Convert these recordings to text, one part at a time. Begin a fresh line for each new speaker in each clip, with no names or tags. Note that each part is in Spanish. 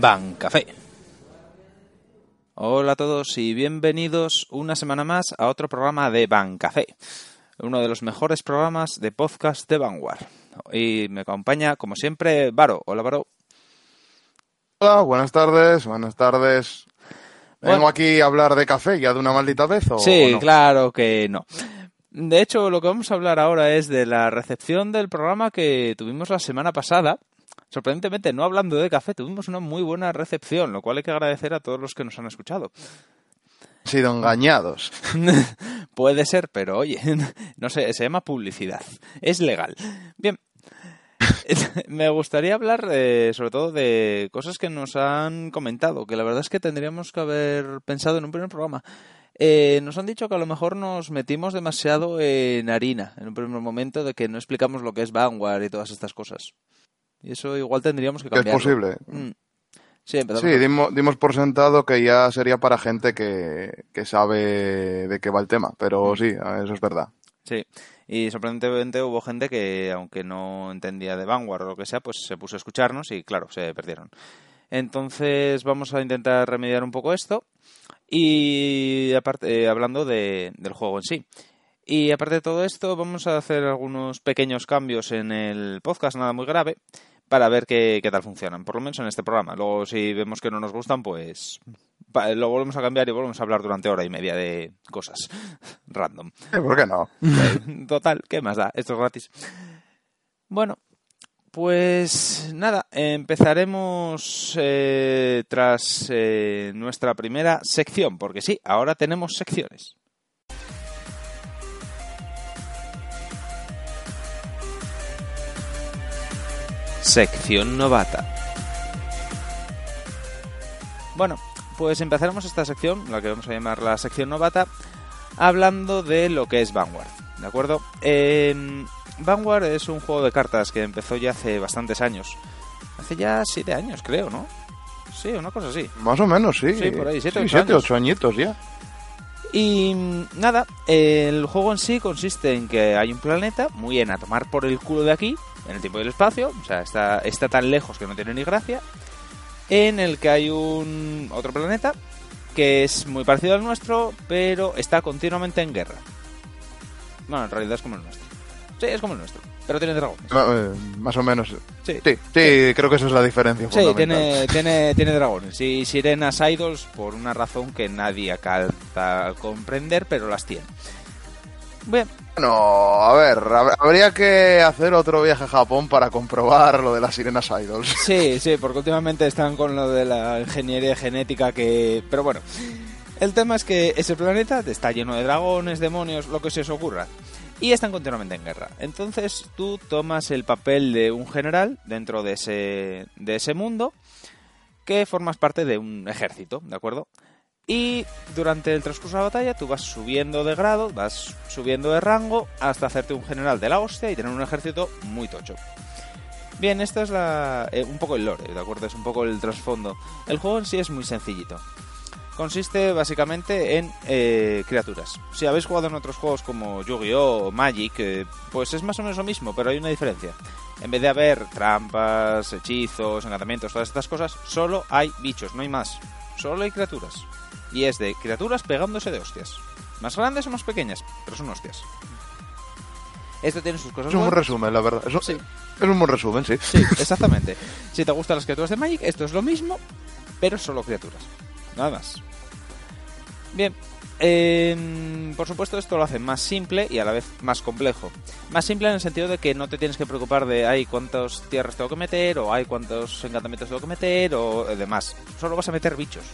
Ban Café. Hola a todos y bienvenidos una semana más a otro programa de Ban Café, uno de los mejores programas de podcast de Vanguard. Y me acompaña, como siempre, Varo. Hola, Varo.
Hola, buenas tardes, buenas tardes. ¿Vengo aquí a hablar de café ya de una maldita vez o
Sí,
o no?
claro que no. De hecho, lo que vamos a hablar ahora es de la recepción del programa que tuvimos la semana pasada. Sorprendentemente, no hablando de café, tuvimos una muy buena recepción, lo cual hay que agradecer a todos los que nos han escuchado.
Han sido engañados.
Puede ser, pero oye, no sé, se llama publicidad. Es legal. Bien. Me gustaría hablar eh, sobre todo de cosas que nos han comentado, que la verdad es que tendríamos que haber pensado en un primer programa. Eh, nos han dicho que a lo mejor nos metimos demasiado en harina en un primer momento de que no explicamos lo que es Vanguard y todas estas cosas. Y eso igual tendríamos que
Que es
cambiarlo.
posible.
Mm. Sí,
Sí, dimos, dimos por sentado que ya sería para gente que, que sabe de qué va el tema,
Mm.
pero sí, eso es verdad.
Sí, y sorprendentemente hubo gente que, aunque no entendía de Vanguard o lo que sea, pues se puso a escucharnos y, claro, se perdieron. Entonces vamos a intentar remediar un poco esto y aparte, eh, hablando de- del juego en sí. Y aparte de todo esto, vamos a hacer algunos pequeños cambios en el podcast, nada muy grave, para ver qué, qué tal funcionan, por lo menos en este programa. Luego, si vemos que no nos gustan, pues lo volvemos a cambiar y volvemos a hablar durante hora y media de cosas random.
¿Por qué no?
Total, ¿qué más da? Esto es gratis. Bueno, pues nada, empezaremos eh, tras eh, nuestra primera sección, porque sí, ahora tenemos secciones. Sección novata. Bueno, pues empezaremos esta sección, la que vamos a llamar la sección novata, hablando de lo que es Vanguard, ¿de acuerdo? Eh, Vanguard es un juego de cartas que empezó ya hace bastantes años. Hace ya siete años, creo, ¿no? Sí, una cosa así.
Más o menos, sí.
Sí, por ahí, siete,
Sí,
ocho
siete,
años.
ocho añitos ya.
Y mm, nada, el juego en sí consiste en que hay un planeta muy en a tomar por el culo de aquí, en el tiempo y el espacio, o sea, está, está tan lejos que no tiene ni gracia, en el que hay un otro planeta que es muy parecido al nuestro, pero está continuamente en guerra. Bueno, en realidad es como el nuestro. Sí, es como el nuestro, pero tiene dragones.
Ma- eh, Más o menos.
Sí,
Sí, sí, creo que esa es la diferencia
Sí, tiene, tiene, tiene dragones y sirenas idols por una razón que nadie alcanza a comprender, pero las tiene. Bien,
Bueno, a ver, hab- habría que hacer otro viaje a Japón para comprobar lo de las sirenas idols.
Sí, sí, porque últimamente están con lo de la ingeniería genética que... Pero bueno, el tema es que ese planeta está lleno de dragones, demonios, lo que se os ocurra. Y están continuamente en guerra. Entonces tú tomas el papel de un general dentro de ese, de ese mundo que formas parte de un ejército, ¿de acuerdo? Y durante el transcurso de la batalla tú vas subiendo de grado, vas subiendo de rango hasta hacerte un general de la hostia y tener un ejército muy tocho. Bien, esto es la, eh, un poco el lore, ¿de acuerdo? Es un poco el trasfondo. El juego en sí es muy sencillito. Consiste básicamente en eh, criaturas. Si habéis jugado en otros juegos como Yu-Gi-Oh! o Magic, eh, pues es más o menos lo mismo, pero hay una diferencia. En vez de haber trampas, hechizos, encantamientos, todas estas cosas, solo hay bichos, no hay más. Solo hay criaturas. Y es de criaturas pegándose de hostias. Más grandes o más pequeñas, pero son hostias. Esto tiene sus cosas
Es un buen resumen, la verdad. Es un,
Sí.
es un buen resumen, sí.
Sí, exactamente. Si te gustan las criaturas de Magic, esto es lo mismo, pero solo criaturas. Nada más. Bien. eh, por supuesto, esto lo hace más simple y a la vez más complejo. Más simple en el sentido de que no te tienes que preocupar de ay cuántas tierras tengo que meter, o hay cuántos encantamientos tengo que meter, o eh, demás. Solo vas a meter bichos.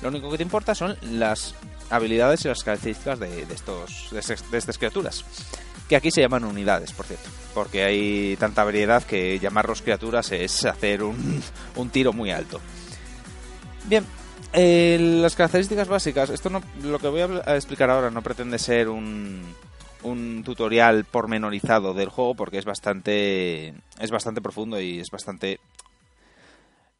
Lo único que te importa son las habilidades y las características de, estos, de estas criaturas. Que aquí se llaman unidades, por cierto. Porque hay tanta variedad que llamarlos criaturas es hacer un, un tiro muy alto. Bien, eh, las características básicas. Esto no, lo que voy a explicar ahora no pretende ser un, un tutorial pormenorizado del juego porque es bastante es bastante profundo y es bastante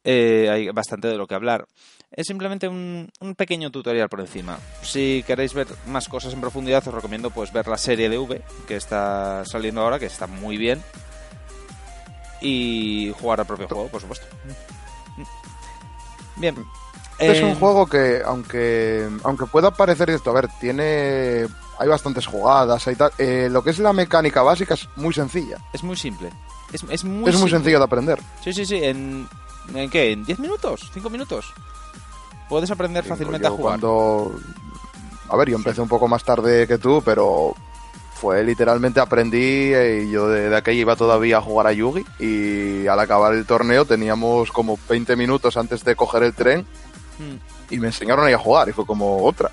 eh, hay bastante de lo que hablar. Es simplemente un, un pequeño tutorial por encima. Si queréis ver más cosas en profundidad, os recomiendo pues ver la serie de V que está saliendo ahora, que está muy bien. Y jugar al propio juego, por supuesto. Bien.
Este es un
eh,
juego que, aunque, aunque pueda parecer esto, a ver, tiene. Hay bastantes jugadas, hay tal. eh, lo que es la mecánica básica es muy sencilla.
Es muy simple. Es, es muy
es muy sencillo de aprender.
Sí, sí, sí. ¿En, ¿en qué? ¿En 10 minutos? ¿5 minutos? Puedes aprender fácilmente a jugar.
Cuando... A ver, yo empecé un poco más tarde que tú, pero fue literalmente aprendí eh, y yo de, de aquella iba todavía a jugar a Yugi y al acabar el torneo teníamos como 20 minutos antes de coger el tren
Mm.
y me enseñaron ahí a jugar y fue como otra.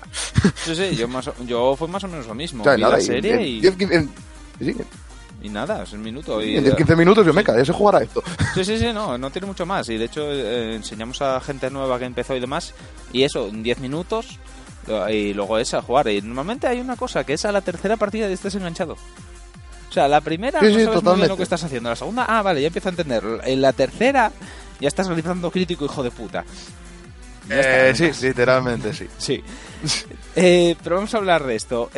Sí, sí, yo, más yo fue más o menos lo mismo.
O sea,
Vi
nada,
la
y
serie
en,
y,
10, 15, en- sí,
y nada, es un minuto. Y,
en 10, 15 minutos yo me caí ese jugar a esto.
Sí, sí, sí, no, no tiene mucho más. Y de hecho, eh, enseñamos a gente nueva que empezó y demás. Y eso, en 10 minutos. Y luego es a jugar. Y normalmente hay una cosa que es a la tercera partida y estés enganchado. O sea, la primera
Sí,
no
sí,
sabes muy bien lo que estás haciendo. La segunda, ah, vale, ya empiezo a entenderlo. En la tercera, ya estás realizando crítico, hijo de puta.
Eh, sí, literalmente sí.
Sí. Eh, pero vamos a hablar de esto.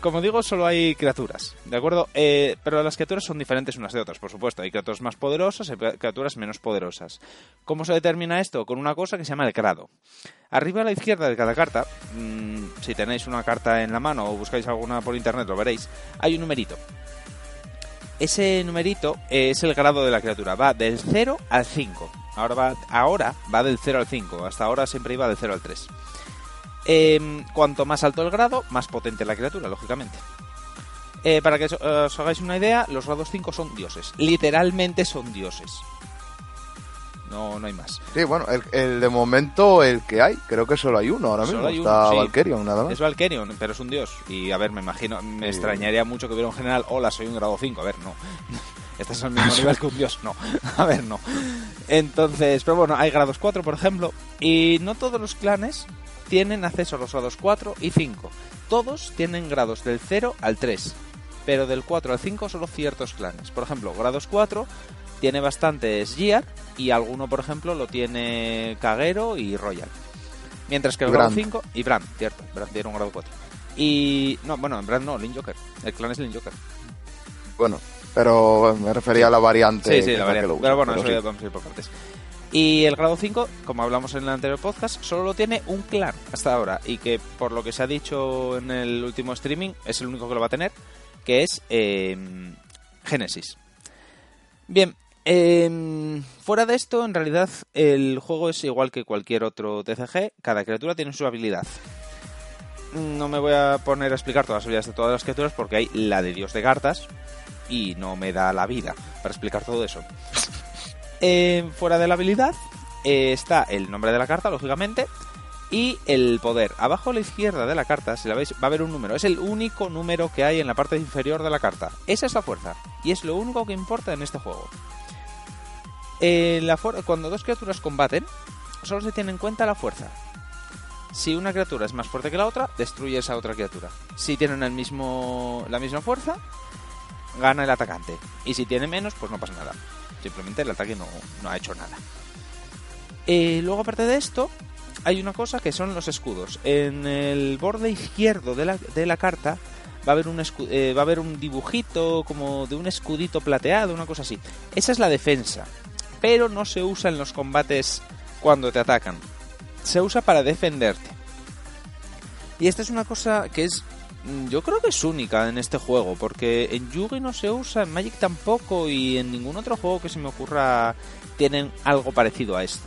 Como digo, solo hay criaturas, ¿de acuerdo? Eh, pero las criaturas son diferentes unas de otras, por supuesto. Hay criaturas más poderosas y criaturas menos poderosas. ¿Cómo se determina esto? Con una cosa que se llama el grado. Arriba a la izquierda de cada carta, mm, si tenéis una carta en la mano o buscáis alguna por internet, lo veréis, hay un numerito. Ese numerito es el grado de la criatura, va del 0 al 5. Ahora va, ahora va del 0 al 5, hasta ahora siempre iba del 0 al 3. Eh, cuanto más alto el grado, más potente la criatura, lógicamente. Eh, para que os, os hagáis una idea, los grados 5 son dioses. Literalmente son dioses. No, no hay más.
Sí, bueno, el, el de momento el que hay, creo que solo hay uno ahora
Solo
mismo.
hay uno,
Está
sí.
Valkyrion, nada más.
Es Valkyrion, pero es un dios. Y a ver, me imagino, me
Sí.
extrañaría mucho que hubiera un general, hola, soy un grado 5. A ver, no. Estás al mismo nivel que un dios. No. A ver, no. Entonces, pero bueno, hay grados 4, por ejemplo. Y no todos los clanes tienen acceso a los grados 4 y 5. Todos tienen grados del 0 al 3. Pero del 4 al 5 solo ciertos clanes. Por ejemplo, grados 4 tiene bastantes Gear y alguno, por ejemplo, lo tiene Kagero y Royal. Mientras que el grado
Brand.
5 y Brand, cierto, Brand tiene un grado 4. Y no, bueno, Brand no, Lin Joker. El clan es Lin Joker.
Bueno, pero me refería a la variante.
Sí, sí, la variante.
usa,
Pero bueno,
pero
eso
sí.
ya a ir por partes. Y el grado 5, como hablamos en el anterior podcast, solo lo tiene un clan hasta ahora. Y que por lo que se ha dicho en el último streaming, es el único que lo va a tener, que es eh, Genesis. Bien, eh, fuera de esto, en realidad el juego es igual que cualquier otro TCG. Cada criatura tiene su habilidad. No me voy a poner a explicar todas las habilidades de todas las criaturas porque hay la de Dios de cartas y no me da la vida para explicar todo eso. Eh, fuera de la habilidad eh, está el nombre de la carta, lógicamente, y el poder. Abajo a la izquierda de la carta, si la veis, va a haber un número. Es el único número que hay en la parte inferior de la carta. Esa es la fuerza. Y es lo único que importa en este juego. Eh, la cuando dos criaturas combaten, solo se tiene en cuenta la fuerza. Si una criatura es más fuerte que la otra, destruye esa otra criatura. Si tienen el mismo, la misma fuerza, gana el atacante. Y si tiene menos, pues no pasa nada. Simplemente el ataque no, no ha hecho nada. Eh, luego, aparte de esto, hay una cosa que son los escudos. En el borde izquierdo de la, de la carta va a, haber un eh, va a haber un dibujito como de un escudito plateado, una cosa así. Esa es la defensa. Pero no se usa en los combates cuando te atacan. Se usa para defenderte. Y esta es una cosa que es Mm, Yo creo que es única en este juego, porque en Yugi no se usa, en Magic tampoco, y en ningún otro juego que se me ocurra tienen algo parecido a esto.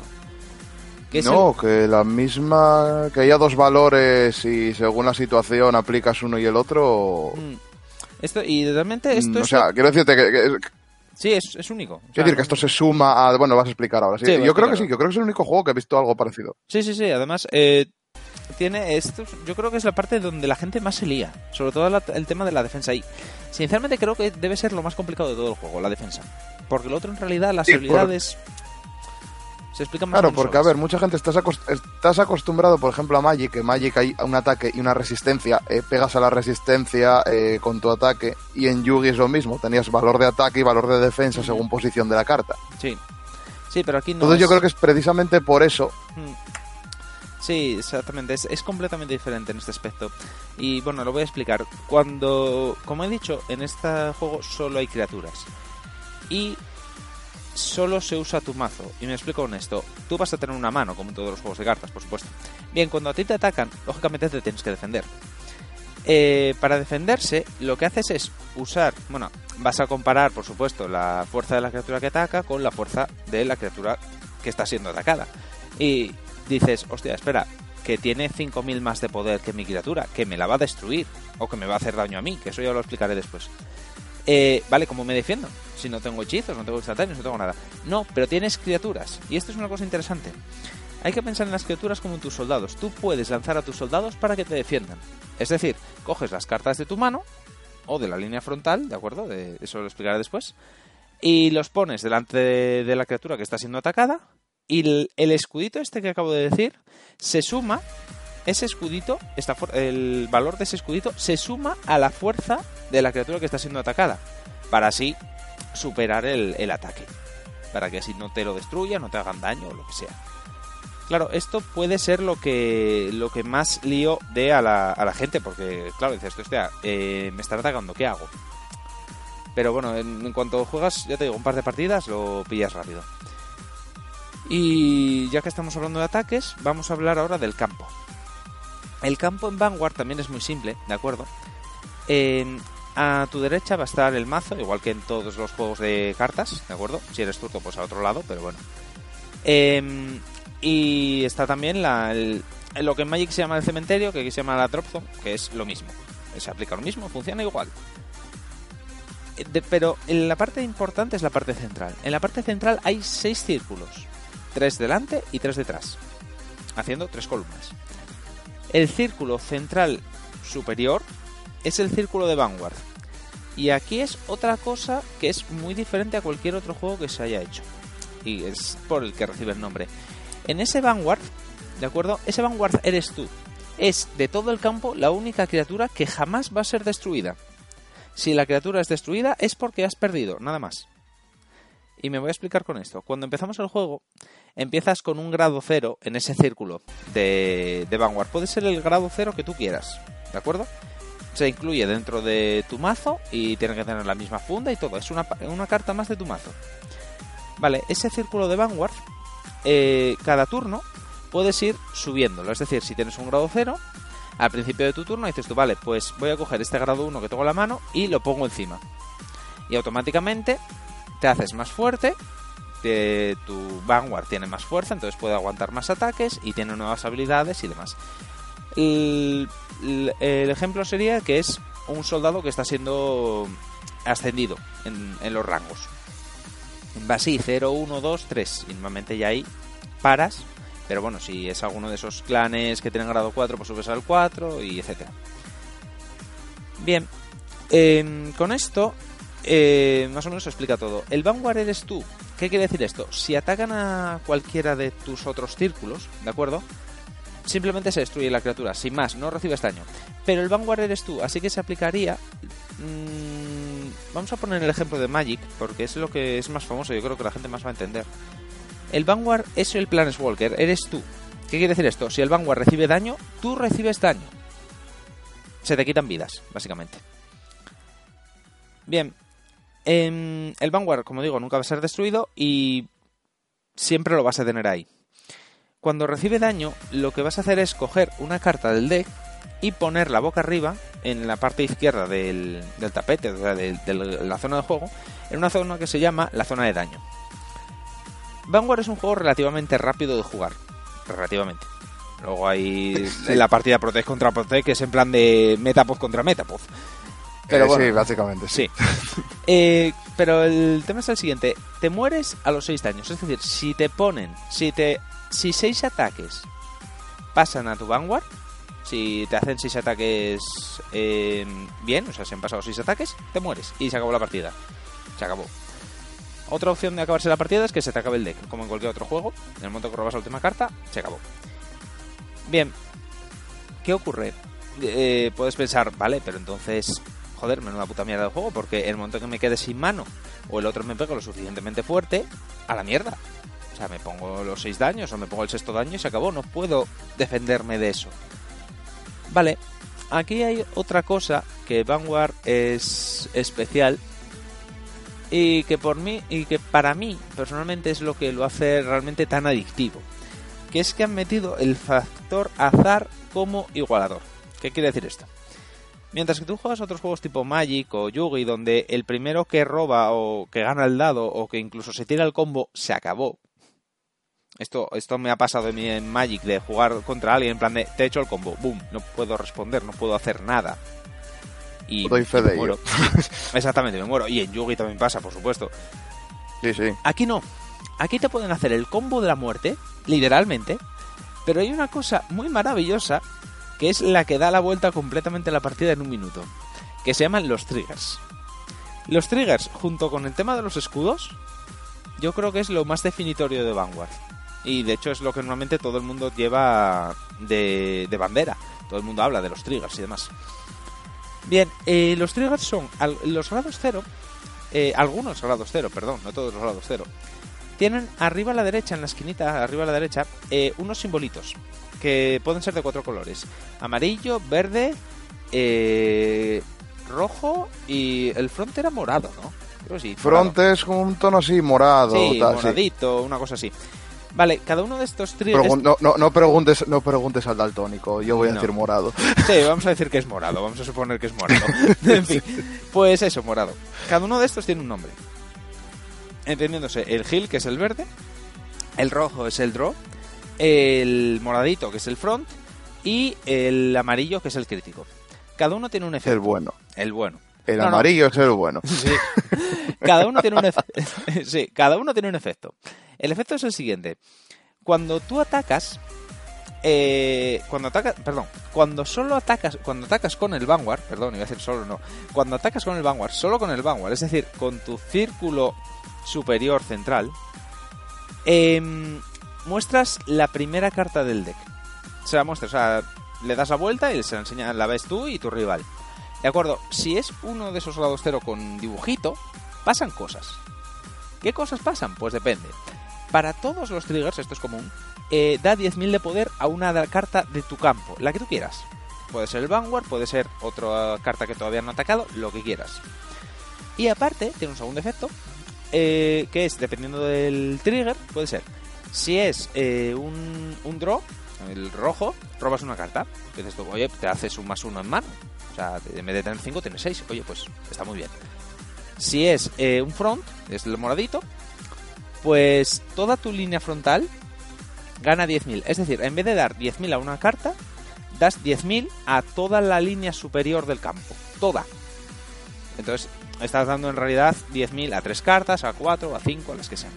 Que es
No, que la misma. que haya dos valores y según la situación aplicas uno y el otro.
Mm. Esto, y realmente esto
Mm, o
es...
sea, quiero decirte que. que-
Sí, es, es único. O sea,
quiero decir que esto se suma a. Bueno, lo vas a explicar ahora. Sí,
Sí,
yo creo que sí, yo creo que es el único juego que he visto algo parecido.
Sí, sí, sí. Además, eh, tiene esto. Yo creo que es la parte donde la gente más se lía. Sobre todo la- el tema de la defensa. Y sinceramente creo que debe ser lo más complicado de todo el juego, la defensa. Porque lo otro en realidad, las
Sí, por-
habilidades. Se explican más o
Claro, porque a ver, mucha gente estás, acost- estás acostumbrado, por ejemplo, a Magic, que Magic hay un ataque y una resistencia, eh, pegas a la resistencia eh, con tu ataque, y en Yugi es lo mismo, tenías valor de ataque y valor de defensa según posición de la carta.
Sí. Sí, pero aquí no.
Entonces yo creo que es precisamente por eso
Mm. Sí, exactamente. Es, es completamente diferente en este aspecto. Y bueno, lo voy a explicar. Cuando, como he dicho, en este juego solo hay criaturas. Y solo se usa tu mazo. Y me explico con esto. Tú vas a tener una mano, como en todos los juegos de cartas, por supuesto. Bien, cuando a ti te atacan, lógicamente te tienes que defender. Eh, para defenderse, lo que haces es usar, bueno, vas a comparar, por supuesto, la fuerza de la criatura que ataca con la fuerza de la criatura que está siendo atacada. Y dices, hostia, espera, que tiene 5000 más de poder que mi criatura, que me la va a destruir, o que me va a hacer daño a mí, que eso ya lo explicaré después. Eh, vale, ¿cómo me defiendo? Si no tengo hechizos, no tengo instantáneos, no tengo nada. No, pero tienes criaturas. Y esto es una cosa interesante. Hay que pensar en las criaturas como en tus soldados. Tú puedes lanzar a tus soldados para que te defiendan. Es decir, coges las cartas de tu mano o de la línea frontal, ¿de acuerdo? De, eso lo explicaré después. Y los pones delante de, la criatura que está siendo atacada. Y el, escudito este que acabo de decir se suma. Ese escudito, el valor de ese escudito se suma a la fuerza de la criatura que está siendo atacada. Para así superar el, ataque. Para que así no te lo destruya, no te hagan daño o lo que sea. Claro, esto puede ser lo que, lo que más lío dé a la, gente, porque, claro, dices, hostia, eh, me están atacando, ¿qué hago? Pero bueno, en, cuanto juegas, ya te digo, un par de partidas, lo pillas rápido. Y ya que estamos hablando de ataques, vamos a hablar ahora del campo. El campo en Vanguard también es muy simple, ¿de acuerdo? a tu derecha va a estar el mazo, igual que en todos los juegos de cartas, ¿de acuerdo? Si eres turco, pues a otro lado, pero bueno. Eh, y está también lo que en Magic se llama el cementerio, que aquí se llama la drop zone, que es lo mismo. Se aplica lo mismo, funciona igual. Pero en la parte importante es la parte central. En la parte central hay seis círculos, tres delante y tres detrás, haciendo tres columnas. El círculo central superior es el círculo de Vanguard. Y aquí es otra cosa que es muy diferente a cualquier otro juego que se haya hecho. Y es por el que recibe el nombre. En ese Vanguard, ¿de acuerdo? Ese Vanguard eres tú. Es de todo el campo la única criatura que jamás va a ser destruida. Si la criatura es destruida es porque has perdido, nada más. Y me voy a explicar con esto. Cuando empezamos el juego, empiezas con un grado cero en ese círculo de, de Vanguard. Puede ser el grado cero que tú quieras, ¿de acuerdo? Se incluye dentro de tu mazo y tiene que tener la misma funda y todo. Es una, una carta más de tu mazo. Vale, ese círculo de Vanguard eh, cada turno puedes ir subiéndolo. Es decir, si tienes un grado 0, al principio de tu turno dices tú, vale, pues voy a coger este grado 1 que tengo en la mano y lo pongo encima. Y automáticamente te haces más fuerte, tu Vanguard tiene más fuerza, entonces puede aguantar más ataques y tiene nuevas habilidades y demás. El, ejemplo sería que es un soldado que está siendo ascendido en los rangos va así, 0, 1, 2, 3. Y normalmente ya ahí paras. Pero bueno, si es alguno de esos clanes que tienen grado 4, pues subes al 4 y etcétera. Bien, em, con esto eh, más o menos se explica todo. El Vanguard eres tú. ¿Qué quiere decir esto? Si atacan a cualquiera de tus otros círculos, ¿de acuerdo? Simplemente se destruye la criatura, sin más, no recibes daño. Pero el Vanguard eres tú, así que se aplicaría... Mmm, vamos a poner el ejemplo de Magic, porque es lo que es más famoso, yo creo que la gente más va a entender. El Vanguard es el Planeswalker, eres tú. ¿Qué quiere decir esto? Si el Vanguard recibe daño, tú recibes daño. Se te quitan vidas, básicamente. Bien, em, el Vanguard, como digo, nunca va a ser destruido y siempre lo vas a tener ahí. Cuando recibe daño, lo que vas a hacer es coger una carta del deck y poner la boca arriba en la parte izquierda del, tapete, o sea, de, la zona de juego, en una zona que se llama la zona de daño. Vanguard es un juego relativamente rápido de jugar, relativamente. Luego hay la partida Protect contra Protect, que es en plan de Metapod contra Metapod.
Pero eh, sí, básicamente.
Sí. Eh, pero el tema es el siguiente: te mueres a los 6 daños. Es decir, si te ponen, si te, si 6 ataques pasan a tu Vanguard, si te hacen 6 ataques eh, bien, o sea, si han pasado 6 ataques, te mueres y se acabó la partida. Se acabó. Otra opción de acabarse la partida es que se te acabe el deck, como en cualquier otro juego. En el momento que robas la última carta, se acabó. Bien, ¿qué ocurre? Eh, puedes pensar, vale, pero entonces, joder, menuda puta mierda de juego, porque el momento que me quede sin mano o el otro me pega lo suficientemente fuerte, a la mierda. O sea, me pongo los 6 daños o me pongo el sexto daño y se acabó. No puedo defenderme de eso. Vale, aquí hay otra cosa que Vanguard es especial. y que por mí y que para mí personalmente es lo que lo hace realmente tan adictivo, que es que han metido el factor azar como igualador. ¿Qué quiere decir esto? Mientras que tú juegas otros juegos tipo Magic o Yugi, donde el primero que roba o que gana el dado o que incluso se tira el combo se acabó. Esto, esto me ha pasado a mí en Magic de jugar contra alguien en plan de te he hecho el combo, boom, no puedo responder, no puedo hacer nada. Y,
Doy fe
y me
de ello.
muero. Exactamente, me muero. Y en Yugi también pasa, por supuesto.
Sí, sí.
Aquí no. Aquí te pueden hacer el combo de la muerte, literalmente. Pero hay una cosa muy maravillosa que es la que da la vuelta completamente a la partida en un minuto. Que se llaman los triggers. Los triggers, junto con el tema de los escudos, yo creo que es lo más definitorio de Vanguard. Y de hecho es lo que normalmente todo el mundo lleva de, de bandera. Todo el mundo habla de los triggers y demás. Bien, eh, los triggers son los grados cero, eh, algunos grados cero, perdón, no todos los grados cero, tienen arriba a la derecha, en la esquinita, arriba a la derecha, eh, unos simbolitos que pueden ser de cuatro colores: amarillo, verde, eh, rojo y el front era morado, ¿no? Creo sí.
Front es un tono así, morado.
Sí,
tal, sí.
moradito, una cosa así. Vale, cada uno de estos.
Pregun- no, no, no preguntes, no preguntes al daltónico, yo voy a decir morado.
Sí, vamos a decir que es morado, vamos a suponer que es morado. en fin, pues eso, morado. Cada uno de estos tiene un nombre. Entendiéndose, el Hill, que es el verde, el rojo es el draw, el moradito, que es el front, y el amarillo, que es el crítico. Cada uno tiene un efecto.
El bueno.
El bueno.
El
No, no.
amarillo es el bueno.
Sí. Cada uno tiene un efe- sí, cada uno tiene un efecto. El efecto es el siguiente. Cuando tú atacas eh, cuando atacas, perdón, cuando solo atacas, cuando atacas con el Vanguard, perdón, iba a decir solo no, cuando atacas con el Vanguard, solo con el Vanguard, es decir, con tu círculo superior central, em, muestras la primera carta del deck. Se la muestras, o sea, le das la vuelta y se la enseña, la ves tú y tu rival. De acuerdo, si es uno de esos lados cero con dibujito, pasan cosas. ¿Qué cosas pasan? Pues depende. Para todos los triggers, esto es común, eh, da 10.000 de poder a una carta de tu campo, la que tú quieras. Puede ser el Vanguard, puede ser otra carta que todavía no ha atacado, lo que quieras. Y aparte, tiene un segundo efecto, eh, que es, dependiendo del trigger, puede ser, si es eh, un, un draw, el rojo, robas una carta. Dices tú, oye, te haces un más uno en mano. O sea, en vez de tener 5, tienes 6. Oye, pues está muy bien. Si es eh, un front, es el moradito, pues toda tu línea frontal gana 10.000. Es decir, en vez de dar 10.000 a una carta, das 10.000 a toda la línea superior del campo. Toda. Entonces, estás dando en realidad 10.000 a 3 cartas, a 4, a 5, a las que sean.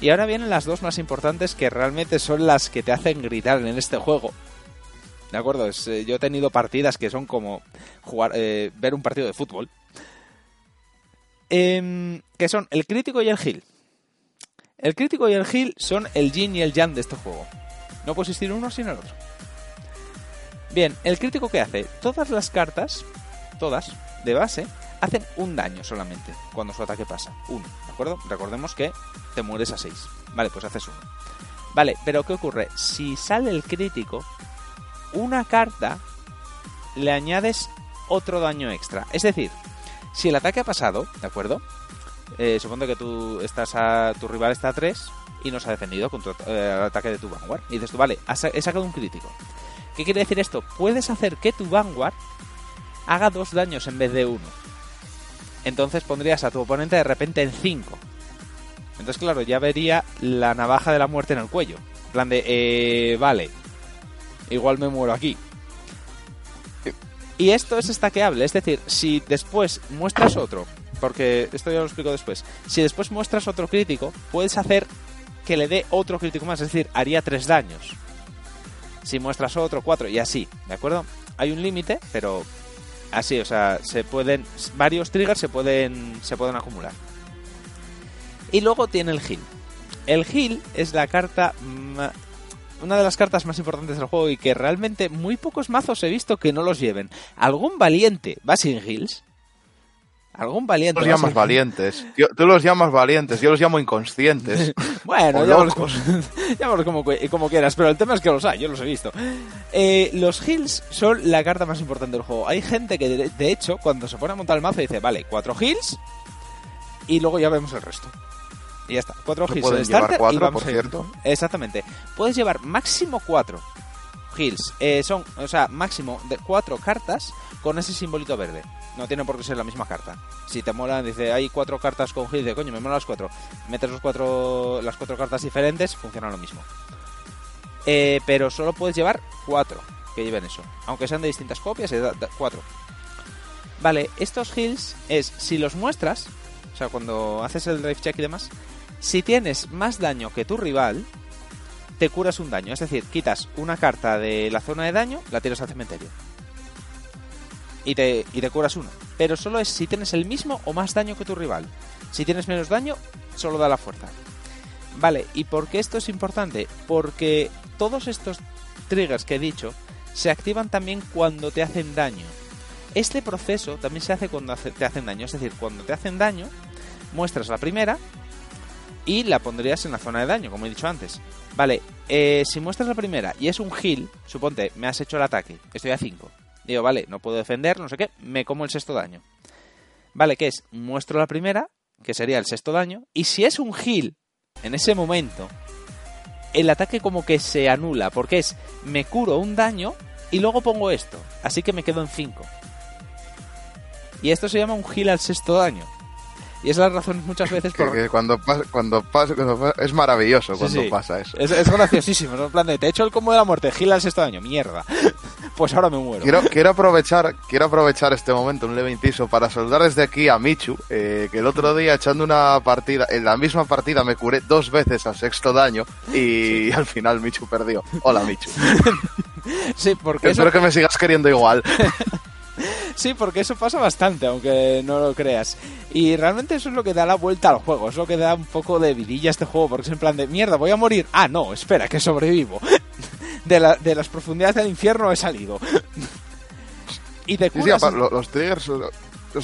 Y ahora vienen las dos más importantes que realmente son las que te hacen gritar en este juego. ¿De acuerdo? Es, eh, yo he tenido partidas que son como jugar, eh, ver un partido de fútbol. Em, que son el crítico y el heal. El crítico y el heal son el yin y el yang de este juego. No puede existir uno sin el otro. Bien, el crítico que hace, todas las cartas, todas, de base, hacen un daño solamente cuando su ataque pasa. Uno, ¿de acuerdo? Recordemos que te mueres a 6. Vale, pues haces uno. Vale, pero ¿qué ocurre? Si sale el crítico, una carta le añades otro daño extra. Es decir, si el ataque ha pasado, ¿de acuerdo? Eh, supongo que tú estás a, tu rival está a 3 y no se ha defendido contra eh, el ataque de tu Vanguard. Y dices tú, vale, he sacado un crítico. ¿Qué quiere decir esto? Puedes hacer que tu Vanguard haga dos daños en vez de uno. Entonces pondrías a tu oponente de repente en 5. Entonces, claro, ya vería la navaja de la muerte en el cuello. Plan de, eh, vale, igual me muero aquí. Y esto es estaqueable, es decir, si después muestras otro, porque esto ya lo explico después, si después muestras otro crítico, puedes hacer que le dé otro crítico más, es decir, haría tres daños. Si muestras otro, cuatro, y así, ¿de acuerdo? Hay un límite, pero así, o sea, se pueden, varios triggers se pueden, se pueden acumular. Y luego tiene el heal. El heal es la carta una de las cartas más importantes del juego y que realmente muy pocos mazos he visto que no los lleven. ¿Algún valiente va sin heals? ¿Algún valiente
Tú los llamas valientes. Yo- tú los llamas valientes, yo los llamo inconscientes.
Bueno, llámalos, como, llámalos como, como quieras, pero el tema es que los hay, yo los he visto. Eh, los heals son la carta más importante del juego. Hay gente que, de, de hecho, cuando se pone a montar el mazo dice, vale, cuatro heals, y luego ya vemos el resto. Y ya está. Cuatro en
llevar
starter y
cuatro,
vamos
por
a ir.
cierto.
Exactamente. Puedes llevar máximo cuatro heals. Eh, son, o sea, máximo de cuatro cartas con ese simbolito verde. No tiene por qué ser la misma carta. Si te mola, dice, hay cuatro cartas con heals, de coño, me mola las cuatro. Metes los cuatro, las cuatro cartas diferentes, funciona lo mismo. Eh, pero solo puedes llevar cuatro que lleven eso. Aunque sean de distintas copias, da- da- cuatro. Vale, estos heals es, si los muestras, o sea, cuando haces el drive check y demás, si tienes más daño que tu rival, te curas un daño. Es decir, quitas una carta de la zona de daño, la tiras al cementerio. Y te, y te curas una. Pero solo es si tienes el mismo o más daño que tu rival. Si tienes menos daño, solo da la fuerza. Vale, ¿y por qué esto es importante? Porque todos estos triggers que he dicho se activan también cuando te hacen daño. Este proceso también se hace cuando te hacen daño. Es decir, cuando te hacen daño, muestras la primera y la pondrías en la zona de daño, como he dicho antes. Vale, eh, si muestras la primera y es un heal, suponte, me has hecho el ataque, estoy a 5. Digo, vale, no puedo defender, no sé qué, me como el sexto daño. Vale, ¿qué es? Muestro la primera, que sería el sexto daño, y si es un heal en ese momento, el ataque como que se anula, porque es, me curo un daño y luego pongo esto, así que me quedo en 5. Y esto se llama un heal al sexto daño. Y es la razón muchas veces
Que,
por...
que cuando pasa, cuando pasa, cuando pasa- es maravilloso
Sí,
cuando
sí.
pasa eso.
Es, es graciosísimo. En plan de, te he hecho el combo de la muerte, heal al sexto daño, mierda. Pues ahora me muero.
Quiero, quiero aprovechar, quiero aprovechar este momento, un leve inciso, para saludar desde aquí a Michu, eh, que el otro día echando una partida, en la misma partida me curé dos veces al sexto daño y al final Michu perdió. Hola Michu.
Sí, porque eso,
Espero que me sigas queriendo igual.
Sí, porque eso pasa bastante, aunque no lo creas. Y realmente eso es lo que da la vuelta al juego, es lo que da un poco de vidilla a este juego, porque es en plan de, mierda, voy a morir. Ah, no, espera, que sobrevivo. De, la- de las profundidades del infierno he salido. Y te
Sí, sí,
curas...
los triggers, los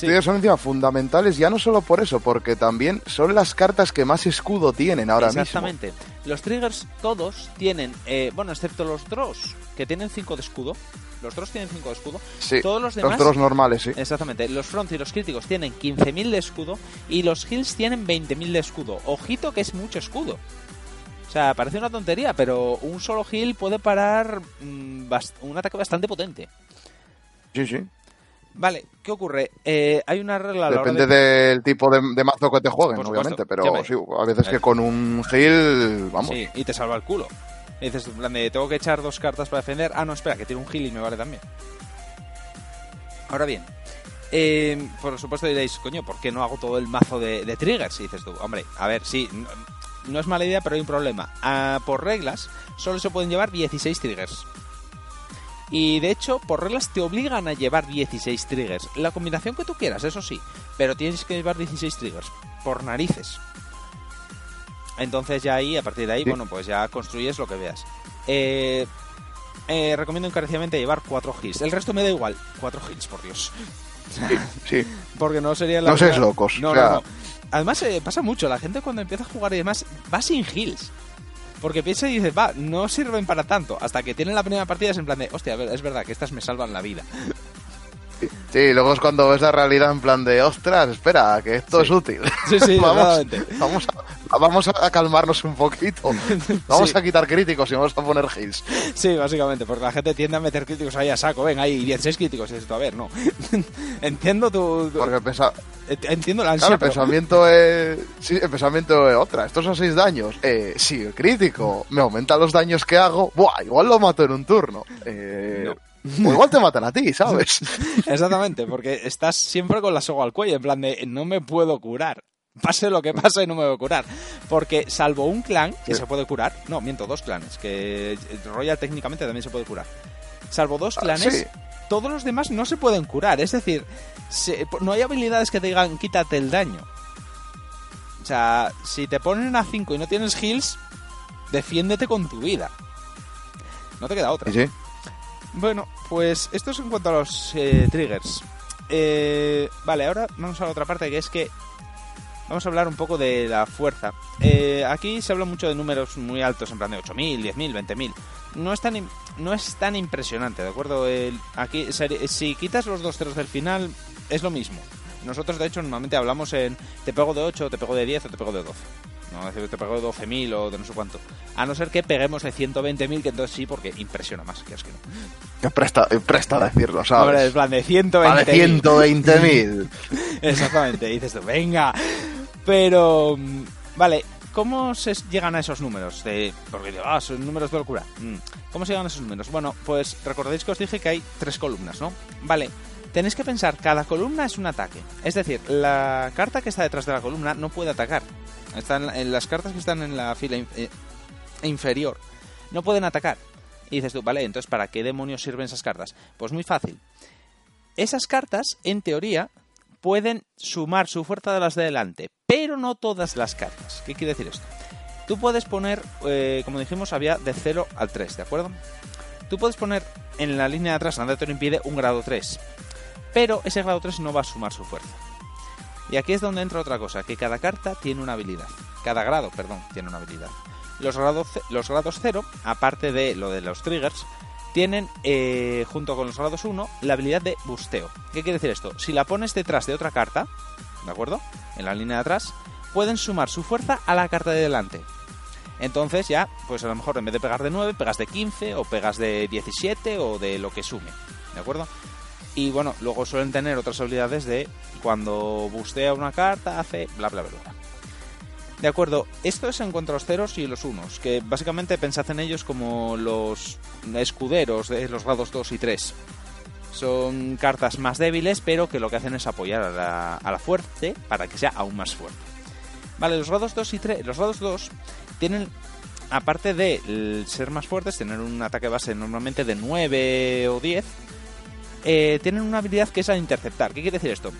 Sí.
triggers son encima fundamentales ya no solo por eso, porque también son las cartas que más escudo tienen ahora mismo.
Exactamente. Los triggers todos tienen, eh, bueno, excepto los draws, que tienen 5 de escudo. Los draws tienen 5 de escudo.
Sí,
Todos los demás...
los normales, sí.
Exactamente. Los fronts y los críticos tienen 15.000 de escudo y los heals tienen 20.000 de escudo. Ojito que es mucho escudo. O sea, parece una tontería, pero un solo heal puede parar mm, un ataque bastante potente.
Sí, sí.
Vale, ¿qué ocurre? Eh, hay una regla
Depende
de...
del tipo de, de mazo que te jueguen, obviamente, pero sí, a veces que con un heal, vamos.
Sí, y te salva el culo. Y dices, en plan de, tengo que echar dos cartas para defender. Ah, no, espera, que tiene un heal y me vale también. Ahora bien, eh, por supuesto diréis, coño, ¿por qué no hago todo el mazo de, de triggers? Y dices tú, hombre, a ver, sí, no, no es mala idea, pero hay un problema. Ah, por reglas, solo se pueden llevar 16 triggers. Y de hecho, por reglas te obligan a llevar 16 triggers. La combinación que tú quieras, eso sí. Pero tienes que llevar 16 triggers. Por narices. Entonces ya ahí, a partir de ahí,
Sí.
bueno, pues ya construyes lo que veas. Eh, eh, recomiendo encarecidamente llevar 4 hits. El resto me da igual. 4 hits, por Dios.
Sí,
Porque no sería la...
No
primera-
locos,
No,
o sea-
no, no. Además, eh, pasa mucho. La gente cuando empieza a jugar y demás va sin heals. Porque piensa y dice, va, no sirven para tanto. Hasta que tienen la primera partida es en plan de, hostia, es verdad que estas me salvan la vida.
Sí, luego es cuando ves la realidad en plan de, ostras, espera, que esto
Sí.
es útil.
Sí, sí,
vamos, vamos, a, vamos a calmarnos un poquito. Vamos
Sí.
a quitar críticos y vamos a poner heals.
Sí, básicamente, porque la gente tiende a meter críticos ahí a saco. Ven, hay 16 críticos. Y tú, a ver, no. Entiendo tu... tu-
Porque pensa,
Entiendo la ansia,
claro, el
pero-
pensamiento es. Sí, el pensamiento es otra. Estos son 6 daños. Eh, sí, el crítico me aumenta los daños que hago. Buah, igual lo mato en un turno. Eh, O igual te matan a ti, ¿sabes?
Exactamente, porque estás siempre con la soga al cuello, en plan de no me puedo curar. Pase lo que pase, no me voy a curar. Porque salvo un clan que
Sí.
se puede curar, no, miento, dos clanes, que Royal técnicamente también se puede curar. Salvo dos
Ah,
clanes,
sí.
todos los demás no se pueden curar. Es decir, se- no hay habilidades que te digan quítate el daño. O sea, si te ponen a 5 y no tienes heals, defiéndete con tu vida. No te queda otra.
Sí.
Bueno, pues esto es en cuanto a los eh, triggers. Eh, vale, ahora vamos a la otra parte que es que vamos a hablar un poco de la fuerza. Eh, aquí se habla mucho de números muy altos, en plan de 8.000, 10.000, 20.000. No es tan no es tan impresionante, ¿de acuerdo? Aquí si quitas los dos ceros del final es lo mismo. Nosotros, de hecho, normalmente hablamos en te pego de 8, te pego de 10 o te pego de 12. No, decir, te pego de 12.000 o de no sé cuánto. A no ser que peguemos de 120.000, que entonces sí, porque impresiona más, que es que no.
Que presta, presta decirlo, ¿sabes?
Hombre, es plan de
A
120.000.
de 120.000.
Exactamente, dices tú, venga. Pero, vale, ¿cómo se llegan a esos números? De, porque digo, ah, son números de locura. Mm, ¿Cómo se llegan a esos números? Bueno, pues recordáis que os dije que hay tres columnas, ¿no? Vale, tenéis que pensar, cada columna es un ataque. Es decir, la carta que está detrás de la columna no puede atacar. Están en las cartas que están en la fila eh, inferior no pueden atacar. Y dices tú, vale, entonces ¿para qué demonios sirven esas cartas? Pues muy fácil. Esas cartas, en teoría, pueden sumar su fuerza de las de delante, pero no todas las cartas. ¿Qué quiere decir esto? Tú puedes poner, eh, como dijimos, había de 0 al 3, ¿de acuerdo? Tú puedes poner en la línea de atrás, nada te lo impide, un grado 3. Pero ese grado 3 no va a sumar su fuerza. Y aquí es donde entra otra cosa, que cada carta tiene una habilidad. Cada grado, perdón, tiene una habilidad. Los los grados 0, aparte de lo de los triggers, tienen, eh, junto con los grados 1, la habilidad de busteo. ¿Qué quiere decir esto? Si la pones detrás de otra carta, ¿de acuerdo? En la línea de atrás, pueden sumar su fuerza a la carta de delante. Entonces ya, pues a lo mejor en vez de pegar de 9, pegas de 15 o pegas de 17 o de lo que sume, ¿de acuerdo? Y bueno, luego suelen tener otras habilidades de cuando bustea una carta, hace bla bla bla. De acuerdo, esto es en cuanto a los ceros y los unos, que básicamente pensad en ellos como los escuderos de los grados 2 y 3. Son cartas más débiles, pero que lo que hacen es apoyar a la, a la fuerte para que sea aún más fuerte. Vale, los grados 2 y 3, los grados 2 tienen, aparte de ser más fuertes, tener un ataque base normalmente de 9 o 10, eh, tienen una habilidad que es al interceptar. ¿Qué quiere decir esto?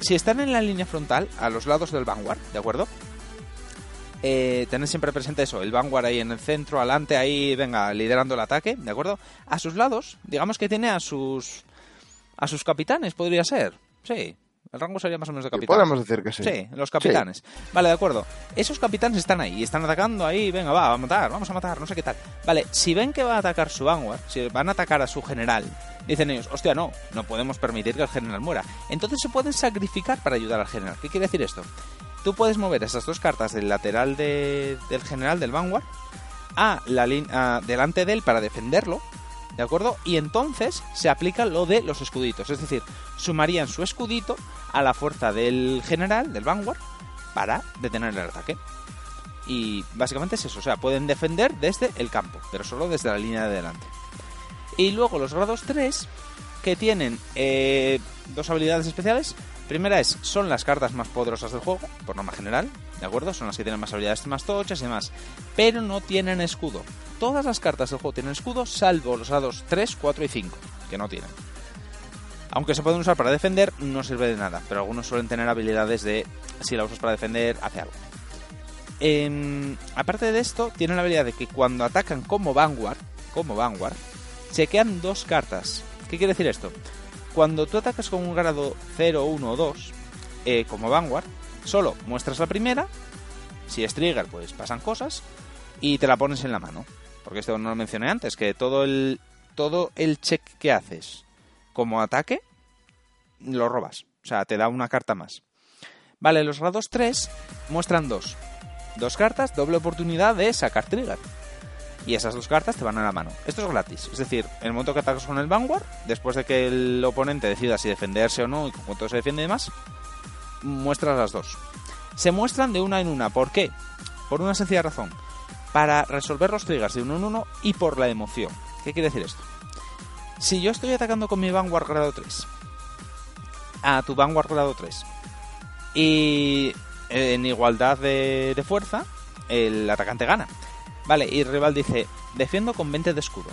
Si están en la línea frontal, a los lados del Vanguard, ¿de acuerdo? Eh, tened siempre presente eso, el Vanguard ahí en el centro, adelante, ahí, venga, liderando el ataque, ¿de acuerdo? A sus lados, digamos que tiene a sus a sus capitanes, podría ser. Sí, el rango sería más o menos de capitán.
podemos decir que sí.
Sí, los capitanes. Vale, de acuerdo. Esos capitanes están ahí, están atacando ahí, venga, va, a matar, vamos a matar, no sé qué tal. Vale, si ven que va a atacar su Vanguard, si van a atacar a su general, dicen ellos, hostia, no, no podemos permitir que el general muera. Entonces se pueden sacrificar para ayudar al general. ¿Qué quiere decir esto? Tú puedes mover esas dos cartas del lateral de- del general del Vanguard a la lin- a- delante de él para defenderlo, ¿de acuerdo? Y entonces se aplica lo de los escuditos, es decir, sumarían su escudito a la fuerza del general, del Vanguard, para detener el ataque. Y básicamente es eso, o sea, pueden defender desde el campo, pero solo desde la línea de delante. Y luego los grados 3, que tienen eh, dos habilidades especiales. Primera es, son las cartas más poderosas del juego, por norma general, ¿de acuerdo? Son las que tienen más habilidades más tochas y demás. Pero no tienen escudo. Todas las cartas del juego tienen escudo, salvo los grados 3, 4 y 5, que no tienen. Aunque se pueden usar para defender, no sirve de nada, pero algunos suelen tener habilidades de, si la usas para defender, hace algo. Em, aparte de esto, tienen la habilidad de que cuando atacan como Vanguard, como Vanguard, chequean dos cartas. ¿Qué quiere decir esto? Cuando tú atacas con un grado 0, 1 o 2, eh, como Vanguard, solo muestras la primera, si es trigger, pues pasan cosas, y te la pones en la mano. Porque esto no lo mencioné antes, que todo el, todo el check que haces como ataque, lo robas. O sea, te da una carta más. Vale, los grados 3 muestran dos. Dos cartas, doble oportunidad de sacar trigger. Y esas dos cartas te van a la mano. Esto es gratis. Es decir, en el momento que atacas con el Vanguard, después de que el oponente decida si defenderse o no y con cuánto se defiende y demás, muestras las dos. Se muestran de una en una. ¿Por qué? Por una sencilla razón. Para resolver los triggers de uno en uno y por la emoción. ¿Qué quiere decir esto? Si yo estoy atacando con mi Vanguard grado 3 a tu Vanguard grado 3 y en igualdad de, de fuerza, el atacante gana. Vale, y rival dice, defiendo con 20 de escudo.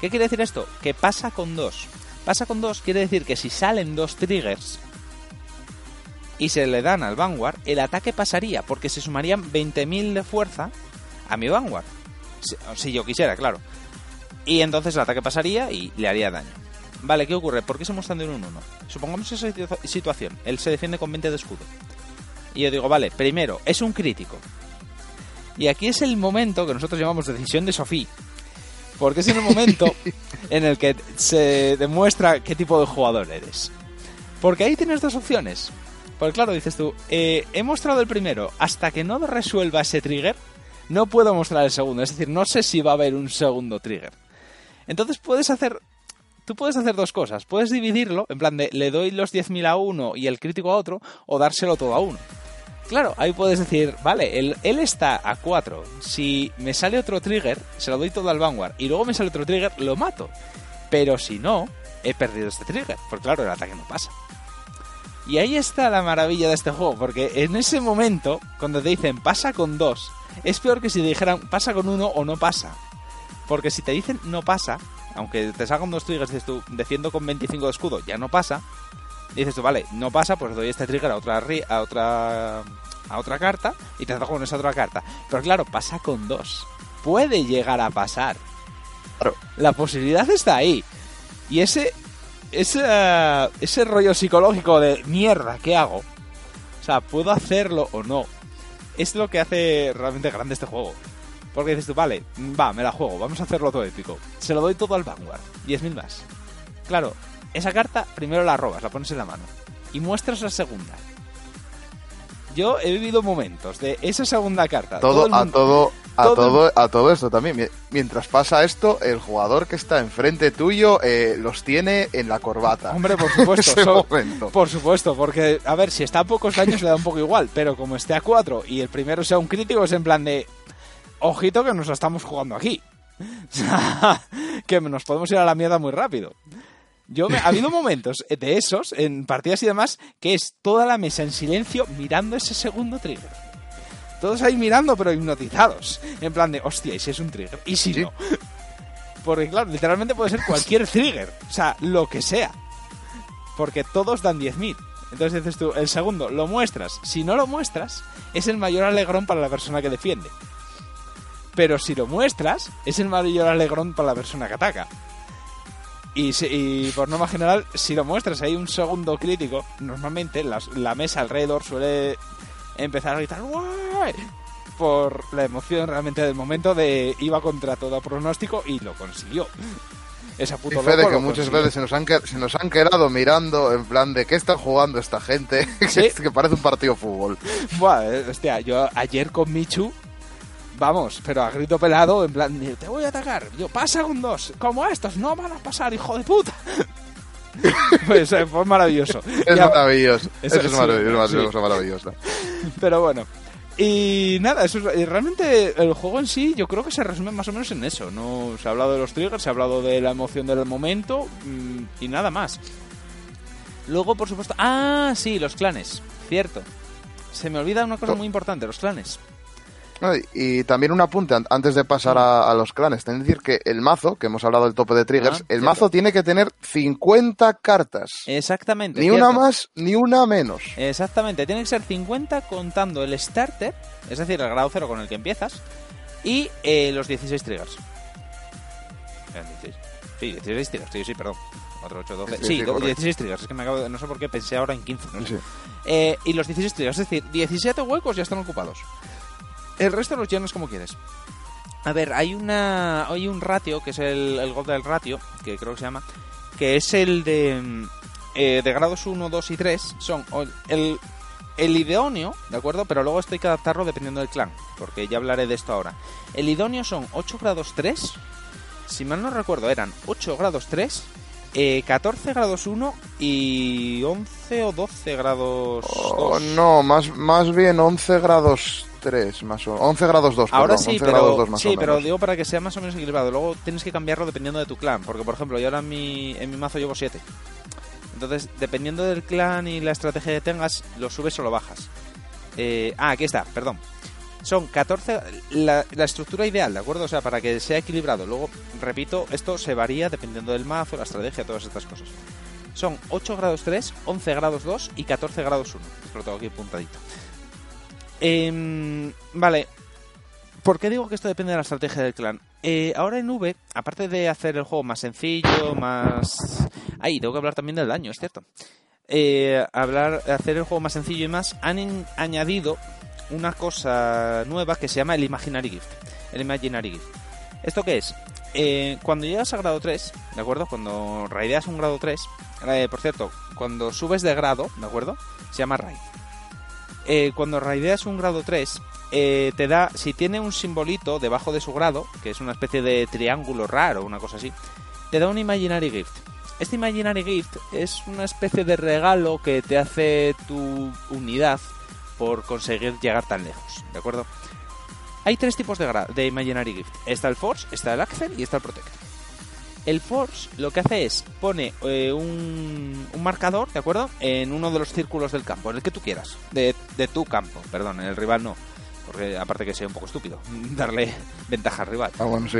¿Qué quiere decir esto? Que pasa con 2. Pasa con 2 quiere decir que si salen dos triggers y se le dan al Vanguard, el ataque pasaría porque se sumarían 20.000 de fuerza a mi Vanguard. Si, yo quisiera, claro. Y entonces el ataque pasaría y le haría daño. Vale, ¿qué ocurre? ¿Por qué se muestran de un 1-1? Supongamos esa situa- situación. Él se defiende con 20 de escudo. Y yo digo, vale, primero, es un crítico. Y aquí es el momento que nosotros llamamos decisión de Sofía. Porque es en el momento en el que se demuestra qué tipo de jugador eres. Porque ahí tienes dos opciones. Porque claro, dices tú, eh, he mostrado el primero, hasta que no resuelva ese trigger, no puedo mostrar el segundo. Es decir, no sé si va a haber un segundo trigger. Entonces puedes hacer... Tú puedes hacer dos cosas. Puedes dividirlo, en plan de le doy los 10.000 a uno y el crítico a otro, o dárselo todo a uno. Claro, ahí puedes decir, vale, él, está a 4. Si me sale otro trigger, se lo doy todo al Vanguard. Y luego me sale otro trigger, lo mato. Pero si no, he perdido este trigger. Porque claro, el ataque no pasa. Y ahí está la maravilla de este juego. Porque en ese momento, cuando te dicen pasa con 2, es peor que si te dijeran pasa con uno o no pasa. Porque si te dicen no pasa, aunque te salgan dos triggers, dices tú, defiendo con 25 de escudo, ya no pasa. Dices tú, vale, no pasa, pues doy este trigger a otra, a otra, a otra carta y te ataco con esa otra carta. Pero claro, pasa con dos. Puede llegar a pasar.
Claro.
La posibilidad está ahí. Y ese, ese, ese rollo psicológico de mierda, ¿qué hago? O sea, ¿puedo hacerlo o no? Es lo que hace realmente grande este juego. Porque dices tú, vale, va, me la juego, vamos a hacerlo todo épico. Se lo doy todo al Vanguard, 10.000 más. Claro, esa carta primero la robas, la pones en la mano. Y muestras la segunda. Yo he vivido momentos de esa segunda carta.
Todo, a todo, a
todo
todo, a todo esto también. Mi- Mientras pasa esto, el jugador que está enfrente tuyo eh, los tiene en la corbata.
Hombre, por supuesto.
Ese
so-
momento.
Por supuesto, porque, a ver, si está a pocos daños le da un poco igual, pero como esté a 4 y el primero sea un crítico, es en plan de. Ojito que nos la estamos jugando aquí. Que nos podemos ir a la mierda muy rápido. Yo me- ha habido momentos de esos, en partidas y demás, que es toda la mesa en silencio mirando ese segundo trigger. Todos ahí mirando, pero hipnotizados. En plan de, hostia, ¿y si es un trigger? ¿Y si
Sí.
no? Porque, claro, literalmente puede ser cualquier trigger. O sea, lo que sea. Porque todos dan 10.000. Entonces dices tú, el segundo, lo muestras. Si no lo muestras, es el mayor alegrón para la persona que defiende. Pero si lo muestras, es el mayor alegrón para la persona que ataca. Y, si- y por norma general, si lo muestras hay un segundo crítico, normalmente las- la mesa alrededor suele empezar a gritar ¡Guay! por la emoción realmente del momento de iba contra todo pronóstico y lo consiguió. Esa puto
Fede,
loco
que muchas
consiguió.
veces se nos, han, se nos han quedado mirando en plan de qué están jugando esta gente,
Sí.
que parece un partido de fútbol.
Buah, eh, hostia, yo ayer con Michu, vamos, pero a grito pelado, en plan, te voy a atacar. Yo, pasa con dos, como estos, no van a pasar, hijo de puta. pues eh, fue maravilloso.
Es
Ya-
maravilloso.
Eso
Eso, es
sí,
maravilloso, es
sí.
maravillosa.
Pero bueno. Y nada, eso es- y realmente el juego en sí yo creo que se resume más o menos en eso. No se ha hablado de los triggers, se ha hablado de la emoción del momento mm, y nada más. Luego, por supuesto, ah, sí, los clanes, cierto. Se me olvida una cosa muy importante, los clanes.
Y- también un apunte an- antes de pasar a, a los clanes. Ten que decir que el mazo, que hemos hablado del tope de triggers,
Ah,
el
cierto.
mazo tiene que tener 50 cartas.
Exactamente.
Ni
cierto.
una más, ni una menos.
Exactamente, tiene que ser 50 contando el starter, es decir, el grado 0 con el que empiezas, y eh, los 16 triggers. Eran 16. Sí, 16 triggers, sí, sí, perdón. 4, 8, 12.
Sí,
Sí,
sí,
do-
correcto.
16 triggers, es que me acabo de... No sé por qué pensé ahora en 15. no sé.
Sí.
Eh, y los 16 triggers, es decir, 17 huecos ya están ocupados. El resto los llenas como quieres. A ver, hay una hay un ratio, que es el, el God del ratio, que creo que se llama, que es el de, mm, eh, de grados 1, 2 y 3. Son el, el idóneo, ¿de acuerdo? Pero luego esto hay que adaptarlo dependiendo del clan, porque ya hablaré de esto ahora. El idóneo son 8 grados 3, si mal no recuerdo, eran 8 grados 3, eh, 14 grados 1 y 11 o 12 grados 2.
Oh, no, más, más bien 11 grados 3, más o 11 grados 2.
Ahora
perdón,
sí,
11 grados
pero,
2 más
sí
o
pero
menos.
digo para que sea más o menos equilibrado. Luego tienes que cambiarlo dependiendo de tu clan. Porque, por ejemplo, yo ahora en mi, en mi mazo llevo 7. Entonces, dependiendo del clan y la estrategia que tengas, lo subes o lo bajas. Eh, ah, aquí está, perdón. Son 14. La, la estructura ideal, ¿de acuerdo? O sea, para que sea equilibrado. Luego, repito, esto se varía dependiendo del mazo, la estrategia, todas estas cosas. Son 8 grados 3, 11 grados 2 y 14 grados 1. Esto lo tengo aquí apuntadito. Em, vale. ¿Por qué digo que esto depende de la estrategia del clan? Eh, ahora en V, aparte de hacer el juego más sencillo, más... Ahí, tengo que hablar también del daño, es cierto. Eh, hablar, hacer el juego más sencillo y más, han añadido una cosa nueva que se llama el Imaginary Gift. El Imaginary Gift. ¿Esto qué es? eh, cuando llegas a grado 3, ¿de acuerdo? Cuando raideas un grado 3, eh, por cierto, cuando subes de grado, ¿de acuerdo? Se llama raid. Eh, cuando raideas un grado 3, eh, te da, si tiene un simbolito debajo de su grado, que es una especie de triángulo raro, una cosa así, te da un Imaginary Gift. Este Imaginary Gift es una especie de regalo que te hace tu unidad por conseguir llegar tan lejos, ¿de acuerdo? Hay tres tipos de, de Imaginary Gift. Está el Force, está el Axel y está el Protect. El Force lo que hace es pone eh, un, un marcador, ¿de acuerdo? En uno de los círculos del campo, en el que tú quieras. De, de tu campo, perdón, en el rival no. Porque aparte que sea un poco estúpido darle ventaja al rival.
Ah, bueno, sí.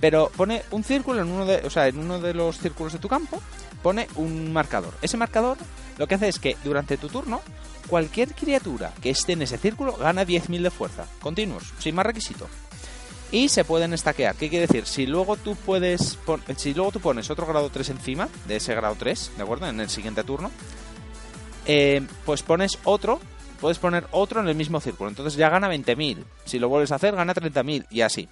Pero pone un círculo en uno de, o sea, en uno de los círculos de tu campo, pone un marcador. Ese marcador lo que hace es que durante tu turno, cualquier criatura que esté en ese círculo gana 10.000 de fuerza, continuos, sin más requisito. Y se pueden stackear. ¿Qué quiere decir? Si luego tú puedes si luego tú pones otro grado 3 encima de ese grado 3, ¿de acuerdo? En el siguiente turno, eh, pues pones otro, puedes poner otro en el mismo círculo. Entonces ya gana 20.000. Si lo vuelves a hacer, gana 30.000 y así.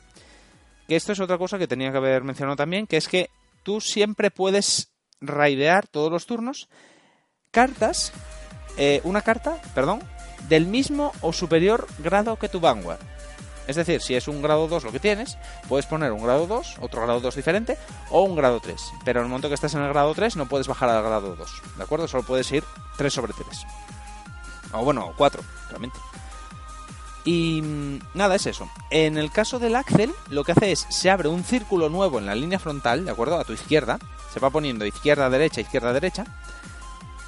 Que esto es otra cosa que tenía que haber mencionado también, que es que tú siempre puedes raidear todos los turnos cartas, eh, una carta, perdón, del mismo o superior grado que tu Vanguard. Es decir, si es un grado 2 lo que tienes, puedes poner un grado 2, otro grado 2 diferente, o un grado 3. Pero en el momento que estés en el grado 3 no puedes bajar al grado 2, ¿de acuerdo? Solo puedes ir 3 sobre 3. O bueno, 4, realmente. Y mm, nada, es eso. En el caso del Axel, lo que hace es, se abre un círculo nuevo en la línea frontal, ¿de acuerdo? A tu izquierda. Se va poniendo izquierda, derecha, izquierda, derecha.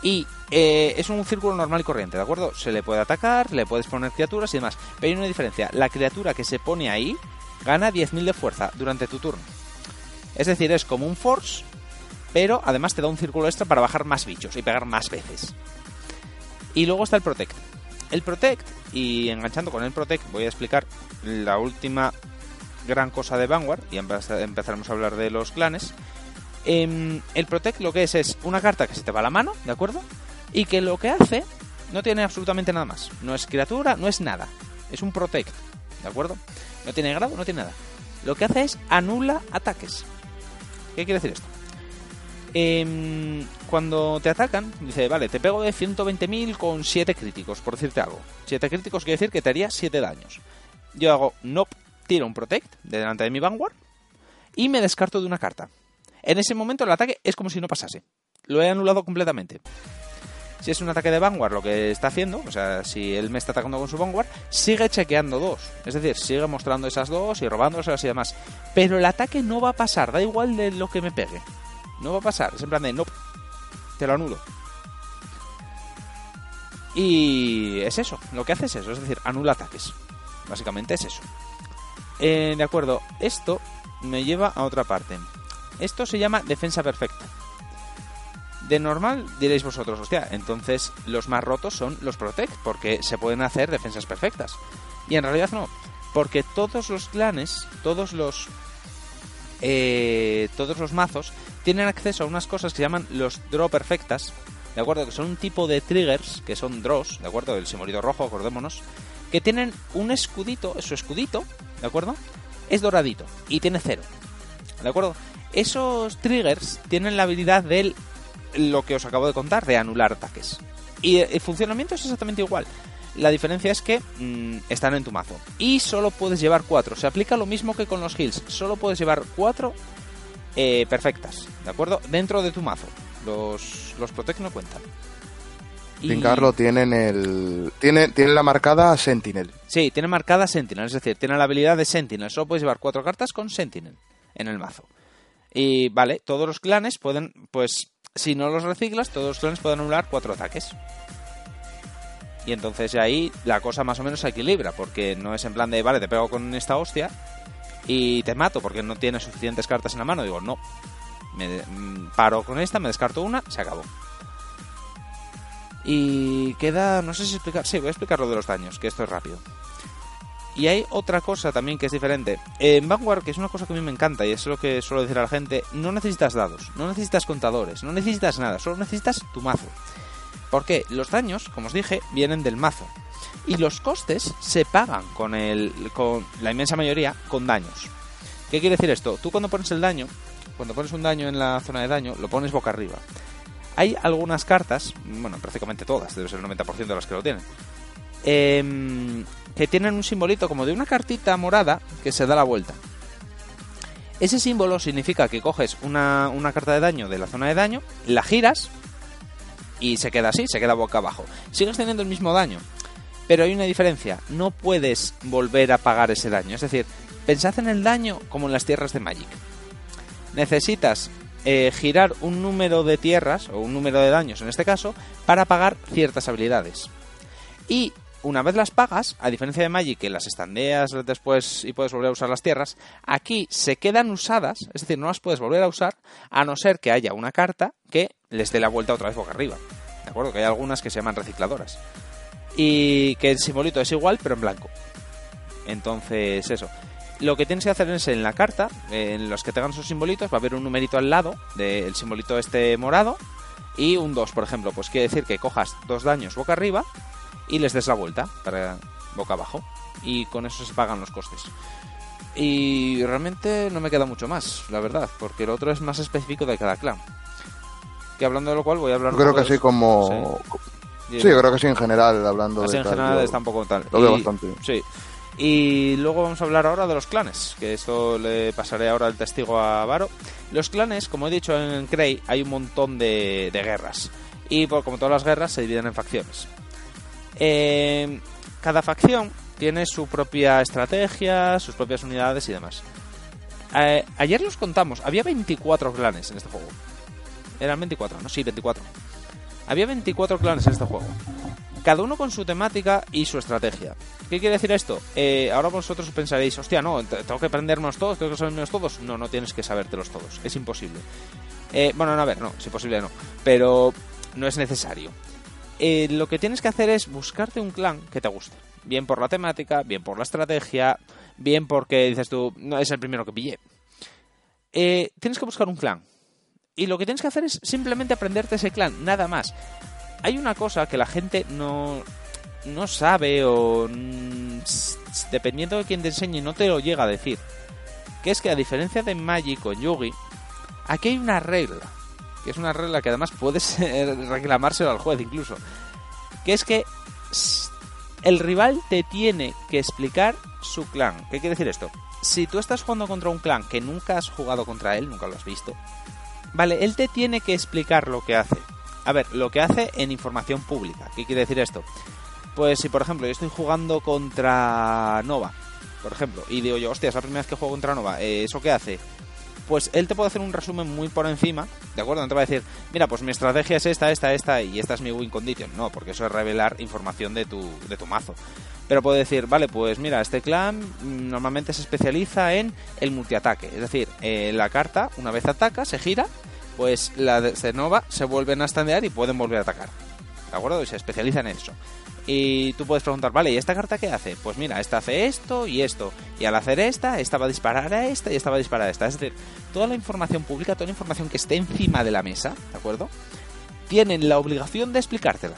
Y eh, es un círculo normal y corriente, ¿de acuerdo? Se le puede atacar, le puedes poner criaturas y demás. Pero hay una diferencia. La criatura que se pone ahí gana 10.000 de fuerza durante tu turno. Es decir, es como un force, pero además te da un círculo extra para bajar más bichos y pegar más veces. Y luego está el Protect. El Protect, y enganchando con el Protect, voy a explicar la última gran cosa de Vanguard, y empe- empezaremos a hablar de los clanes. Em, el Protect lo que es es una carta que se te va a la mano, ¿de acuerdo? Y que lo que hace no tiene absolutamente nada más. No es criatura, no es nada. Es un Protect, ¿de acuerdo? No tiene grado, no tiene nada. Lo que hace es anula ataques. ¿Qué quiere decir esto? Em, cuando te atacan, dice, vale, te pego de 120.000 con 7 críticos, por decirte algo. 7 críticos quiere decir que te haría 7 daños. Yo hago, nope, tiro un protect de delante de mi vanguard y me descarto de una carta. En ese momento el ataque es como si no pasase. Lo he anulado completamente. Si es un ataque de Vanguard lo que está haciendo, o sea, si él me está atacando con su Vanguard, sigue chequeando dos. Es decir, sigue mostrando esas dos y robándoselas y demás. Pero el ataque no va a pasar, da igual de lo que me pegue. No va a pasar, es en plan de no, te lo anulo. Y es eso, lo que hace es eso, es decir, anula ataques. Básicamente es eso. Eh, de acuerdo, esto me lleva a otra parte. Esto se llama defensa perfecta. De normal diréis vosotros, hostia, entonces los más rotos son los Protect, porque se pueden hacer defensas perfectas. Y en realidad no, porque todos los clanes, todos los eh, todos los mazos tienen acceso a unas cosas que se llaman los draw perfectas, ¿de acuerdo? Que son un tipo de triggers, que son draws, ¿de acuerdo? El simbolito rojo, acordémonos, que tienen un escudito, su escudito, ¿de acuerdo? Es doradito y tiene cero, ¿de acuerdo? Esos triggers tienen la habilidad del lo que os acabo de contar, de anular ataques. Y el funcionamiento es exactamente igual. La diferencia es que mmm, están en tu mazo. Y solo puedes llevar cuatro. Se aplica lo mismo que con los heals. Solo puedes llevar cuatro eh, perfectas. ¿De acuerdo? Dentro de tu mazo. Los, los Protect no cuentan.
Y... Pincarlo tienen el. Tiene, tiene la marcada Sentinel.
Sí, tiene marcada Sentinel. Es decir, tiene la habilidad de Sentinel. Solo puedes llevar cuatro cartas con Sentinel en el mazo. Y vale, todos los clanes pueden, pues, si no los reciclas, todos los clanes pueden anular cuatro ataques. Y entonces ahí la cosa más o menos se equilibra, porque no es en plan de, vale, te pego con esta hostia y te mato porque no tienes suficientes cartas en la mano. Digo, no. Me paro con esta, me descarto una, se acabó. Y queda, no sé si explicar, sí, voy a explicar lo de los daños, que esto es rápido. Y hay otra cosa también que es diferente. En Vanguard, que es una cosa que a mí me encanta y es lo que suelo decir a la gente, no necesitas dados, no necesitas contadores, no necesitas nada, solo necesitas tu mazo. Porque los daños, como os dije, vienen del mazo. Y los costes se pagan con, el, con la inmensa mayoría con daños. ¿Qué quiere decir esto? Tú cuando pones el daño, cuando pones un daño en la zona de daño, lo pones boca arriba. Hay algunas cartas, bueno, prácticamente todas, debe ser el 90% de las que lo tienen, em, que tienen un simbolito como de una cartita morada que se da la vuelta. Ese símbolo significa que coges una, una carta de daño de la zona de daño, la giras y se queda así, se queda boca abajo. Sigues teniendo el mismo daño, pero hay una diferencia, no puedes volver a pagar ese daño. Es decir, pensad en el daño como en las tierras de Magic. Necesitas eh, girar un número de tierras, o un número de daños en este caso, para pagar ciertas habilidades. Y una vez las pagas, a diferencia de Magic, que las estandeas después y puedes volver a usar las tierras, aquí se quedan usadas, es decir, no las puedes volver a usar, a no ser que haya una carta que les dé la vuelta otra vez boca arriba. ¿De acuerdo? Que hay algunas que se llaman recicladoras. Y que el simbolito es igual, pero en blanco. Entonces, eso. Lo que tienes que hacer es en la carta, en los que tengan sus simbolitos, va a haber un numerito al lado del simbolito este morado y un 2, por ejemplo. Pues quiere decir que cojas dos daños boca arriba y les des la vuelta para boca abajo. Y con eso se pagan los costes. Y realmente no me queda mucho más, la verdad, porque el otro es más específico de cada clan. Que hablando de lo cual voy a hablar.
Yo creo que sí, como. Sí. creo que sí, en general, hablando
Así
de.
en
tal,
general está un poco tal.
Lo veo
Y-
bastante.
Sí. Y luego vamos a hablar ahora de los clanes, que esto le pasaré ahora el testigo a Varo. Los clanes, como he dicho en Cray, hay un montón de, de guerras. Y por, como todas las guerras, se dividen en facciones. Eh, cada facción tiene su propia estrategia, sus propias unidades y demás. Eh, ayer los contamos, había 24 clanes en este juego. Eran 24, ¿no? Sí, 24. Había 24 clanes en este juego. Cada uno con su temática y su estrategia. ¿Qué quiere decir esto? Eh, ahora vosotros pensaréis, hostia, no, te- tengo que aprendernos todos, tengo que sabernos todos. No, no tienes que sabértelos todos, es imposible. Eh, bueno, no, a ver, no, es imposible, no. Pero no es necesario. Eh, lo que tienes que hacer es buscarte un clan que te guste. Bien por la temática, bien por la estrategia, bien porque dices tú, no es el primero que pillé. Eh, tienes que buscar un clan. Y lo que tienes que hacer es simplemente aprenderte ese clan, nada más. Hay una cosa que la gente no, no sabe o mm, dependiendo de quién te enseñe no te lo llega a decir. Que es que a diferencia de Magic o Yugi, aquí hay una regla. Que es una regla que además puedes reclamárselo al juez incluso. Que es que el rival te tiene que explicar su clan. ¿Qué quiere decir esto? Si tú estás jugando contra un clan que nunca has jugado contra él, nunca lo has visto, vale, él te tiene que explicar lo que hace. A ver, lo que hace en información pública. ¿Qué quiere decir esto? Pues si por ejemplo yo estoy jugando contra Nova, por ejemplo, y digo yo, hostia, es la primera vez que juego contra Nova, eh, ¿eso qué hace? Pues él te puede hacer un resumen muy por encima, ¿de acuerdo? No te va a decir, mira, pues mi estrategia es esta, esta, esta, y esta es mi win condition. No, porque eso es revelar información de tu, de tu mazo. Pero puede decir, vale, pues mira, este clan mm, normalmente se especializa en el multiataque. Es decir, eh, la carta, una vez ataca, se gira, pues la de de Nova se vuelven a standear y pueden volver a atacar. ¿De acuerdo? Y se especializa en eso. Y tú puedes preguntar, vale, ¿y esta carta qué hace? Pues mira, esta hace esto y esto. Y al hacer esta, esta va a disparar a esta y esta va a disparar a esta. Es decir, toda la información pública, toda la información que esté encima de la mesa, ¿de acuerdo? Tienen la obligación de explicártela.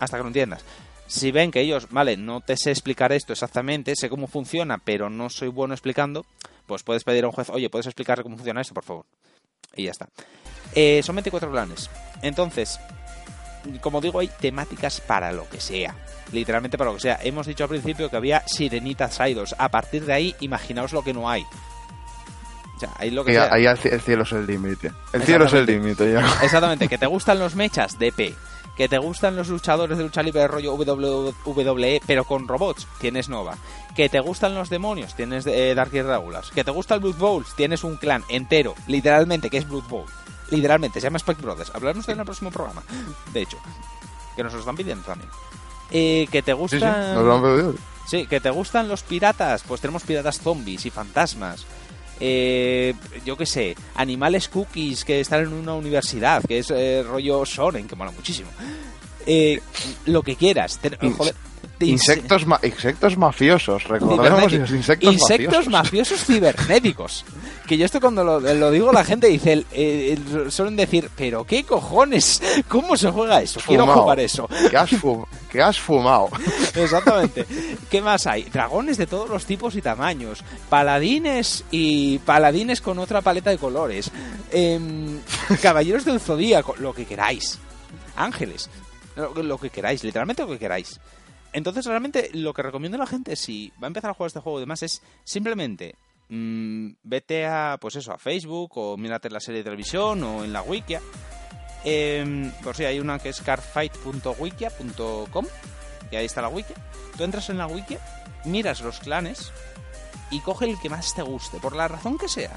Hasta que lo entiendas. Si ven que ellos, vale, no te sé explicar esto exactamente, sé cómo funciona, pero no soy bueno explicando, pues puedes pedir a un juez, oye, ¿puedes explicar cómo funciona esto, por favor? Y ya está. Eh, son 24 clanes. Entonces, como digo, hay temáticas para lo que sea. Literalmente para lo que sea. Hemos dicho al principio que había sirenitas idols. A partir de ahí, imaginaos lo que no hay. O sea, hay lo que sea.
ahí el ci- el cielo es el límite. El cielo es el límite ya.
Exactamente, que te gustan los mechas DP, que te gustan los luchadores de lucha libre de rollo WWE, pero con robots, tienes Nova. Que te gustan los demonios, tienes eh, Dark Regulars. Que te gusta el Blood Bowls, tienes un clan entero, literalmente, que es Blood Bowl. Literalmente, se llama Spike Brothers. Hablaremos de él en el próximo programa, de hecho. Que nos lo están pidiendo también. Eh, que te
Sí, sí,
gustan...
nos lo han pedido.
Sí, que te gustan los piratas, pues tenemos piratas zombies y fantasmas. Eh, yo qué sé, animales cookies que están en una universidad, que es eh, rollo Soren, que mola muchísimo. Eh, lo que quieras. Ten- joder,
Insectos, ma- insectos mafiosos, recordemos los insectos,
Insectos
mafiosos.
mafiosos cibernéticos. Que yo esto cuando lo, lo digo la gente dice, el- el- suelen decir, pero qué cojones, ¿cómo se juega eso? Quiero
Fumao.
jugar eso.
¿Qué has, que has fumado.
Exactamente. ¿Qué más hay? Dragones de todos los tipos y tamaños. Paladines y paladines con otra paleta de colores. Em, caballeros del zodíaco, lo que queráis. Ángeles, lo que queráis, literalmente lo que queráis. Entonces, realmente, lo que recomiendo a la gente, si va a empezar a jugar este juego y demás, es simplemente mm, vete a, pues eso, a Facebook o mírate la serie de televisión o en la Wikia. Eh, por si hay una que es cardfight.wikia.com y ahí está la wiki. Tú entras en la wiki, miras los clanes y coge el que más te guste, por la razón que sea.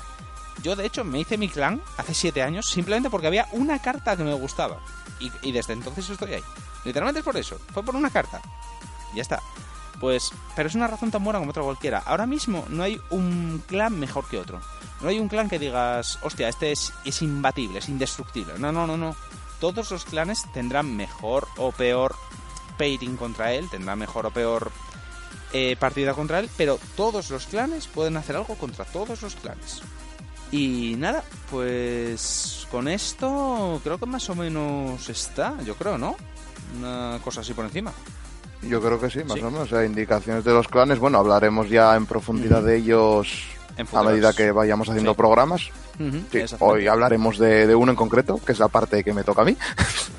Yo, de hecho, me hice mi clan hace 7 años simplemente porque había una carta que me gustaba. Y, y desde entonces estoy ahí. Literalmente es por eso. Fue por una carta. Ya está. Pues, pero es una razón tan buena como otra cualquiera. Ahora mismo no hay un clan mejor que otro. No hay un clan que digas, hostia, este es, es imbatible, es indestructible. No, no, no, no. Todos los clanes tendrán mejor o peor pairing contra él, tendrán mejor o peor eh, partida contra él, pero todos los clanes pueden hacer algo contra todos los clanes. Y nada, pues con esto creo que más o menos está, yo creo, ¿no? Una cosa así por encima.
Yo creo que sí, más
Sí.
o menos. O sea, indicaciones de los clanes, bueno, hablaremos ya en profundidad de ellos a medida que vayamos haciendo
Sí.
programas. Sí, hoy hablaremos de, de uno en concreto, que es la parte que me toca a mí.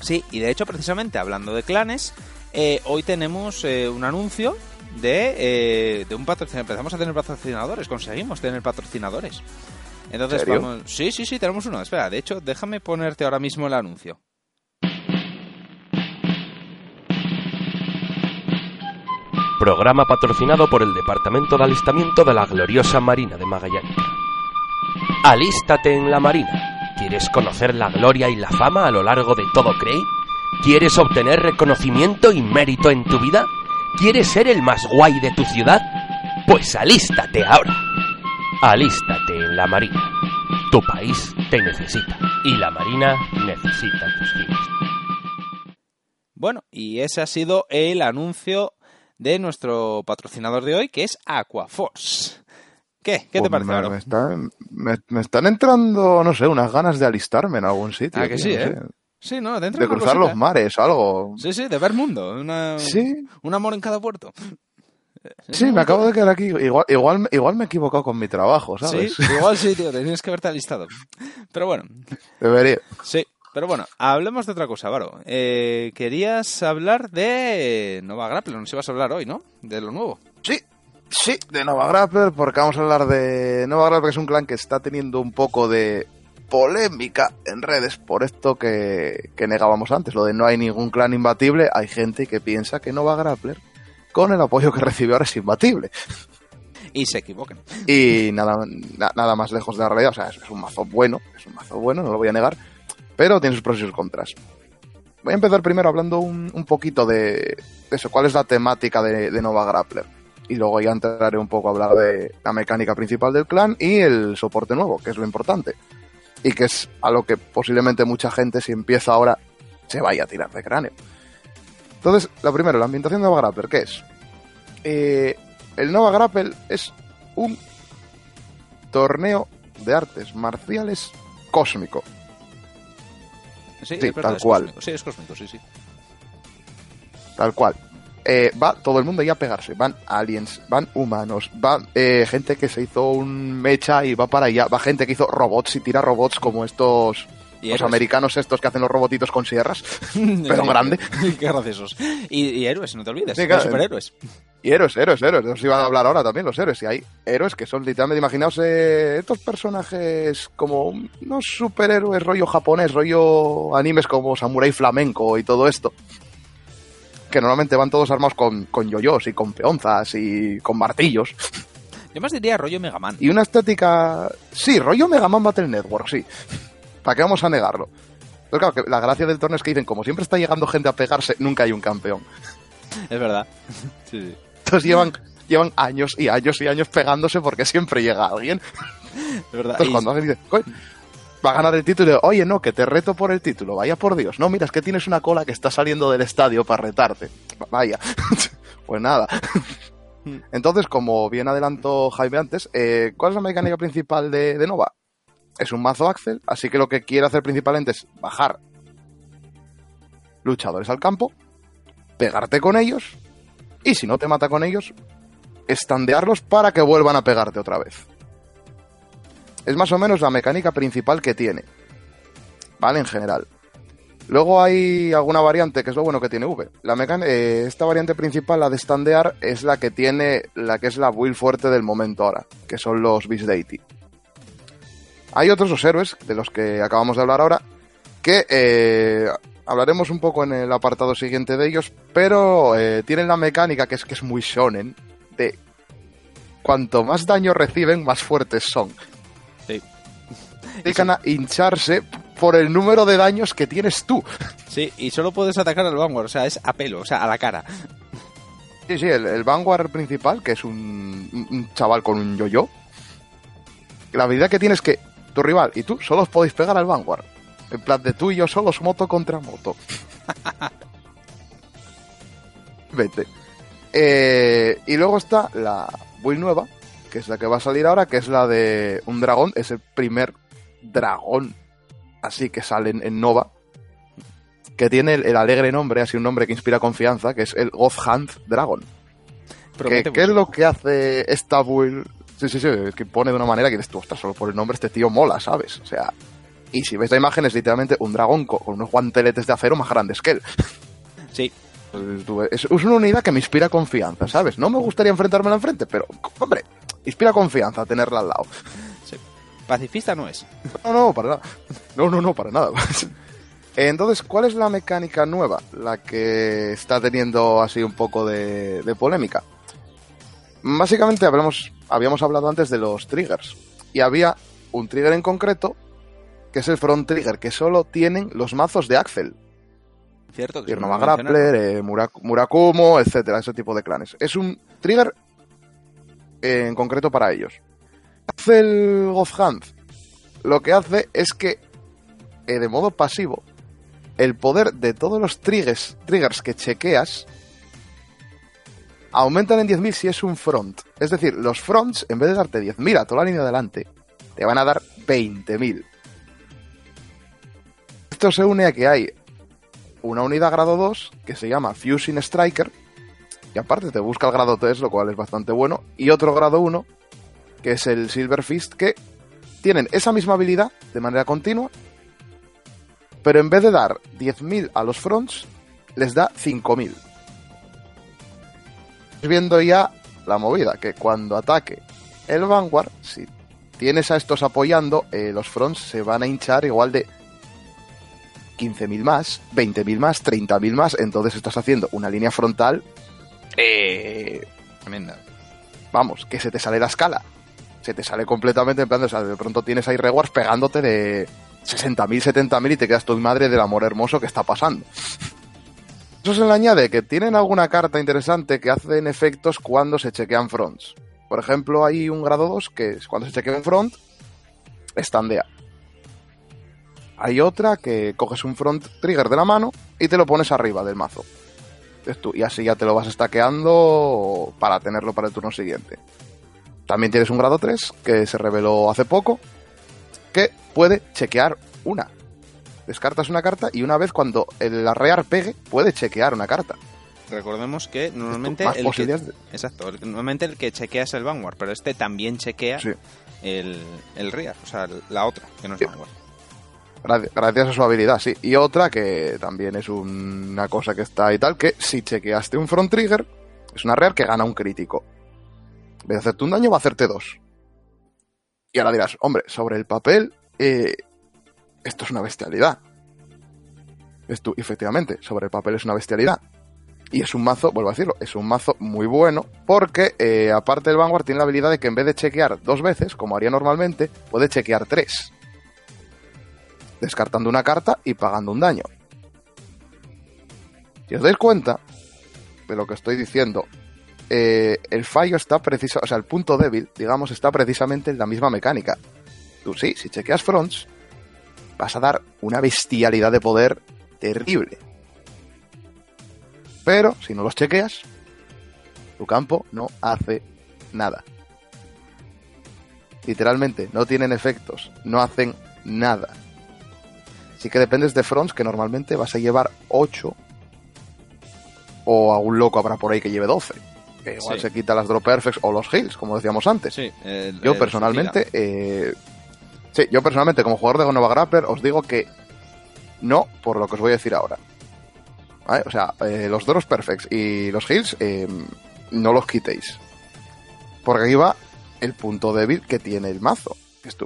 Sí, y de hecho, precisamente hablando de clanes, eh, hoy tenemos eh, un anuncio de, eh, de un patrocinador. Empezamos a tener patrocinadores, conseguimos tener patrocinadores. Entonces, vamos. Sí, sí, sí, tenemos uno. Espera, de hecho, déjame ponerte ahora mismo el anuncio.
Programa patrocinado por el Departamento de Alistamiento de la gloriosa Marina de Magallanes. Alístate en la Marina. ¿Quieres conocer la gloria y la fama a lo largo de todo Crey? ¿Quieres obtener reconocimiento y mérito en tu vida? ¿Quieres ser el más guay de tu ciudad? Pues alístate ahora. Alístate en la Marina. Tu país te necesita y la Marina necesita tus skills.
Bueno, y ese ha sido el anuncio de nuestro patrocinador de hoy, que es Aquaforce. ¿Qué? ¿Qué te
Pues
parece,
me, me están, me- me están entrando, no sé, unas ganas de alistarme en algún sitio.
Ah, que
tío,
sí,
no
¿eh?
sé.
Sí, ¿no? Dentro
De cruzar los mares, algo.
Sí, sí, de ver mundo. Una,
Sí,
Un amor en cada puerto.
sí, me acabo de quedar aquí. Igual, igual, igual me he equivocado con mi trabajo, ¿sabes?
Sí, igual sí, tío, tienes que haberte alistado. Pero bueno,
Debería.
sí. Pero bueno, hablemos de otra cosa, Varo. Eh, querías hablar de Nova Grapple, nos ibas a hablar hoy, ¿no? De lo nuevo.
Sí, sí, de Nova Grapple, porque vamos a hablar de Nova Grapple, que es un clan que está teniendo un poco de polémica en redes por esto que, que negábamos antes, lo de no hay ningún clan imbatible, hay gente que piensa que Nova Grappler, con el apoyo que recibe ahora, es imbatible.
Y se equivocan.
Y nada, na- nada más lejos de la realidad, o sea, es, es un mazo bueno, es un mazo bueno, no lo voy a negar, pero tiene sus pros y sus contras. Voy a empezar primero hablando un, un poquito de, eso, cuál es la temática de, de Nova Grappler. Y luego ya entraré un poco a hablar de la mecánica principal del clan y el soporte nuevo, que es lo importante. Y que es a lo que posiblemente mucha gente, si empieza ahora, se vaya a tirar de cráneo. Entonces, lo primero, la ambientación de Nova Grappler, ¿qué es? Eh, el Nova Grapple es un torneo de artes marciales cósmico.
Sí,
Sí,
es verdad,
tal cual.
cósmico. Sí, es cósmico, sí, sí.
Tal cual. Eh, va todo el mundo ahí a pegarse. Van aliens, van humanos, va eh, gente que se hizo un mecha y va para allá. Va gente que hizo robots y tira robots como estos... Los
héroes.
americanos estos que hacen los robotitos con sierras. pero grande.
Qué graciosos. Y, y héroes, no te olvides.
Sí, claro.
superhéroes.
Y héroes, héroes, héroes. Os iba a hablar ahora también los héroes. Y hay héroes que son literalmente, imaginaos eh, estos personajes como unos superhéroes rollo japonés, rollo animes como Samurai Flamenco y todo esto. Que normalmente van todos armados con, con yoyos y con peonzas y con martillos.
Yo más diría rollo Mega Man.
Y una estética... Sí, rollo Mega Man Battle Network, sí. ¿Para qué vamos a negarlo? Pero claro, que la gracia del torneo es que dicen, como siempre está llegando gente a pegarse, nunca hay un campeón.
Es verdad. Sí, sí.
Entonces llevan, llevan años y años y años pegándose porque siempre llega alguien.
Es verdad.
Entonces
Y-
cuando alguien dice, "Coño, va a ganar el título, oye, no, que te reto por el título, vaya por Dios. No, mira, es que tienes una cola que está saliendo del estadio para retarte. Va- Vaya. pues nada. Entonces, como bien adelantó Jaime antes, eh, ¿cuál es la mecánica principal de, de Nova? Es un mazo Axel, así que lo que quiere hacer principalmente es bajar luchadores al campo pegarte con ellos, y si no te mata con ellos, estandearlos para que vuelvan a pegarte otra vez. Es más o menos la mecánica principal que tiene. ¿Vale? En general. Luego hay alguna variante que es lo bueno que tiene V. La eh, esta variante principal, la de standear, es la que tiene la que es la build fuerte del momento ahora, que son los Beast Deity. Hay otros héroes, de los que acabamos de hablar ahora, que eh, hablaremos un poco en el apartado siguiente de ellos, pero eh, tienen la mecánica que es que es muy shonen, de cuanto más daño reciben, más fuertes son.
Sí.
Dedican a hincharse por el número de daños que tienes tú.
Sí, y solo puedes atacar al Vanguard, o sea, es a pelo, o sea, a la cara.
Sí, sí, el, Vanguard principal, que es un, un chaval con un yo-yo, la habilidad que tienes es que tu rival y tú solo os podéis pegar al Vanguard. En plan de tú y yo solos moto contra moto. Vete. Eh, y luego está la build nueva, que es la que va a salir ahora, que es la de un dragón. Es el primer dragón así que sale en, Nova. Que tiene el, alegre nombre, así un nombre que inspira confianza, que es el Hand Dragon. ¿Qué, es lo que hace esta build? Sí, sí, sí, que pone de una manera que dices tú, ostras, solo por el nombre este tío mola, ¿sabes? O sea, y si ves la imagen es literalmente un dragón con unos guanteletes de acero más grandes que él.
Sí.
Es una unidad que me inspira confianza, ¿sabes? No me gustaría enfrentármela enfrente, pero, hombre, inspira confianza tenerla al lado.
Sí. Pacifista no es.
No, no, para nada. No, no, no, para nada. Entonces, ¿cuál es la mecánica nueva? La que está teniendo así un poco de, polémica. Básicamente hablamos, habíamos hablado antes de los triggers. Y había un trigger en concreto que es el Front Trigger, que solo tienen los mazos de Axel.
Cierto,
que Nova Grappler, eh, Murakumo, etcétera, ese tipo de clanes. Es un trigger eh, en concreto para ellos. Axel Gozhand lo que hace es que, eh, de modo pasivo, el poder de todos los triggers, triggers que chequeas aumentan en 10.000 si es un front. Es decir, los fronts, en vez de darte 10.000 a toda la línea de adelante, te van a dar 20.000. Esto se une a que hay una unidad grado 2 que se llama Fusing Striker, y aparte te busca el grado 3, lo cual es bastante bueno, y otro grado 1, que es el Silver Fist, que tienen esa misma habilidad de manera continua, pero en vez de dar 10.000 a los fronts, les da 5.000. Viendo ya la movida, que cuando ataque el Vanguard, si tienes a estos apoyando, eh, los fronts se van a hinchar igual de 15.000 más, 20.000 más, 30.000 más, entonces estás haciendo una línea frontal eh, tremenda. Vamos, que se te sale la escala. Se te sale completamente en plan, o sea, de pronto tienes ahí rewards pegándote de 60.000, 70.000 y te quedas tu madre del amor hermoso que está pasando. Eso se le añade que tienen alguna carta interesante que hacen efectos cuando se chequean fronts. Por ejemplo, hay un grado 2 que es cuando se chequea un front, estandea. Hay otra que coges un front trigger de la mano y te lo pones arriba del mazo. Y así ya te lo vas estaqueando para tenerlo para el turno siguiente. También tienes un grado 3 que se reveló hace poco que puede chequear una. Descartas una carta y una vez cuando el arrear pegue puede chequear una carta.
Recordemos que normalmente el que, exacto, normalmente el que chequea es el Vanguard, pero este también chequea el, el Rear, o sea, la otra, que no es Vanguard.
Gracias a su habilidad, sí. Y otra que también es una cosa que está y tal, que si chequeaste un front trigger, es una rear que gana un crítico. En vez de hacerte un daño, va a hacerte dos. Y ahora dirás, hombre, sobre el papel, eh, esto es una bestialidad. Esto, efectivamente, sobre el papel es una bestialidad. Y es un mazo, vuelvo a decirlo, es un mazo muy bueno porque, eh, aparte del Vanguard, tiene la habilidad de que en vez de chequear dos veces, como haría normalmente, puede chequear tres descartando una carta y pagando un daño. Si os dais cuenta de lo que estoy diciendo, eh, el fallo está preciso, o sea, el punto débil, digamos, está precisamente en la misma mecánica. Tú sí, si chequeas fronts, vas a dar una bestialidad de poder terrible. Pero si no los chequeas, tu campo no hace nada. Literalmente, no tienen efectos, no hacen nada. Sí que dependes de fronts que normalmente vas a llevar 8 O algún loco habrá por ahí que lleve 12. Que igual
Sí.
se quita las Drop Perfects o los Heals, como decíamos antes.
Sí, el-
Yo
el
personalmente, eh, sí, yo personalmente como jugador de Nova Grappler os digo que no por lo que os voy a decir ahora. ¿Vale? O sea, eh, los Drops Perfects y los Heals eh, no los quitéis. Porque aquí va el punto débil que tiene el mazo.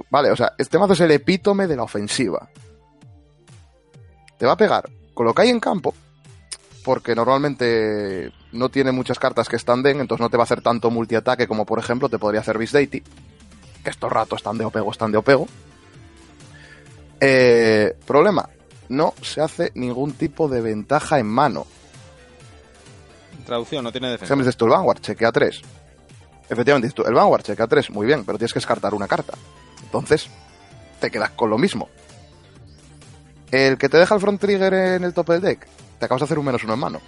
Vale, o sea, este mazo es el epítome de la ofensiva. Te va a pegar con lo que hay en campo, porque normalmente no tiene muchas cartas que estanden, entonces no te va a hacer tanto multiataque como por ejemplo te podría hacer Beast Deity, que estos ratos están de opego, están de opego. Eh, problema, no se hace ningún tipo de ventaja en mano.
Traducción, no tiene defensa.
Ejemplo, dices tú, el Vanguard, chequea 3. Efectivamente, el Vanguard, chequea 3, muy bien, pero tienes que descartar una carta. Entonces, te quedas con lo mismo. El que te deja el front trigger en el tope del deck, te acabas de hacer un menos uno en mano.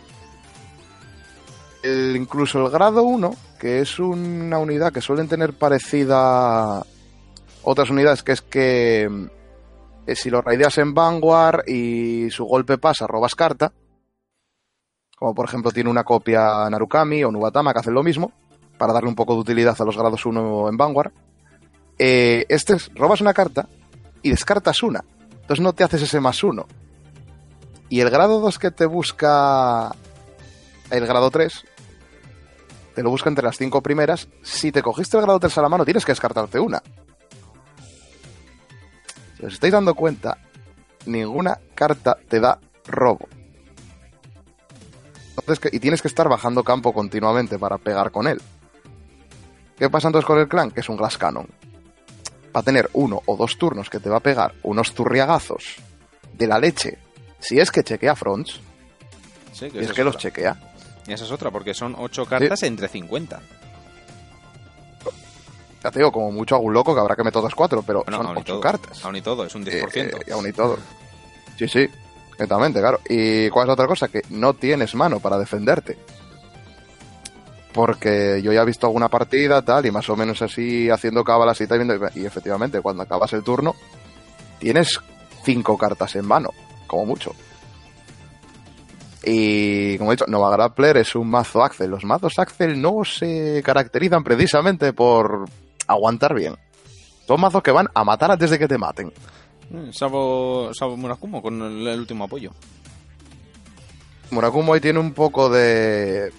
Incluso el grado 1, que es una unidad que suelen tener parecida a otras unidades, que es que mm, eh, si lo raideas en Vanguard y su golpe pasa, robas carta. Como por ejemplo tiene una copia Narukami o Nubatama que hacen lo mismo, para darle un poco de utilidad a los grados 1 en Vanguard. Eh, este es, robas una carta y descartas una. Entonces no te haces ese más uno. Y el grado 2 que te busca el grado 3, te lo busca entre las cinco primeras. Si te cogiste el grado 3 a la mano, tienes que descartarte una. Si os estáis dando cuenta, ninguna carta te da robo. Entonces, y tienes que estar bajando campo continuamente para pegar con él. ¿Qué pasa entonces con el clan? Que es un Glass Cannon. Va a tener uno o dos turnos que te va a pegar unos zurriagazos de la leche. Si es que chequea fronts,
Sí, que
y es que los chequea.
Y esa es otra, porque son 8 cartas entre 50.
Ya te digo, como mucho algún loco que habrá que meter otras cuatro, pero
Bueno,
son
aún y
ocho
todo.
cartas.
Aún y todo, es un 10%.
Eh, eh, y aún y todo. Sí, sí, exactamente, claro. ¿Y cuál es la otra cosa? Que no tienes mano para defenderte. Porque yo ya he visto alguna partida, tal, y más o menos así, haciendo cábalas y tal, y efectivamente, cuando acabas el turno, tienes cinco cartas en mano, como mucho. Y como he dicho, Nova Grappler es un mazo Axel. Los mazos Axel no se caracterizan precisamente por aguantar bien. Son mazos que van a matar antes de que te maten.
Mm, Salvo, salvo Murakumo con el, el último apoyo.
Murakumo ahí tiene un poco de...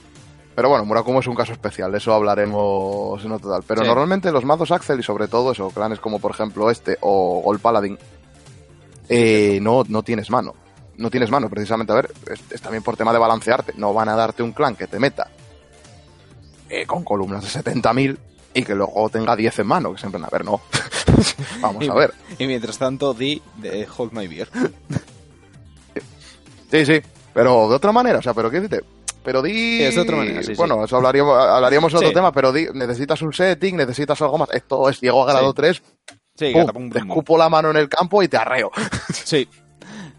Pero bueno, Murakumo es un caso especial, de eso hablaremos en otro tal. Pero
Sí.
normalmente los mazos Axel y sobre todo eso, clanes como por ejemplo este o Gol Paladin, eh, no, no tienes mano. No tienes mano, precisamente. A ver, es, es también por tema de balancearte. No van a darte un clan que te meta eh, con columnas de 70.000 y que luego tenga 10 en mano, que siempre, a ver, no. Vamos a ver.
Y mientras tanto, di de Hold My Beer.
Sí, sí, pero de otra manera, o sea, pero ¿qué dices? Pero di...
Es de otra manera, sí, sí.
bueno, eso hablaríamos, hablaríamos de otro tema, pero di, necesitas un setting, necesitas algo más. Esto es Diego a grado
Sí.
3,
Sí,
pum,
catapum,
te escupo la mano en el campo y te arreo.
Sí.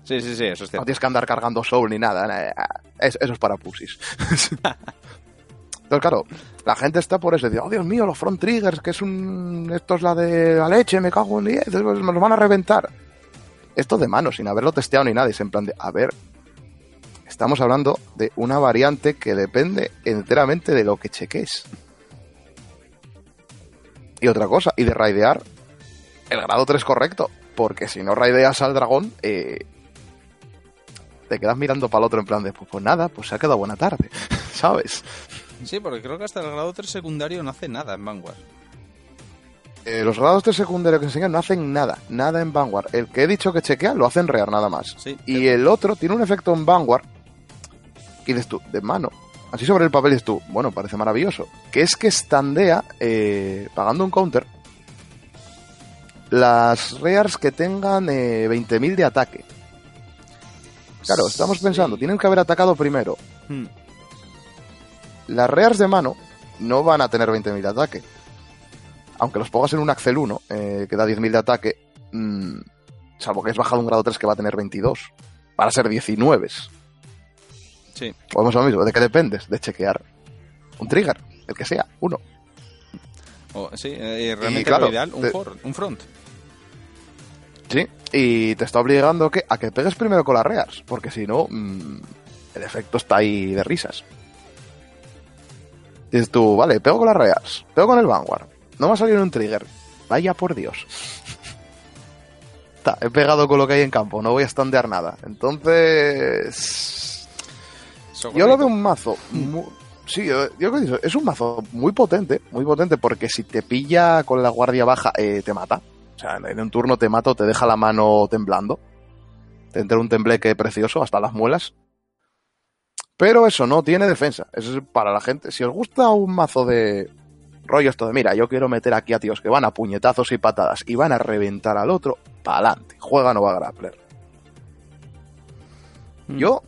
Sí, sí, sí, eso es
No
cierto.
tienes que andar cargando soul ni nada. es- eso es para pusis. Entonces, claro, la gente está por eso. Dice, oh Dios mío, los front triggers, que es un. Esto es la de la leche, me cago en 10, me los van a reventar. Esto de mano, sin haberlo testeado ni nada. Y es en plan de, a ver, estamos hablando de una variante que depende enteramente de lo que cheques. Y otra cosa, y de raidear el grado 3 correcto. Porque si no raideas al dragón, eh, te quedas mirando para el otro en plan de, pues, pues nada, pues se ha quedado buena tarde, ¿sabes?
Sí, porque creo que hasta el grado 3 secundario no hace nada en Vanguard.
Eh, los grados de secundario que enseñan no hacen nada, nada en Vanguard. El que he dicho que chequea lo hacen rear nada más.
Sí.
Y el otro tiene un efecto en Vanguard que dices tú, de mano. Así sobre el papel dices tú, bueno, parece maravilloso. Que es que standea, eh, pagando un counter, las rears que tengan eh, 20.000 de ataque. Claro, estamos
Sí.
pensando, tienen que haber atacado primero.
Hmm.
Las rears de mano no van a tener 20.000 de ataque. Aunque los pongas en un Axel 1, eh, que da 10.000 de ataque, mm, salvo que es bajado un grado 3 que va a tener 22. Van a ser 19.
Sí.
Podemos lo mismo. ¿De qué dependes? De chequear un trigger, el que sea, uno.
O- sí, eh, realmente
claro,
lo ideal, un,
te-
for- un front.
Sí. Y te está obligando ¿qué? a que pegues primero con las rears, porque si no, mm, el efecto está ahí de risas. Dices tú, vale, pego con las reas, pego con el Vanguard, no me ha salido un trigger. Vaya por Dios. Ta, he pegado con lo que hay en campo, no voy a standear nada. Entonces... Yo lo veo un mazo... mu- sí, yo, yo creo que es- es un mazo muy potente, muy potente, porque si te pilla con la guardia baja, eh, te mata. O sea, en un turno te mata o te deja la mano temblando. Te entra un tembleque precioso, hasta las muelas. Pero eso no tiene defensa. Eso es para la gente. Si os gusta un mazo de rollo esto de, mira, yo quiero meter aquí a tíos que van a puñetazos y patadas y van a reventar al otro, pa'lante. Juega Nova Grappler.
Mm.
Yo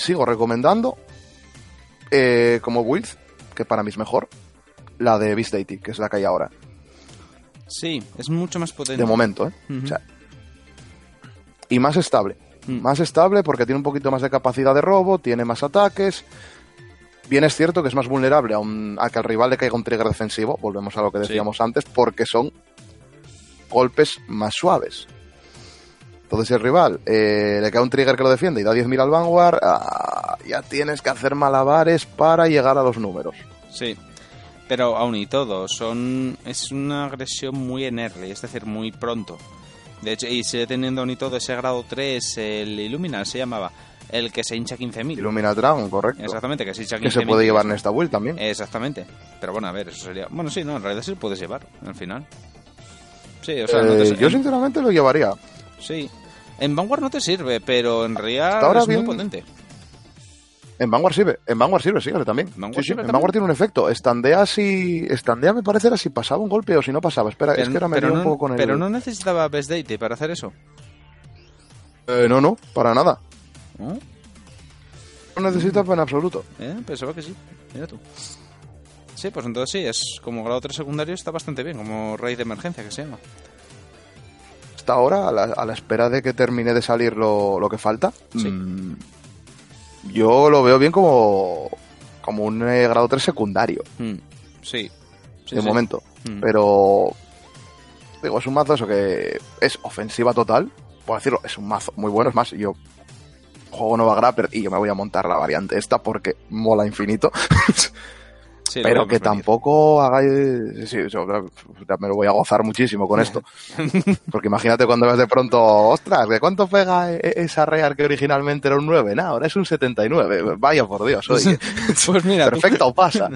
sigo recomendando eh, como build, que para mí es mejor, la de Beast Deity, que es la que hay ahora.
Sí, es mucho más potente.
De momento, ¿eh?
Ujú.
O sea, y más estable.
Mm.
Más estable porque tiene un poquito más de capacidad de robo, tiene más ataques. Bien es cierto que es más vulnerable a, un- a que al rival le caiga un trigger defensivo, volvemos a lo que
Sí.
decíamos antes, porque son golpes más suaves. Entonces, el rival eh, le cae un trigger que lo defiende y da 10.000 al Vanguard, ah, ya tienes que hacer malabares para llegar a los números.
Sí. Pero aún y todo, son es una agresión muy en early, es decir, muy pronto. De hecho, y sigue teniendo aún y todo ese grado 3, el Illuminal se llamaba, el que se hincha 15.000.
Illumina Dragon, correcto.
Exactamente, que se hincha 15.000.
Que se puede llevar en esta build también.
Exactamente. Pero bueno, a ver, eso sería... Bueno, sí, no, en realidad sí lo puedes llevar, al final. Sí, o sea, no
Eh,
te-
yo
en-
sinceramente lo llevaría.
Sí. En Vanguard no te sirve, pero en realidad
Hasta ahora
es muy potente.
En Vanguard sirve, en Vanguard sirve, sí, también.
¿Vanguard
sí, sí,
sirve
en
también?
Vanguard tiene un efecto. Estandea si. Estandea me parece era si pasaba un golpe o si no pasaba. Espera, es que ahora me
pero
lío
no,
un poco con el.
pero no necesitaba Best Date para hacer eso.
Eh, no, no, para nada.
¿No?
No necesitas en absoluto.
¿Eh? Pensaba que sí. Mira tú. Sí, pues entonces sí, es como grado 3 secundario está bastante bien, como raíz de emergencia que se llama.
Hasta ahora, a la, a la espera de que termine de salir lo, lo que falta,
Sí.
mm, yo lo veo bien como, como un eh, grado 3 secundario,
Mm, Sí. Sí,
de
sí.
momento.
Mm.
Pero. Digo, es un mazo eso que es ofensiva total. Por decirlo, es un mazo muy bueno. Es más, yo juego Nova Grappler y yo me voy a montar la variante esta porque mola infinito.
Sí,
pero que
venir.
tampoco hagáis. Sí, sí, yo me lo voy a gozar muchísimo con esto. Porque imagínate cuando ves de pronto, ostras, ¿de cuánto pega e- e- esa Rear que originalmente era un 9? Nah, ahora es un 79. Vaya por Dios, oye.
Pues mira,
Perfecto pasa.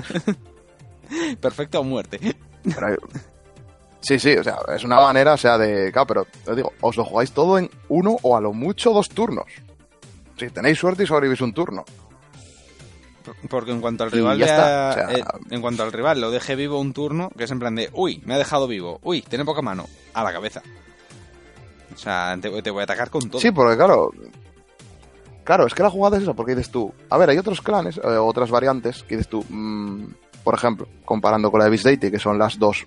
perfecto muerte.
Pero, sí, sí, o sea, es una manera, o sea, de. Claro, pero os digo, os lo jugáis todo en uno o a lo mucho dos turnos. Si tenéis suerte y sobrevivís un turno.
Porque en cuanto al rival
ya
le
está,
ha-
o sea-
eh, en cuanto al rival lo deje vivo un turno, que es en plan de, uy, me ha dejado vivo, uy, tiene poca mano, a la cabeza. O sea, te, te voy a atacar con todo.
Sí, porque claro. Claro, es que la jugada es esa, porque dices tú. A ver, hay otros clanes, eh, otras variantes, que dices tú. mm, por ejemplo, comparando con la de Beast Deity, que son las dos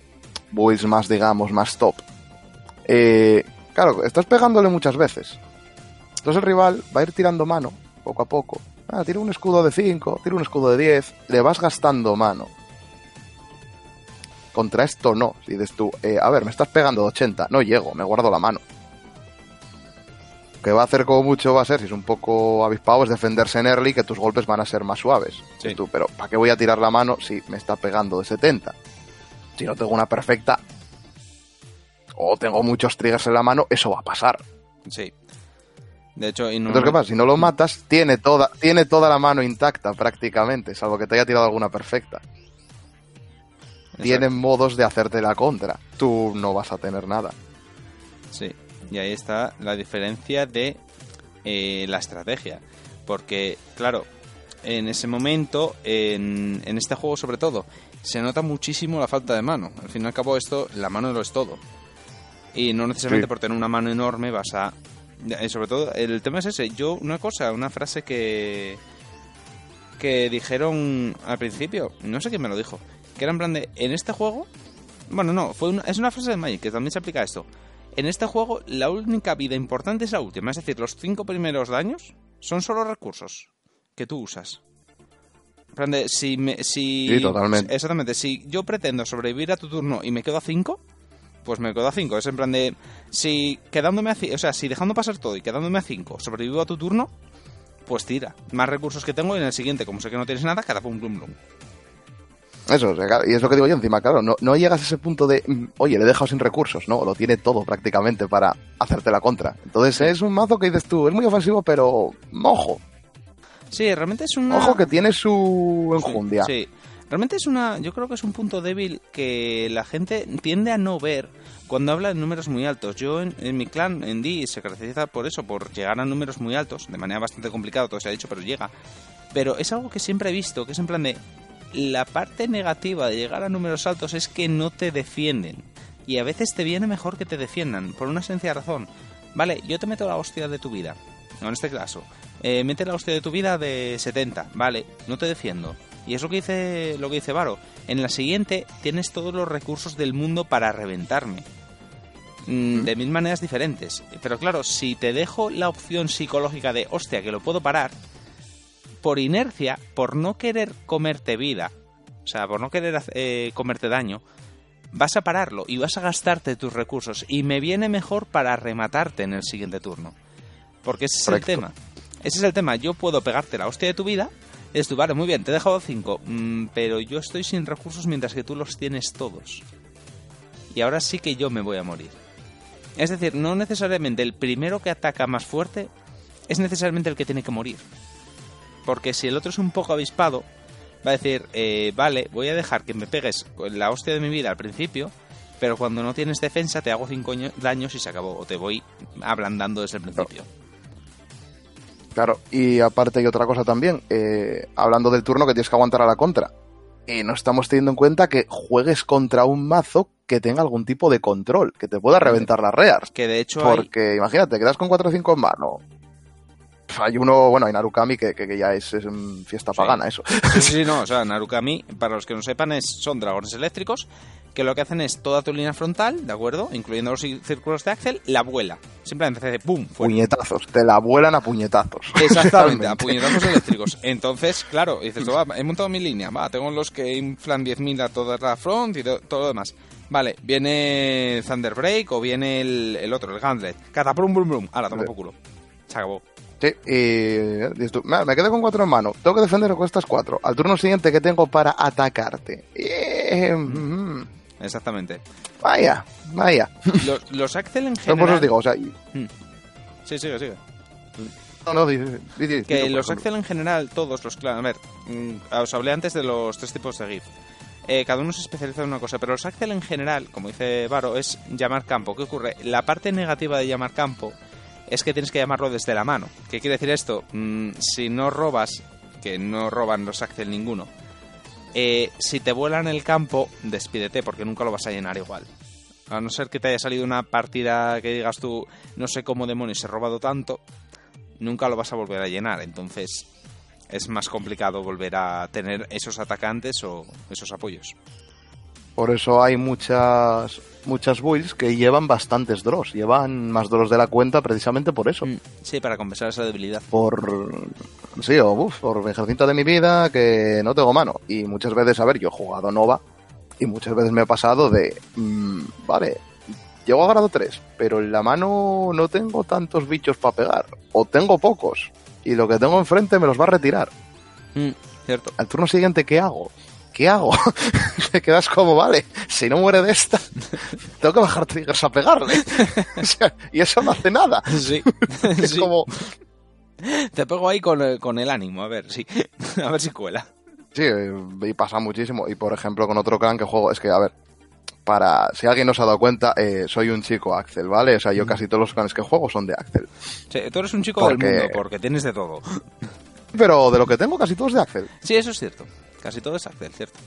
builds más, digamos, más top. Eh, claro, estás pegándole muchas veces. Entonces el rival va a ir tirando mano, poco a poco. Ah, tira un escudo de 5, tira un escudo de 10, le vas gastando mano. Contra esto no. Si dices tú, eh, a ver, me estás pegando de 80, no llego, me guardo la mano. que va a hacer como mucho va a ser, si es un poco avispado, es defenderse en early, que tus golpes van a ser más suaves.
Sí.
Tú, pero ¿para qué voy a tirar la mano si me está pegando de 70? Si no tengo una perfecta o tengo muchos triggers en la mano, eso va a pasar.
Sí. De hecho, y no...
Entonces, ¿qué pasa? Si no lo matas, tiene toda, tiene toda la mano intacta prácticamente, salvo que te haya tirado alguna perfecta.
Exacto.
Tienen modos de hacerte la contra. Tú no vas a tener nada.
Sí, y ahí está la diferencia de eh, la estrategia. Porque, claro, en ese momento, en, en este juego sobre todo, se nota muchísimo la falta de mano. Al fin y al cabo, esto, la mano lo es todo. Y no necesariamente
Sí.
por tener una mano enorme vas a... Y sobre todo, el tema es ese. Yo, una cosa, una frase que... Que dijeron al principio, no sé quién me lo dijo, que era en plan de, en este juego, bueno, no, fue una- es una frase de Magic que también se aplica a esto. En este juego, la única vida importante es la última. Es decir, los cinco primeros daños son solo recursos que tú usas. En plan de, si, me, si
Sí, totalmente.
Exactamente. Si yo pretendo sobrevivir a tu turno y me quedo a 5, pues me quedo a 5. Es en plan de, si quedándome a 5, o sea, si dejando pasar todo y quedándome a 5 sobrevivo a tu turno, pues tira. Más recursos que tengo y en el siguiente, como sé que no tienes nada, cada pum, plum, plum.
Eso, y es lo que digo yo encima, claro, no, no llegas a ese punto de, mm, oye, le he dejado sin recursos, no, lo tiene todo prácticamente para hacerte la contra. Entonces es un mazo que dices tú, es muy ofensivo, pero ojo,
Sí, realmente es una...
ojo que tiene su enjundia.
Sí, realmente es una... Yo creo que es un punto débil que la gente tiende a no ver cuando habla de números muy altos. Yo en, mi clan, en D, se caracteriza por eso, por llegar a números muy altos, de manera bastante complicada, todo se ha dicho, pero llega. Pero es algo que siempre he visto, que es en plan de... La parte negativa de llegar a números altos es que no te defienden. Y a veces te viene mejor que te defiendan, por una sencilla razón. Vale, yo te meto la hostia de tu vida. No, en este caso. Eh, mete la hostia de tu vida de 70. Vale, no te defiendo. Y es lo que dice, lo que dice Varo. En la siguiente tienes todos los recursos del mundo para reventarme. Mm, de mil maneras diferentes. Pero claro, si te dejo la opción psicológica de hostia, que lo puedo parar, por inercia, por no querer comerte vida, o sea, por no querer eh, comerte daño, vas a pararlo y vas a gastarte tus recursos. Y me viene mejor para rematarte en el siguiente turno. Porque ese es el tema. Ese es el tema. Yo puedo pegarte la hostia de tu vida. Dices tú, vale, muy bien, te he dejado 5. pero yo estoy sin recursos mientras que tú los tienes todos. Y ahora sí que yo me voy a morir. Es decir, no necesariamente el primero que ataca más fuerte es necesariamente el que tiene que morir. Porque si el otro es un poco avispado, va a decir, eh, vale, voy a dejar que me pegues con la hostia de mi vida al principio, pero cuando no tienes defensa te hago 5 daños y se acabó. O te voy ablandando desde el principio.
Claro, y aparte hay otra cosa también, eh, hablando del turno que tienes que aguantar a la contra. Y no estamos teniendo en cuenta que juegues contra un mazo que tenga algún tipo de control, que te pueda reventar las rears.
Que de hecho hay-
Porque imagínate, quedas con 4 o 5 en mano. Hay uno, bueno, hay Narukami que, que- que ya es, es, fiesta
Sí.
pagana eso.
Sí, sí, no, o sea, Narukami, para los que no sepan, es, son dragones eléctricos que lo que hacen es toda tu línea frontal, ¿de acuerdo? Incluyendo los círculos de Axel, la vuela. Simplemente hace ¡pum! fuera.
Puñetazos, te la vuelan a puñetazos.
Exactamente, a puñetazos eléctricos. Entonces, claro, dices, va, he montado mi línea, va, tengo los que inflan 10.000 a toda la front y to- todo lo demás. Vale, viene Thunder Break o viene el, el otro, el Gauntlet. Cada brum brum. Ahora, toma por culo. Se acabó.
Sí, y eh, dices tú, "Mira, me quedo con 4 en mano, tengo que defender con estas 4. Al turno siguiente, ¿qué tengo para atacarte? Eh, mm,
Exactamente.
vaya, vaya.
Los, los Axel en general...
os digo, o sea, y-
Sí, sigue, sigue.
no, no, di- di- di- di-
Que los
por
Axel en general, todos los clans. A ver, mm, os hablé antes de los tres tipos de GIF. Eh, cada uno se especializa en una cosa, pero los Axel en general, como dice Varo, es llamar campo. ¿Qué ocurre? La parte negativa de llamar campo es que tienes que llamarlo desde la mano. ¿Qué quiere decir esto? Mm, si no robas, que no roban los Axel ninguno, eh, si te vuelan el campo, despídete porque nunca lo vas a llenar igual. A no ser que te haya salido una partida que digas tú, no sé cómo demonios he robado tanto, nunca lo vas a volver a llenar. Entonces es más complicado volver a tener esos atacantes o esos apoyos.
Por eso hay muchas muchas builds que llevan bastantes draws, llevan más draws de la cuenta precisamente por eso.
Mm, Sí, para compensar esa debilidad.
Por sí, o uf, por mi ejército de mi vida que no tengo mano. Y muchas veces, a ver, yo he jugado Nova y muchas veces me ha pasado de mm, vale, llego a grado 3, pero en la mano no tengo tantos bichos para pegar. O tengo pocos. Y lo que tengo enfrente me los va a retirar.
Mm, cierto.
Al turno siguiente, ¿qué hago? ¿Qué hago? Te quedas como, vale, si no muere de esta, tengo que bajar triggers a pegarle. O sea, y eso no hace nada.
Sí.
Es
Sí.
como,
Te pego ahí con el, con el ánimo, a ver, sí. a ver si cuela.
sí, eh, y pasa muchísimo. Y por ejemplo, con otro clan que juego, es que, a ver, para, si alguien no se ha dado cuenta, eh, soy un chico Axel, ¿vale? O sea, yo casi todos los clanes que juego son de Axel.
Sí, tú eres un chico
Porque-
del mundo porque tienes de todo.
Pero de lo que tengo, casi todos de Axel.
Sí, eso es cierto. Casi todo es Axel, cierto.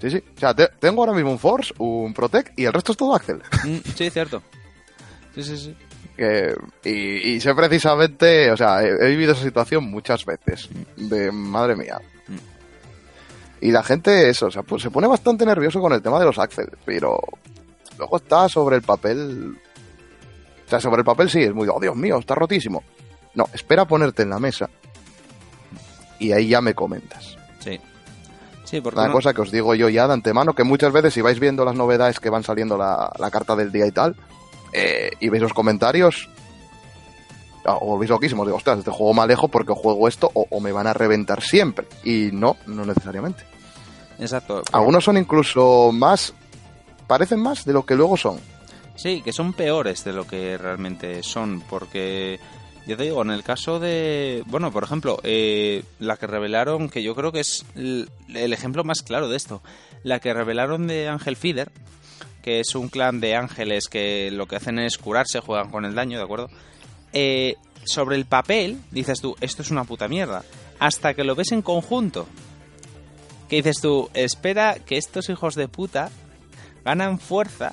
Sí, sí. O sea, te- tengo ahora mismo un Force, un Protect y el resto es todo Axel.
Mm, sí, cierto. Sí, sí, sí.
Que- y, y sé precisamente, o sea, he, he vivido esa situación muchas veces. De madre mía. Y la gente, eso, o sea, pues se pone bastante nervioso con el tema de los Axel, pero luego está sobre el papel. O sea, sobre el papel sí, es muy, oh Dios mío, está rotísimo. No, espera a ponerte en la mesa y ahí ya me comentas.
Sí. Sí,
Una
no-
cosa que os digo yo ya de antemano, que muchas veces si vais viendo las novedades que van saliendo la, la carta del día y tal, eh, y veis los comentarios, ah, os volvéis loquísimos. Digo, ostras, este juego me alejo porque juego esto o, o me van a reventar siempre. Y no, no necesariamente.
Exacto.
Algunos son incluso más. parecen más de lo que luego son.
Sí, que son peores de lo que realmente son, porque yo te digo, en el caso de, bueno, por ejemplo, eh, la que revelaron, que yo creo que es el, el ejemplo más claro de esto, la que revelaron de Ángel Feeder, que es un clan de ángeles que lo que hacen es curarse, juegan con el daño, ¿de acuerdo? Eh, sobre el papel, dices tú, esto es una puta mierda, hasta que lo ves en conjunto, que dices tú, espera que estos hijos de puta ganan fuerza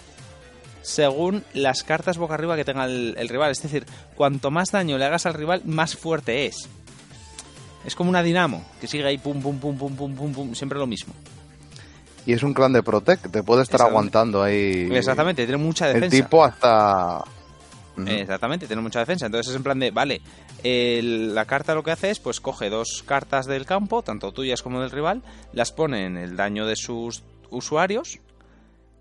según las cartas boca arriba que tenga el, el, rival. Es decir, cuanto más daño le hagas al rival, más fuerte es. Es como una dinamo, que sigue ahí pum, pum, pum, pum, pum, pum, pum, siempre lo mismo.
Y es un clan de Protect, te puede estar aguantando ahí.
Exactamente, tiene mucha defensa.
El tipo hasta...
Uh -huh. Exactamente, tiene mucha defensa. Entonces es en plan de, vale, el, la carta lo que hace es, pues coge dos cartas del campo, tanto tuyas como del rival, las pone en el daño de sus usuarios,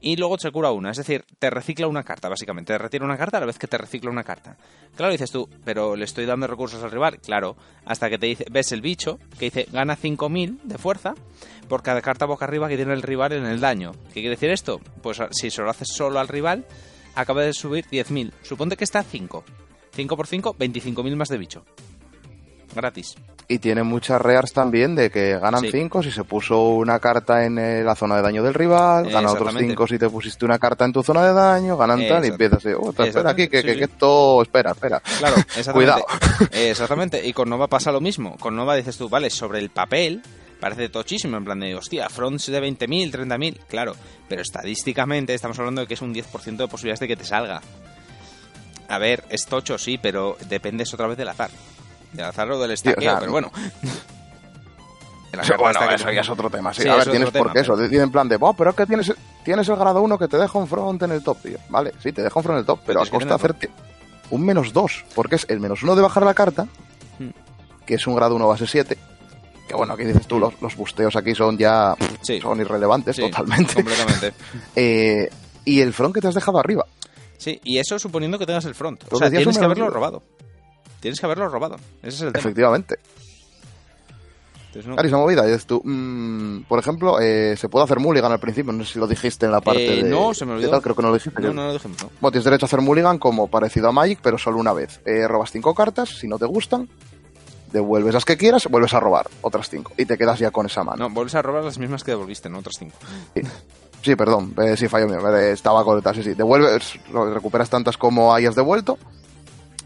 y luego se cura una. Es decir, te recicla una carta, básicamente. Te retira una carta a la vez que te recicla una carta. Claro, dices tú, pero le estoy dando recursos al rival. Claro, hasta que te dice, ves el bicho que dice gana 5000 de fuerza por cada carta boca arriba que tiene el rival en el daño. ¿Qué quiere decir esto? Pues si se lo haces solo al rival, acaba de subir 10.000. Suponte que está a 5. 5 por 5, 25.000 más de bicho. Gratis.
Y tiene muchas rears también de que ganan 5 sí. si se puso una carta en eh, la zona de daño del rival, gana otros 5 si te pusiste una carta en tu zona de daño, ganan tal y empiezas a oh, espera aquí, que, sí, que, que, esto, espera, espera.
Claro, exactamente.
Cuidado.
exactamente, y con Nova pasa lo mismo. Con Nova dices tú, vale, sobre el papel parece tochísimo, en plan de, hostia, fronts de 20.000, 30.000, claro, pero estadísticamente estamos hablando de que es un 10% de posibilidades de que te salga. A ver, es tocho, sí, pero dependes otra vez del azar. Del azar o del estaqueo, sí, o sea, pero bueno.
Sí, bueno, eso ya es otro tema. Sí, sí a ver, tienes por qué eso. Deciden en plan de, oh, pero es que tienes, tienes el grado 1 que te deja un front en el top, tío. Vale, sí, te deja un front en el top, pero a costa de hacerte un menos 2. Porque es el menos 1 de bajar la carta, hmm. que es un grado 1 base 7. Que bueno, aquí dices tú, los, los busteos aquí son ya sí. son irrelevantes totalmente.
Completamente.
eh, y el front que te has dejado arriba.
Sí, y eso suponiendo que tengas el front. O sea, tienes que haberlo robado. Tienes que haberlo robado. Ese es el tema.
Efectivamente. Entonces, no... Claro, movida. Y tú, mmm, por ejemplo, eh, se puede hacer mulligan al principio. No sé si lo dijiste en la parte
eh,
de.
No, se me olvidó.
Tal, creo que no lo dijiste.
No, no lo dijimos. No.
Bueno, tienes derecho a hacer mulligan como parecido a Magic, pero solo una vez. Eh, robas cinco cartas, si no te gustan, devuelves las que quieras, vuelves a robar otras cinco. Y te quedas ya con esa mano.
No, vuelves a robar las mismas que devolviste, no otras cinco.
Sí. Sí, perdón, eh, sí, fallo mío, eh, estaba correcta, sí, sí. Devuelves, recuperas tantas como hayas devuelto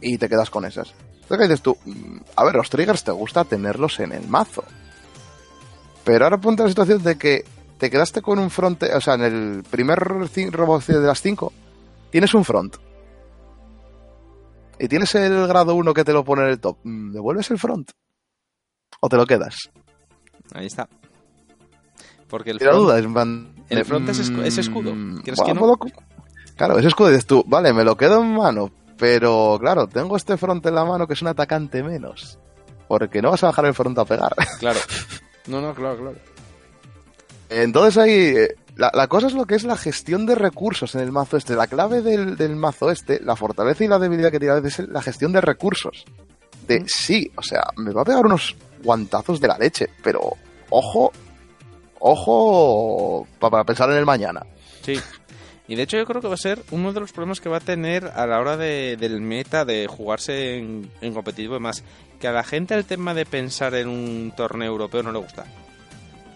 y te quedas con esas. Entonces, ¿qué dices tú? Mm, A ver, los triggers te gusta tenerlos en el mazo. Pero ahora ponte la situación de que te quedaste con un front, o sea, en el primer robo de las 5, tienes un front. Y tienes el grado 1 que te lo pone en el top. Mm, ¿Devuelves el front? ¿O te lo quedas?
Ahí está. Porque el
front, duda es, man,
el front es, escudo. Es escudo. ¿Quieres
bueno,
que no?
Claro, es escudo y dices tú, vale, me lo quedo en mano, pero claro, tengo este front en la mano que es un atacante menos. Porque no vas a bajar el front a pegar.
Claro. No, no, claro, claro.
Entonces ahí, la, la, cosa es lo que es la gestión de recursos en el mazo este. La clave del, del mazo este, la fortaleza y la debilidad que tiene a veces es la gestión de recursos. De sí, o sea, me va a pegar unos guantazos de la leche, pero ojo, ojo para pensar en el mañana.
Sí. Y de hecho yo creo que va a ser uno de los problemas que va a tener a la hora de, del meta de jugarse en, en competitivo y más. Que a la gente el tema de pensar en un torneo europeo no le gusta.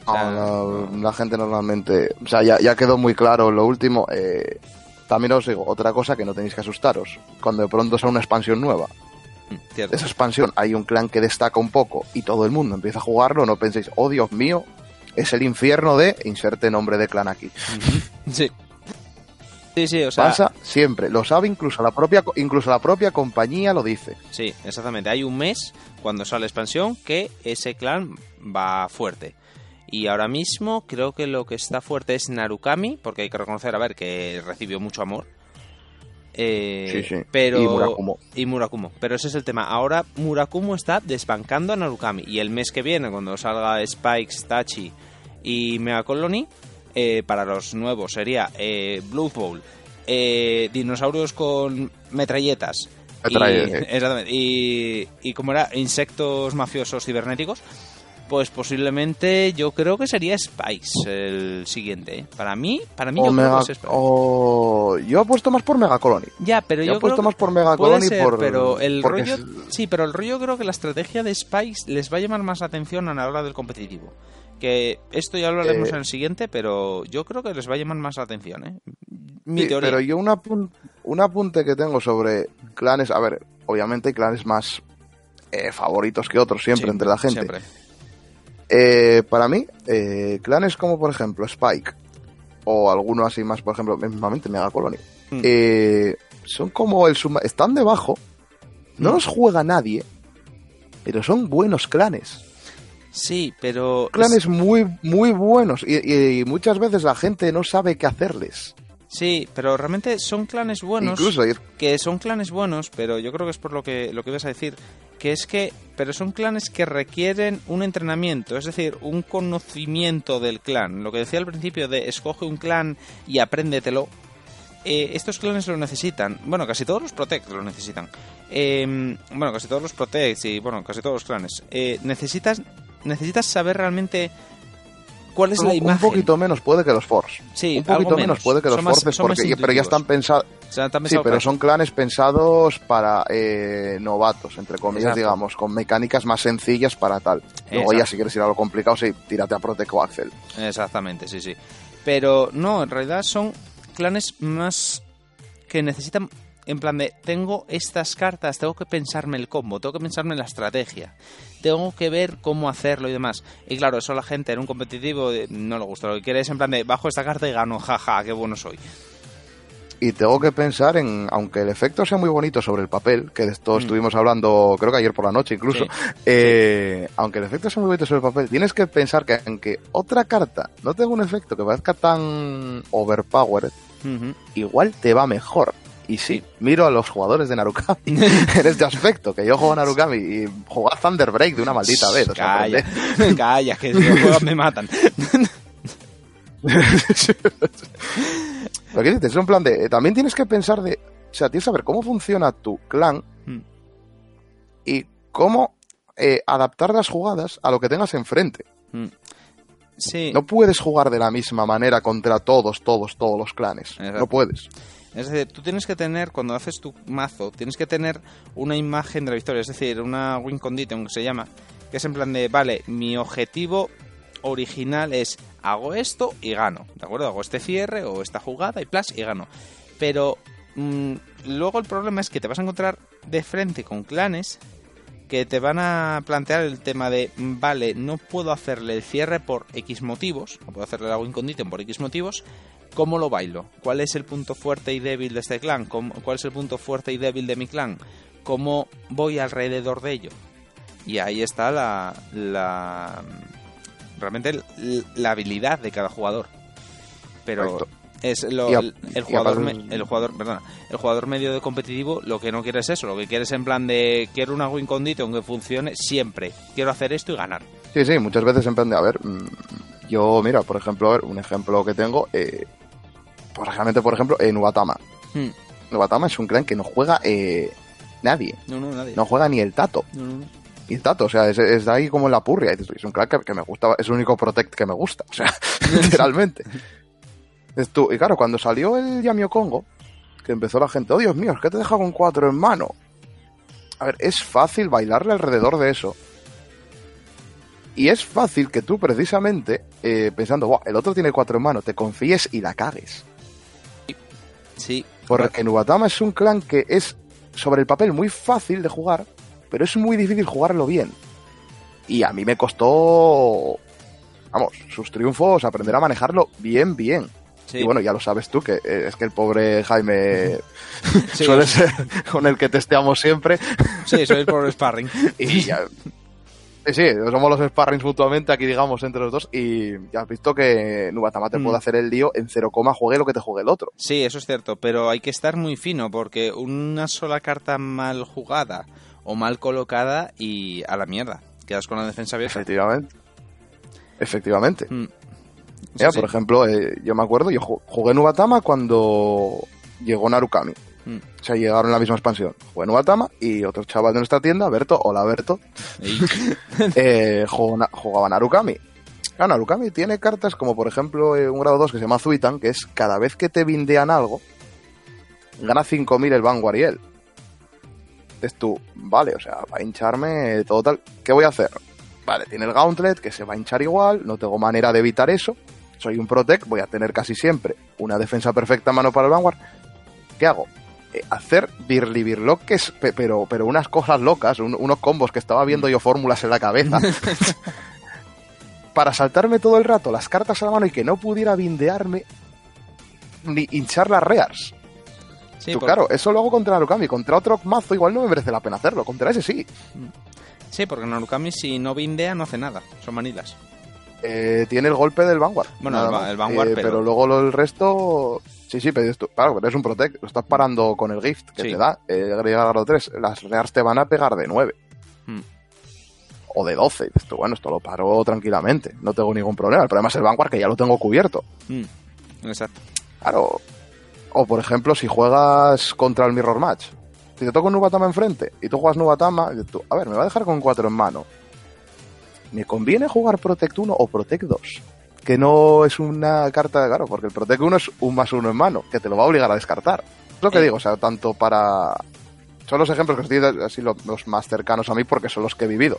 O sea, no, la, la, gente normalmente... O sea, ya, ya quedó muy claro lo último. Eh, también os digo, otra cosa que no tenéis que asustaros. Cuando de pronto sea una expansión nueva.
Mm, Cierto.
Esa expansión hay un clan que destaca un poco y todo el mundo empieza a jugarlo. No penséis, oh Dios mío, es el infierno de inserte nombre de clan aquí.
Sí. Sí, sí, o sea...
Pasa siempre, lo sabe incluso la propia incluso la propia compañía lo dice.
Sí, exactamente. Hay un mes cuando sale la expansión que ese clan va fuerte. Y ahora mismo creo que lo que está fuerte es Narukami, porque hay que reconocer, a ver, que recibió mucho amor. Eh,
sí, sí.
Pero,
y Murakumo.
Y Murakumo. Pero ese es el tema. Ahora Murakumo está desbancando a Narukami. Y el mes que viene, cuando salga Spikes, Tachi y Mega Colony, eh, para los nuevos sería eh, Blue Bowl, eh, dinosaurios con metralletas,
Me
y,
trae,
exactamente, y, y como era insectos mafiosos cibernéticos, pues posiblemente yo creo que sería Spice el siguiente. ¿eh? Para mí, para mí
O
yo creo
Mega-
que es Spice.
o- Yo apuesto más por Mega Colony.
Ya, pero
Yo
yo,
he puesto
creo
más por Mega
puede
Colony
ser,
por-
pero el rollo
es-
sí, pero el rollo creo que la estrategia de Spice les va a llamar más la atención a la hora del competitivo. Que esto ya lo hablaremos
Eh,
en el siguiente, pero yo creo que les va a llamar más la atención, ¿eh? Mi
Sí,
teoría.
pero yo un, apun- un apunte que tengo sobre clanes, a ver, obviamente hay clanes más eh, favoritos que otros siempre
Sí,
entre la gente.
siempre.
Eh, para mí, eh, clanes como por ejemplo Spike o alguno así más, por ejemplo, mismamente Mega Colony,
Mm.
eh, son como el suma- están debajo, no
Mm.
los juega nadie, pero son buenos clanes.
Sí, pero
Clanes muy, muy buenos y, muchas veces la gente no sabe qué hacerles.
sí, pero realmente son clanes buenos.
Incluso y-
que son clanes buenos, pero yo creo que es por lo que lo que ibas a decir, que es que pero son clanes que requieren un entrenamiento, es decir, un conocimiento del clan. Lo que decía al principio de escoge un clan y apréndetelo. eh, estos clanes lo necesitan. Bueno, casi todos los Protect lo necesitan. Eh, bueno, casi todos los Protect y bueno, casi todos los clanes. Eh, necesitas necesitas saber realmente cuál es la
un
imagen.
poquito menos puede que los Force.
sí,
un poquito menos puede que los Forces, porque, pero ya están pensados.
O sea, están
Sí, pero
para-
son clanes pensados para eh, novatos, entre comillas,
Exacto.
digamos, con mecánicas más sencillas para tal. Luego ya si quieres ir a lo complicado, sí, tírate a Proteco Axel.
Exactamente, sí, sí. Pero no, en realidad son clanes más que necesitan, en plan de, tengo estas cartas, tengo que pensarme el combo, tengo que pensarme la estrategia, tengo que ver cómo hacerlo y demás. Y claro, eso a la gente en un competitivo eh, no le gusta. Lo que quiere es en plan de, bajo esta carta y gano, jaja, qué bueno soy.
Y tengo que pensar en, aunque el efecto sea muy bonito sobre el papel, que de esto
Mm.
estuvimos hablando creo que ayer por la noche incluso,
Sí.
eh, aunque el efecto sea muy bonito sobre el papel, tienes que pensar que aunque otra carta no tenga un efecto que parezca tan overpowered, igual te va mejor. Y sí, miro a los jugadores de Narukami en este aspecto, que yo juego a Narukami y juego a Thunder Break de una maldita vez. o sea,
Calla,
aprende.
calla, que si los juegos me matan.
Pero ¿qué dices? Es un plan de. eh, También tienes que pensar de. O sea, tienes que saber cómo funciona tu clan
Mm.
y cómo eh, adaptar las jugadas a lo que tengas enfrente.
Sí.
No puedes jugar de la misma manera contra todos, todos, todos los clanes.
Exacto.
No puedes.
Es decir, tú tienes que tener, cuando haces tu mazo, tienes que tener una imagen de la victoria, es decir, una win condition que se llama, que es en plan de, vale, mi objetivo original es hago esto y gano, ¿de acuerdo? Hago este cierre o esta jugada y plus y gano. Pero mm, luego el problema es que te vas a encontrar de frente con clanes que te van a plantear el tema de, vale, no puedo hacerle el cierre por X motivos, no puedo hacerle la win condition por X motivos, ¿Cómo lo bailo? ¿Cuál es el punto fuerte y débil de este clan? ¿Cómo- ¿Cuál es el punto fuerte y débil de mi clan? ¿Cómo voy alrededor de ello? Y ahí está la, la realmente la habilidad de cada jugador. Pero. Es lo-
a-
el, jugador me- el jugador, perdona, el jugador medio de competitivo lo que no quiere es eso, lo que quiere es en plan de quiero una win condition que funcione siempre. Quiero hacer esto y ganar.
Sí, sí, muchas veces en plan de, a ver, mm, yo, mira, por ejemplo, a ver, un ejemplo que tengo, eh, pues realmente, por ejemplo, en Nubatama.
Hmm.
Nubatama es un clan que no juega eh, nadie.
No, no, nadie.
No juega ni el Tato.
No, no, no.
Y el Tato, o sea, es, es de ahí como en la purria. Es un clan que, que me gusta, es el único Protect que me gusta. O sea, literalmente. Y claro, cuando salió el Yamio Congo, que empezó la gente, oh Dios mío, es que te deja con cuatro en mano. A ver, es fácil bailarle alrededor de eso. Y es fácil que tú precisamente, eh, pensando, "Buah, el otro tiene cuatro en mano, te confíes y la cagues.
Sí.
Porque Nubatama es un clan que es sobre el papel muy fácil de jugar, pero es muy difícil jugarlo bien. Y a mí me costó, vamos, sus triunfos, aprender a manejarlo bien, bien.
Sí.
Y bueno, ya lo sabes tú, que eh, es que el pobre Jaime
Sí.
suele ser con el que testeamos siempre.
Sí, soy el pobre sparring.
Y ya, sí, sí, somos los sparrings mutuamente aquí, digamos, entre los dos. Y ya has visto que Nubatama te
Mm.
puede hacer el lío en cero coma, juegue lo que te juegue el otro.
Sí, eso es cierto, pero hay que estar muy fino porque una sola carta mal jugada o mal colocada y a la mierda. Quedas con la defensa abierta.
Efectivamente. Efectivamente.
Mm.
Mira,
Sí,
por ejemplo, eh, yo me acuerdo, yo ju- jugué Nubatama cuando llegó Narukami.
Mm.
O sea, llegaron la misma expansión. Jugué Nubatama y otro chaval de nuestra tienda, Berto, hola Berto, eh, jugaba Narukami. Claro, Narukami tiene cartas como por ejemplo eh, un grado 2 que se llama Zuitan, que es cada vez que te bindean algo, gana 5000 el Vanguard y él. Es tú, vale, o sea, va a hincharme todo tal. ¿Qué voy a hacer? Vale, tiene el Gauntlet, que se va a hinchar igual, no tengo manera de evitar eso. Soy un Protect, voy a tener casi siempre una defensa perfecta a mano para el Vanguard. ¿Qué hago? Eh, hacer Birli Birloques, pe- pero, pero unas cosas locas, un- unos combos que estaba viendo yo fórmulas en la cabeza. para saltarme todo el rato las cartas a la mano y que no pudiera bindearme ni hinchar las rears.
sí,
Tú, claro, eso lo hago contra Narukami. Contra otro mazo igual no me merece la pena hacerlo. Contra ese sí.
sí, porque Narukami si no bindea no hace nada. Son manilas.
Eh, tiene el golpe del Vanguard.
Bueno, el el Vanguard,
Eh,
pero-
luego lo, el resto... Sí, sí, pero esto, claro, pero es un Protect. Lo estás parando con el Gift que
Sí.
te da. Eh, grado 3. Las rears te van a pegar de 9.
Hmm.
O de 12. Esto, bueno, esto lo paro tranquilamente. No tengo ningún problema. El problema es el Vanguard que ya lo tengo cubierto.
Mm, Exacto.
Claro. O por ejemplo, si juegas contra el Mirror Match. Si te toca un Nubatama enfrente y tú juegas Nubatama, y tú, a ver, me va a dejar con 4 en mano. ¿Me conviene jugar Protect 1 o Protect 2? Que no es una carta, claro, porque el Protect 1 es un más uno en mano, que te lo va a obligar a descartar. Es lo que digo, o sea, tanto para... Son los ejemplos que os digo así lo- los más cercanos a mí porque son los que he vivido.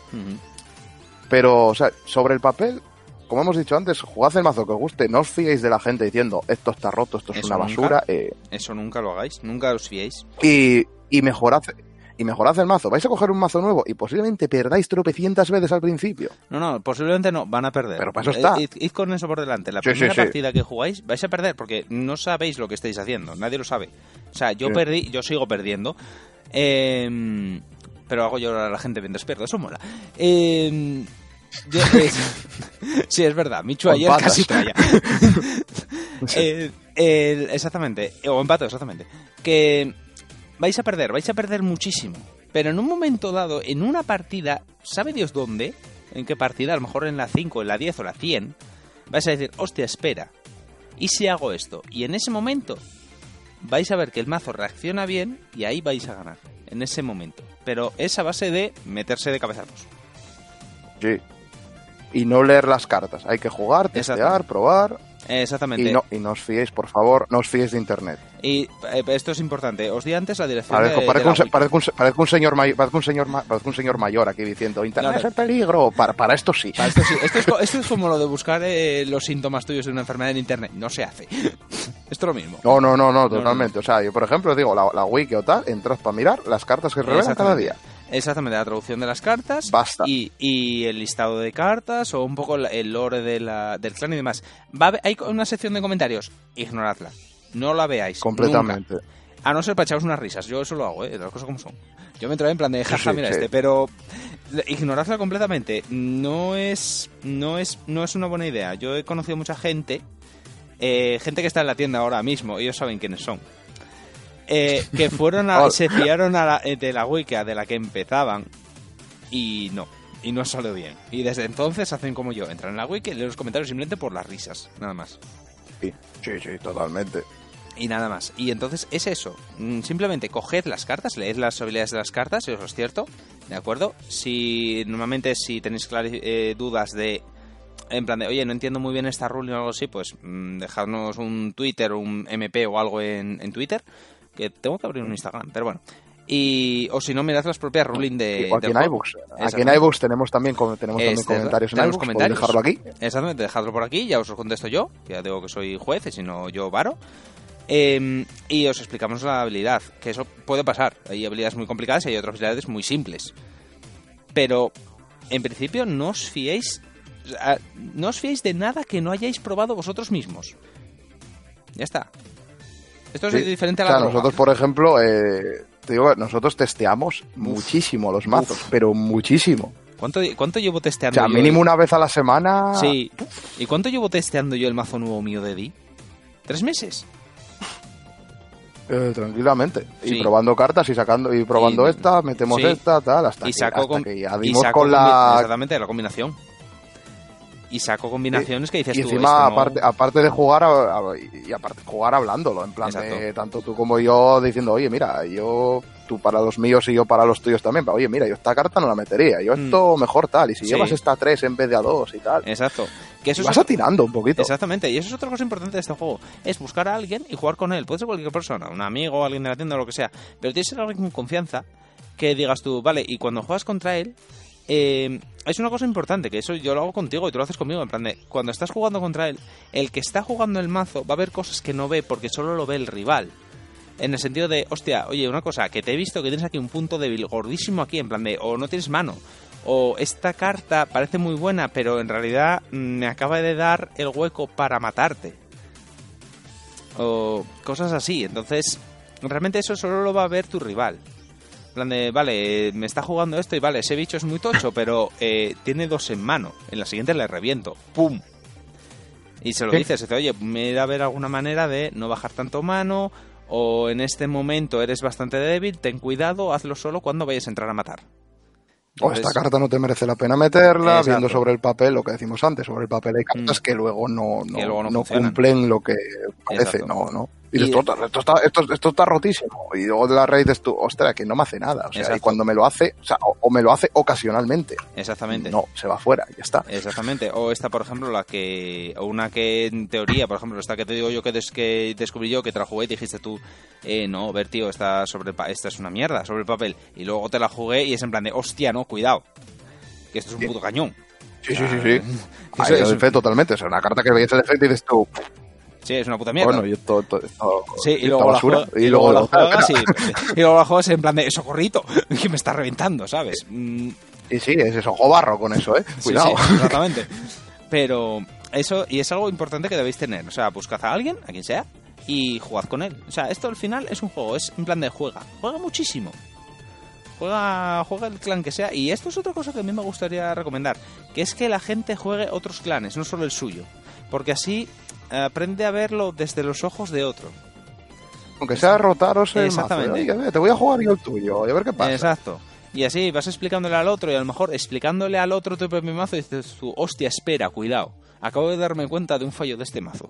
Pero, o sea, sobre el papel, como hemos dicho antes, jugad el mazo que os guste, no os fiéis de la gente diciendo esto está roto, esto es
Eso
una
nunca.
basura, eh,
Eso nunca lo hagáis. Nunca os fiéis.
y, y mejorad y mejorad el mazo. Vais a coger un mazo nuevo y posiblemente perdáis tropecientas veces al principio.
No, no, posiblemente no, van a perder.
Pero para eso está.
Eh, Id, id con eso por delante. La
Sí,
primera
sí.
partida que jugáis vais a perder porque no sabéis lo que estáis haciendo. Nadie lo sabe. O sea, yo perdí, yo sigo perdiendo. Eh, pero hago llorar a la gente mientras pierdo, eso mola. Eh, yo- eh, sí, es verdad. Michu ayer
patas.
casi. Eh, exactamente, o empato, exactamente. Que vais a perder, vais a perder muchísimo. Pero en un momento dado, en una partida, ¿sabe Dios dónde? ¿En qué partida? A lo mejor en la 5, en la 10 o la 100. Vais a decir, hostia, espera. ¿Y si hago esto? Y en ese momento vais a ver que el mazo reacciona bien y ahí vais a ganar. En ese momento. Pero es a base de meterse de cabezazos.
Sí. Y no leer las cartas. Hay que jugar, testear, probar.
Exactamente.
Y no, y no os fiéis, por favor, no os fiéis de internet.
Y eh, esto es importante. Os di antes la dirección
Parezco,
de,
parezco
de
un,
la wiki.
parezco un parezco un señor mayor, parezco un señor, parezco un señor mayor aquí diciendo internet
Claro.
es el peligro. Para, para esto sí.
Para esto, sí. esto, es, esto es como lo de buscar eh, los síntomas tuyos de una enfermedad en internet. No se hace. Esto es lo mismo.
No, no, no, no,
no,
totalmente. O sea, yo por ejemplo digo, la, la wiki o tal, entras para mirar las cartas que revelan cada día.
Exactamente, la traducción de las cartas.
Basta.
Y, y el listado de cartas o un poco el lore de la, del clan y demás. Va a hay una sección de comentarios. Ignoradla. No la veáis.
Completamente.
nunca. A no ser para echaros unas risas. Yo eso lo hago, ¿eh? Las cosas como son. Yo me entraba en plan de jaja,
sí,
mira
sí.
este. Pero ignoradla completamente. No es, no, es, no es una buena idea. Yo he conocido mucha gente. eh, gente que está en la tienda ahora mismo. Ellos saben quiénes son. Eh, que fueron a, se fiaron a la- eh, de la wiki de la que empezaban y no, y no salió bien. Y desde entonces hacen como yo, entran en la wiki y leen los comentarios simplemente por las risas, nada más.
Sí, sí, sí, totalmente.
Y nada más. Y entonces es eso. Mm, Simplemente coged las cartas, leed las habilidades de las cartas, eso es cierto. ¿De acuerdo? Si normalmente si tenéis eh, dudas de... En plan de, oye, no entiendo muy bien esta rule o algo así, pues mm, dejadnos un Twitter un MP o algo en, en Twitter. Que tengo que abrir un Instagram, pero bueno. Y, o si no, mirad las propias ruling de...
aquí
del
en
juego.
iBooks. Aquí en iBooks tenemos también, tenemos también
Este,
comentarios en iBooks.
comentarios.
¿Podéis dejarlo aquí?
Exactamente, dejadlo por aquí, ya os lo contesto yo, que ya digo que soy juez, y si no yo varo. Eh, y os explicamos la habilidad, que eso puede pasar. Hay habilidades muy complicadas y hay otras habilidades muy simples. Pero, en principio, no os fiéis. No os fiéis de nada que no hayáis probado vosotros mismos. Ya está. Esto es
Sí.
diferente a
O
la
sea,
droga.
nosotros, por ejemplo, eh, te digo, nosotros testeamos muchísimo los mazos, pero muchísimo.
¿Cuánto, ¿Cuánto llevo
O
testeando
sea,
yo
mínimo
el-
una vez a la semana.
Sí. ¿Y cuánto llevo testeando yo el mazo nuevo mío de Di? ¿Tres meses?
Eh, tranquilamente.
Sí.
Y probando cartas y sacando y probando
Y-
esta, metemos
sí.
esta, tal, hasta,
y
que,
saco
hasta
con,
que ya
y
dimos
saco
con la.
Exactamente, la combinación. Y saco combinaciones que dices
y
tú.
encima,
no-
aparte, aparte de jugar, a- a- y aparte jugar hablándolo, en plan, de, tanto tú como yo diciendo, oye, mira, yo, tú para los míos y yo para los tuyos también, oye, mira, yo esta carta no la metería, yo
Mm.
esto mejor tal, y si
Sí.
llevas esta a 3 en vez de a 2 y tal,
Exacto. Que eso es
vas
otro-
atinando un poquito.
Exactamente, y eso es otra cosa importante de este juego. Es buscar a alguien y jugar con él. Puede ser cualquier persona, un amigo, alguien de la tienda o lo que sea. Pero tienes que ser alguien con confianza que digas tú, vale, y cuando juegas contra él, eh, es una cosa importante, que eso yo lo hago contigo y tú lo haces conmigo. En plan de, cuando estás jugando contra él, el que está jugando el mazo va a ver cosas que no ve porque solo lo ve el rival. En el sentido de, hostia, oye, una cosa, que te he visto que tienes aquí un punto débil gordísimo aquí, en plan de, o no tienes mano, o esta carta parece muy buena, pero en realidad mm, me acaba de dar el hueco para matarte. O cosas así. Entonces, realmente eso solo lo va a ver tu rival. En plan de, vale, me está jugando esto y vale, ese bicho es muy tocho, pero eh, tiene dos en mano. En la siguiente le reviento. ¡Pum! Y se lo
Sí.
dices, dice, oye, mira a ver alguna manera de no bajar tanto mano, o en este momento eres bastante débil, ten cuidado, hazlo solo cuando vayas a entrar a matar.
O esta carta no te merece la pena meterla,
Exacto.
viendo sobre el papel lo que decimos antes, sobre el papel hay cartas
Mm.
que luego no, no,
Que luego no
no
funcionan.
cumplen lo que parece,
Exacto.
no, no. Y,
Y-
esto, esto está, esto, esto está rotísimo. Y luego de la raíz dices tú, ostras, que no me hace nada. O sea,
Exacto.
y cuando me lo hace, o sea, o, o me lo hace ocasionalmente.
Exactamente.
No, se va fuera, ya está.
Exactamente. O esta, por ejemplo, la que. O una que en teoría, por ejemplo, esta que te digo yo que, des- que descubrí yo, que te la jugué y dijiste tú, eh, no, ver, tío, esta, sobre, esta es una mierda sobre el papel. Y luego te la jugué y es en plan de, hostia, no, cuidado. Que esto es un puto cañón.
Sí, sí, sí, sí.
Que
Ahí
eso es-
el fe totalmente. O sea, una carta que veis el efecto y dices tú,
Sí, es una puta mierda.
bueno, y esto, esto, esto-
Sí, y luego, la
basura.
juega- y luego la juegas y, luego la juegas en plan de socorrito, que me está reventando, ¿sabes? Mm,
Y sí, es eso, barro con eso, eh. Cuidado.
sí, exactamente. Pero eso, y es algo importante que debéis tener. O sea, buscad a alguien, a quien sea, y jugad con él. O sea, esto al final es un juego, es en plan de juega. Juega muchísimo. Juega, juega el clan que sea. Y esto es otra cosa que a mí me gustaría recomendar. Que es que la gente juegue otros clanes, no solo el suyo. Porque así aprende a verlo desde los ojos de otro.
Aunque sea rotaros el mazo.
Exactamente.
Ve, te voy a jugar yo el tuyo, y a ver qué pasa.
Exacto. Y así vas explicándole al otro y a lo mejor explicándole al otro tu propio mazo dices tú, hostia, espera, cuidado. Acabo de darme cuenta de un fallo de este mazo.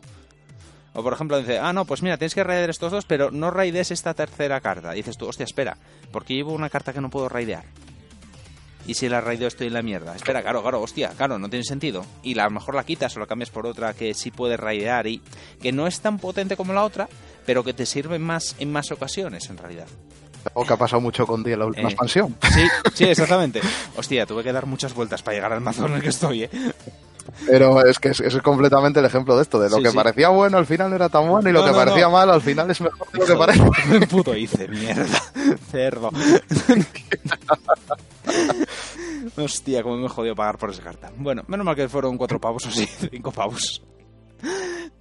O por ejemplo dice, ah, no, pues mira, tienes que raidear estos dos, pero no raides esta tercera carta. Y dices tú, hostia, espera, porque llevo una carta que no puedo raidear. Y si la raideo estoy en la mierda. Espera, claro, claro, hostia, claro, no tiene sentido. Y la- a lo mejor la quitas o la cambias por otra que sí puede raidear y que no es tan potente como la otra, pero que te sirve más en más ocasiones en realidad.
O que ha pasado mucho con la última
Eh.
expansión.
Sí, sí, exactamente. Hostia, tuve que dar muchas vueltas para llegar al mazo en el que estoy, ¿eh?
Pero es que es, es completamente el ejemplo de esto, de lo
Sí,
que
sí.
parecía bueno al final no era tan bueno y lo que
no,
parecía
no.
mal al final es mejor de lo que parece.
Puto hice, mierda. Cerdo. Hostia, cómo me he jodido pagar por esa carta. Bueno, menos mal que fueron cuatro pavos o sí, cinco pavos.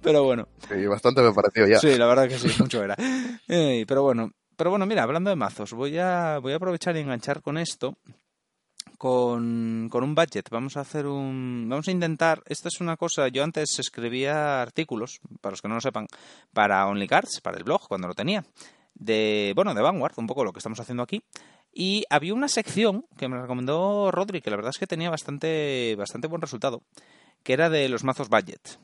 Pero bueno,
Sí, bastante me pareció ya.
sí, la verdad que sí, mucho era. Ey, pero bueno, pero bueno, mira, hablando de mazos, voy a, voy a aprovechar y enganchar con esto. Con, con un budget. Vamos a hacer un. Vamos a intentar. Esta es una cosa. Yo antes escribía artículos, para los que no lo sepan, para OnlyCards, para el blog, cuando lo tenía. De. Bueno, de Vanguard, un poco lo que estamos haciendo aquí. Y había una sección que me recomendó Rodri, que la verdad es que tenía bastante, bastante buen resultado, que era de los mazos budget.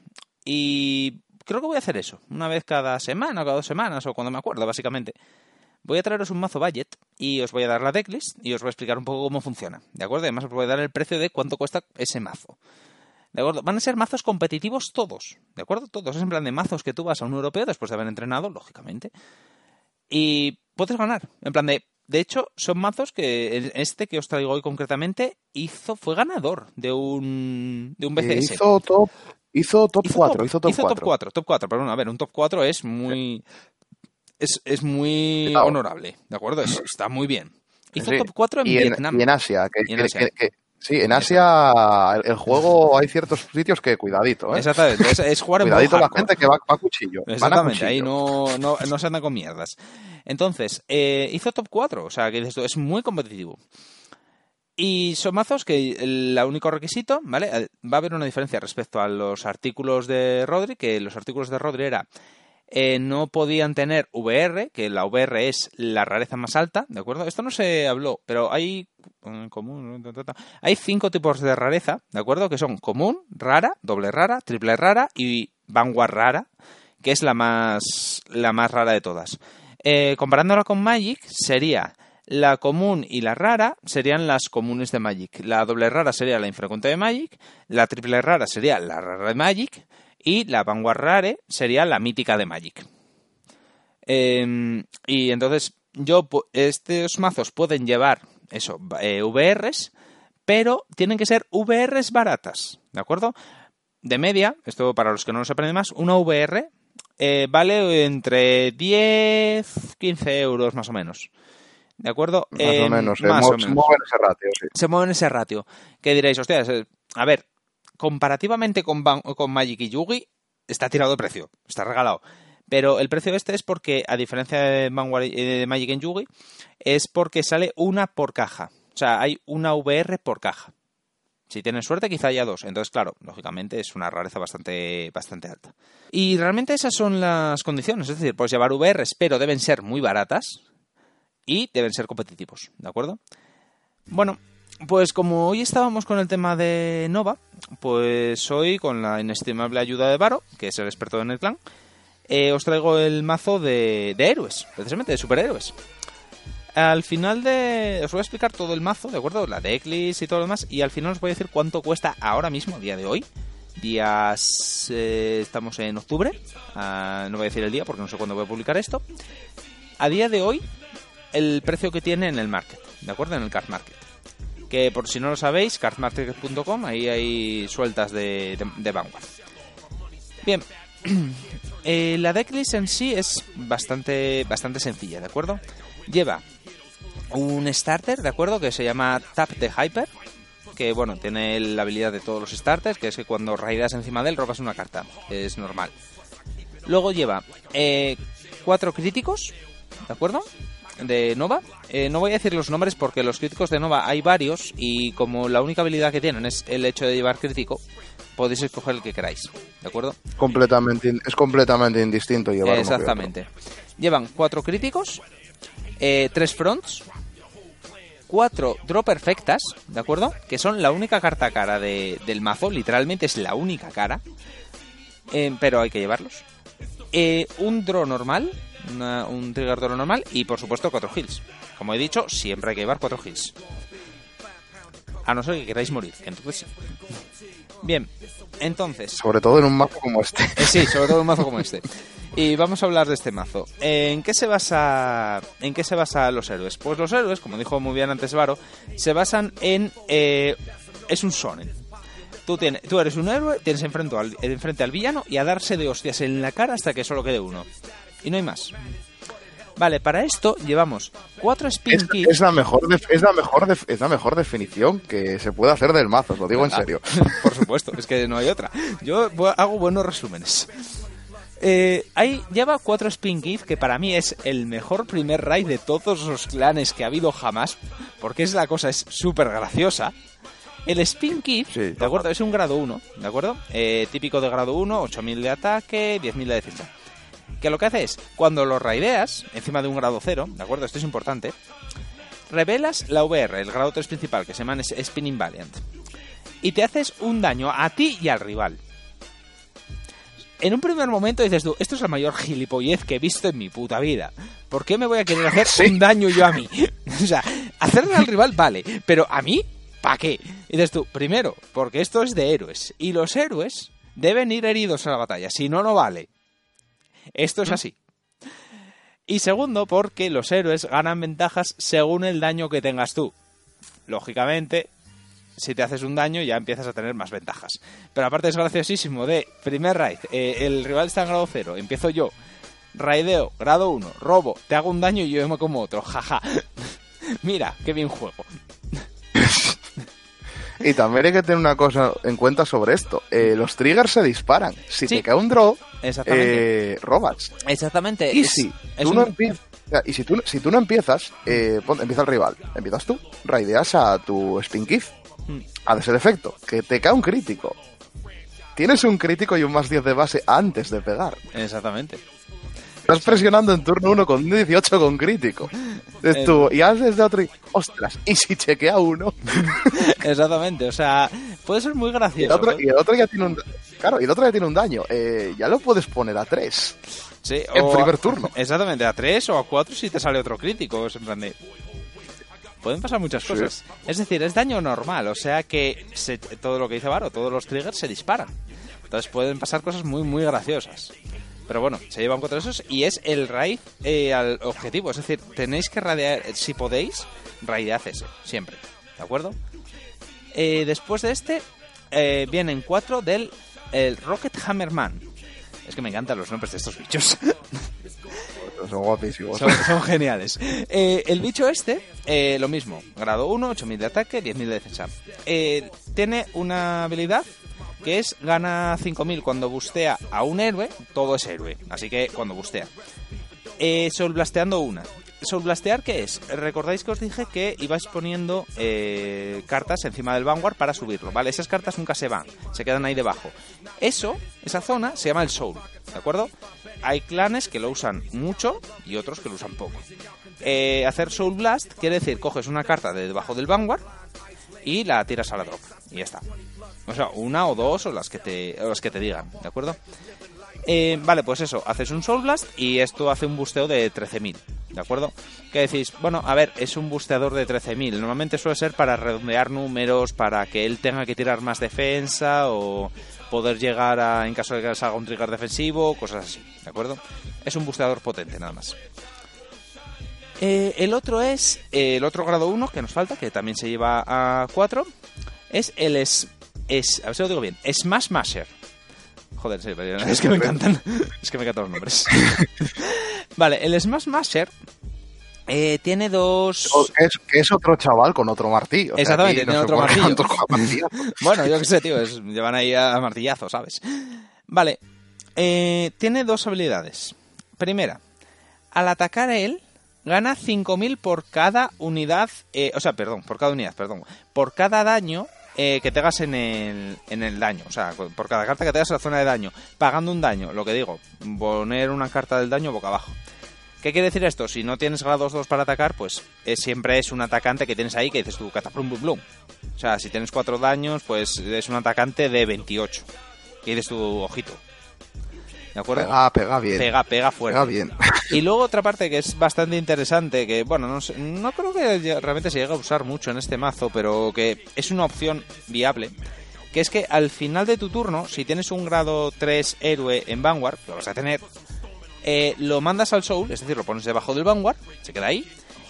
Y creo que voy a hacer eso, una vez cada semana o cada dos semanas, o cuando me acuerdo, básicamente. Voy a traeros un mazo budget y os voy a dar la decklist y os voy a explicar un poco cómo funciona. ¿De acuerdo? Además os voy a dar el precio de cuánto cuesta ese mazo. ¿De acuerdo? Van a ser mazos competitivos todos. ¿De acuerdo? Todos. Es en plan de mazos que tú vas a un europeo después de haber entrenado, lógicamente. Y puedes ganar. En plan de. De hecho, son mazos que este que os traigo hoy concretamente hizo, fue ganador de un, de un BCS.
Hizo top, hizo top
Hizo
4, hizo top
hizo
4.
top 4, top 4, perdón, a ver, un top 4 es muy es, es muy honorable, ¿de acuerdo? Es- está muy bien. Hizo
Sí.
top 4 en
y, en,
Vietnam.
y en Asia. Que,
Y en Asia.
que- que- sí, en Asia el, juego hay ciertos sitios que cuidadito, ¿eh?
Exactamente, es, es jugar en
Cuidadito la gente que va, va a cuchillo. a
Exactamente, ahí no, no, no se anda con mierdas. Entonces, eh, hizo top 4, o sea, que tú, es muy competitivo. Y son mazos que el único requisito, ¿vale? Va a haber una diferencia respecto a los artículos de Rodri, que los artículos de Rodri era eh, no podían tener VR, que la VR es la rareza más alta, ¿de acuerdo? Esto no se habló, pero hay eh, común, hay cinco tipos de rareza, ¿de acuerdo? Que son común, rara, doble rara, triple rara y vanguard rara, que es la más la más rara de todas. Eh, comparándola con Magic, sería la común y la rara serían las comunes de Magic. La doble rara sería la infrecuente de Magic. La triple rara sería la rara de Magic. Y la Vanguard Rare sería la mítica de Magic. Eh, y entonces, yo, estos mazos pueden llevar eso, eh, VRs, pero tienen que ser VRs baratas, ¿de acuerdo? De media, esto para los que no lo sepan más, una VR eh, vale entre 10, 15 euros más o menos. ¿De acuerdo?
Más
Eh,
o menos. eh,
más o menos
mueven ese ratio, sí.
se mueve en ese ratio. ¿Qué diréis? Hostias, eh, a ver, comparativamente con, Ban- con Magic y Yugi, está tirado de precio, está regalado. Pero el precio este es porque, a diferencia de, y- de Magic en Yugi, es porque sale una por caja. O sea, hay una VR por caja. Si tienes suerte, quizá haya dos. Entonces, claro, lógicamente es una rareza bastante, bastante alta. Y realmente esas son las condiciones. Es decir, puedes llevar VRs, pero deben ser muy baratas y deben ser competitivos. ¿De acuerdo? Bueno, pues como hoy estábamos con el tema de Nova, pues hoy con la inestimable ayuda de Varo, que es el experto en el clan, eh, os traigo el mazo de, de héroes, precisamente de superhéroes. Al final de... Os voy a explicar todo el mazo, ¿de acuerdo? La decklist y todo lo demás, y al final os voy a decir cuánto cuesta ahora mismo, día de hoy. Días... eh, estamos en octubre, ah, no voy a decir el día porque no sé cuándo voy a publicar esto. A día de hoy, el precio que tiene en el market, ¿de acuerdo? En el card market que por si no lo sabéis, cardmarket.com, ahí hay sueltas de, de, de Vanguard. Bien, eh, la decklist en sí es bastante, bastante sencilla, ¿de acuerdo? Lleva un starter, ¿de acuerdo? Que se llama Tap the Hyper, que bueno, tiene la habilidad de todos los starters, que es que cuando raidas encima de él robas una carta, es normal. Luego lleva eh, cuatro críticos, ¿de acuerdo? De Nova. Eh, no voy a decir los nombres porque los críticos de Nova hay varios y como la única habilidad que tienen es el hecho de llevar crítico, podéis escoger el que queráis, ¿de acuerdo?
Completamente, es completamente indistinto llevar uno.
Exactamente. Llevan cuatro críticos, eh, tres fronts, cuatro draw perfectas, ¿de acuerdo? Que son la única carta cara de- del mazo, literalmente es la única cara, eh, pero hay que llevarlos. Eh, un draw normal, una- un trigger draw normal y por supuesto cuatro heals. Como he dicho, siempre hay que llevar cuatro heals. A no ser que queráis morir, entonces sí. Bien, entonces...
Sobre todo en un mazo como este.
Eh, sí, sobre todo un mazo como este. Y vamos a hablar de este mazo. ¿En qué se basa en qué se basa los héroes? Pues los héroes, como dijo muy bien antes Varo, se basan en eh, es un shonen. Tú, tienes, tú eres un héroe, tienes enfrente al, enfrente al villano y a darse de hostias en la cara hasta que solo quede uno. Y no hay más. Vale, para esto llevamos cuatro spin
Es,
kits.
es la mejor es la mejor es la mejor definición que se puede hacer del mazo, os lo digo en serio.
Por supuesto, es que no hay otra. Yo hago buenos resúmenes. Eh, hay, lleva cuatro Spin Kith, que para mí es el mejor primer raid de todos los clanes que ha habido jamás, porque es la cosa, es súper graciosa. El Spin
Sí,
¿de acuerdo? Es un grado 1, ¿de acuerdo? Eh, típico de grado 1, 8000 de ataque, 10000 de defensa. Que lo que hace es, cuando lo raideas, encima de un grado 0, ¿de acuerdo? Esto es importante. Revelas la VR, el grado 3 principal, que se llama Spinning Valiant y te haces un daño a ti y al rival. En un primer momento dices tú, esto es la mayor gilipollez que he visto en mi puta vida. ¿Por qué me voy a querer hacer
Sí.
un daño yo a mí? o sea, hacerle al rival vale, pero a mí, ¿para qué? Y dices tú, primero, porque esto es de héroes. Y los héroes deben ir heridos a la batalla, si no, no vale. Esto es así. Y segundo, porque los héroes ganan ventajas según el daño que tengas tú. Lógicamente, si te haces un daño ya empiezas a tener más ventajas. Pero aparte es graciosísimo de primer raid, eh, el rival está en grado 0, empiezo yo, raideo, grado 1, robo, te hago un daño y yo me como otro, jaja. Mira, qué bien juego.
Y también hay que tener una cosa en cuenta sobre esto. Eh, los triggers se disparan. Si
Sí.
te cae un draw,
Exactamente.
eh, robas.
Exactamente.
Y si
es
tú no empiezas... Y si tú, si tú no empiezas, eh, pon- empieza el rival. Empiezas tú, raideas a tu Spin Kiff.
Mm.
Haces el efecto, que te cae un crítico. tienes un crítico y un más 10 de base antes de pegar.
Exactamente.
Estás presionando en turno 1 con 18 con crítico. Es tú, y haces de otro y, ostras, y si chequea uno.
Exactamente, o sea, puede ser muy
Y el
gracioso.
otro,
¿eh?
y el otro ya tiene un. Claro, y el otro ya tiene un daño. Eh, ya lo puedes poner a 3.
Sí,
en primer
a-
turno.
Exactamente, a 3 o a 4 si te sale otro crítico. Es en plan de... Pueden pasar muchas
Sí.
cosas. Es decir, es daño normal, o sea que se- todo lo que dice Varo, todos los triggers se disparan. Entonces pueden pasar cosas muy, muy graciosas. Pero bueno, se llevan contra esos y es el raid eh, al objetivo. Es decir, tenéis que raidear, si podéis, raidead ese, siempre. ¿De acuerdo? Eh, después de este, eh, vienen cuatro del el Rocket Hammerman. Es que me encantan los nombres de estos bichos.
Son guapísimos.
son, son geniales. Eh, el bicho este, eh, lo mismo. Grado 1, 8000 de ataque, 10.000 de defensa. Eh, tiene una habilidad que es gana 5000 cuando bustea a un héroe. Todo es héroe. Así que cuando bustea. Eh, Soul Blasteando una. Soul Blastear, ¿qué es? Recordáis que os dije que ibais poniendo eh, cartas encima del Vanguard para subirlo, ¿vale? Esas cartas nunca se van, se quedan ahí debajo. Eso, esa zona, se llama el Soul, ¿de acuerdo? Hay clanes que lo usan mucho y otros que lo usan poco. Eh, hacer Soul Blast quiere decir, coges una carta de debajo del Vanguard y la tiras a la drop. Y ya está. O sea, una o dos o las que te, las que te digan, ¿de acuerdo? Eh, vale, pues eso, haces un Soul Blast y esto hace un busteo de 13.000, ¿de acuerdo? Que decís, bueno, a ver, es un busteador de 13.000. Normalmente suele ser para redondear números, para que él tenga que tirar más defensa o poder llegar a, en caso de que salga un trigger defensivo, cosas así, ¿de acuerdo? Es un busteador potente, nada más. Eh, el otro es, el otro grado 1 que nos falta, que también se lleva a 4, es el es, es, a ver si lo digo bien, Smash Masher. Joder, sí, pero es que me encantan. Es que me encantan los nombres. vale, el Smash Masher eh, tiene dos...
O- que es, es otro chaval con otro martillo. O sea,
Exactamente,
no
tiene otro martillo. Bueno, yo qué sé, tío, es- llevan ahí a martillazo, ¿sabes? Vale, eh, tiene dos habilidades. Primera, al atacar a él, gana 5.000 por cada unidad, eh, o sea, perdón, por cada unidad, perdón, por cada daño eh, que te hagas en el, en el daño, o sea, por cada carta que te hagas en la zona de daño, pagando un daño, lo que digo, poner una carta del daño boca abajo. ¿Qué quiere decir esto? Si no tienes grados 2 para atacar, pues siempre es un atacante que tienes ahí que dices tú, cataplum, blum, blum. O sea, si tienes 4 daños, pues es un atacante de 28. Que dices tu ojito. ¿De acuerdo?
Pega, pega bien.
Pega, pega fuerte.
Pega bien.
Y luego otra parte que es bastante interesante, que bueno, no, sé- no creo que realmente se llegue a usar mucho en este mazo, pero que es una opción viable, que es que al final de tu turno, si tienes un grado 3 héroe en Vanguard, lo vas a tener, eh, lo mandas al Soul, es decir, lo pones debajo del Vanguard, se queda ahí,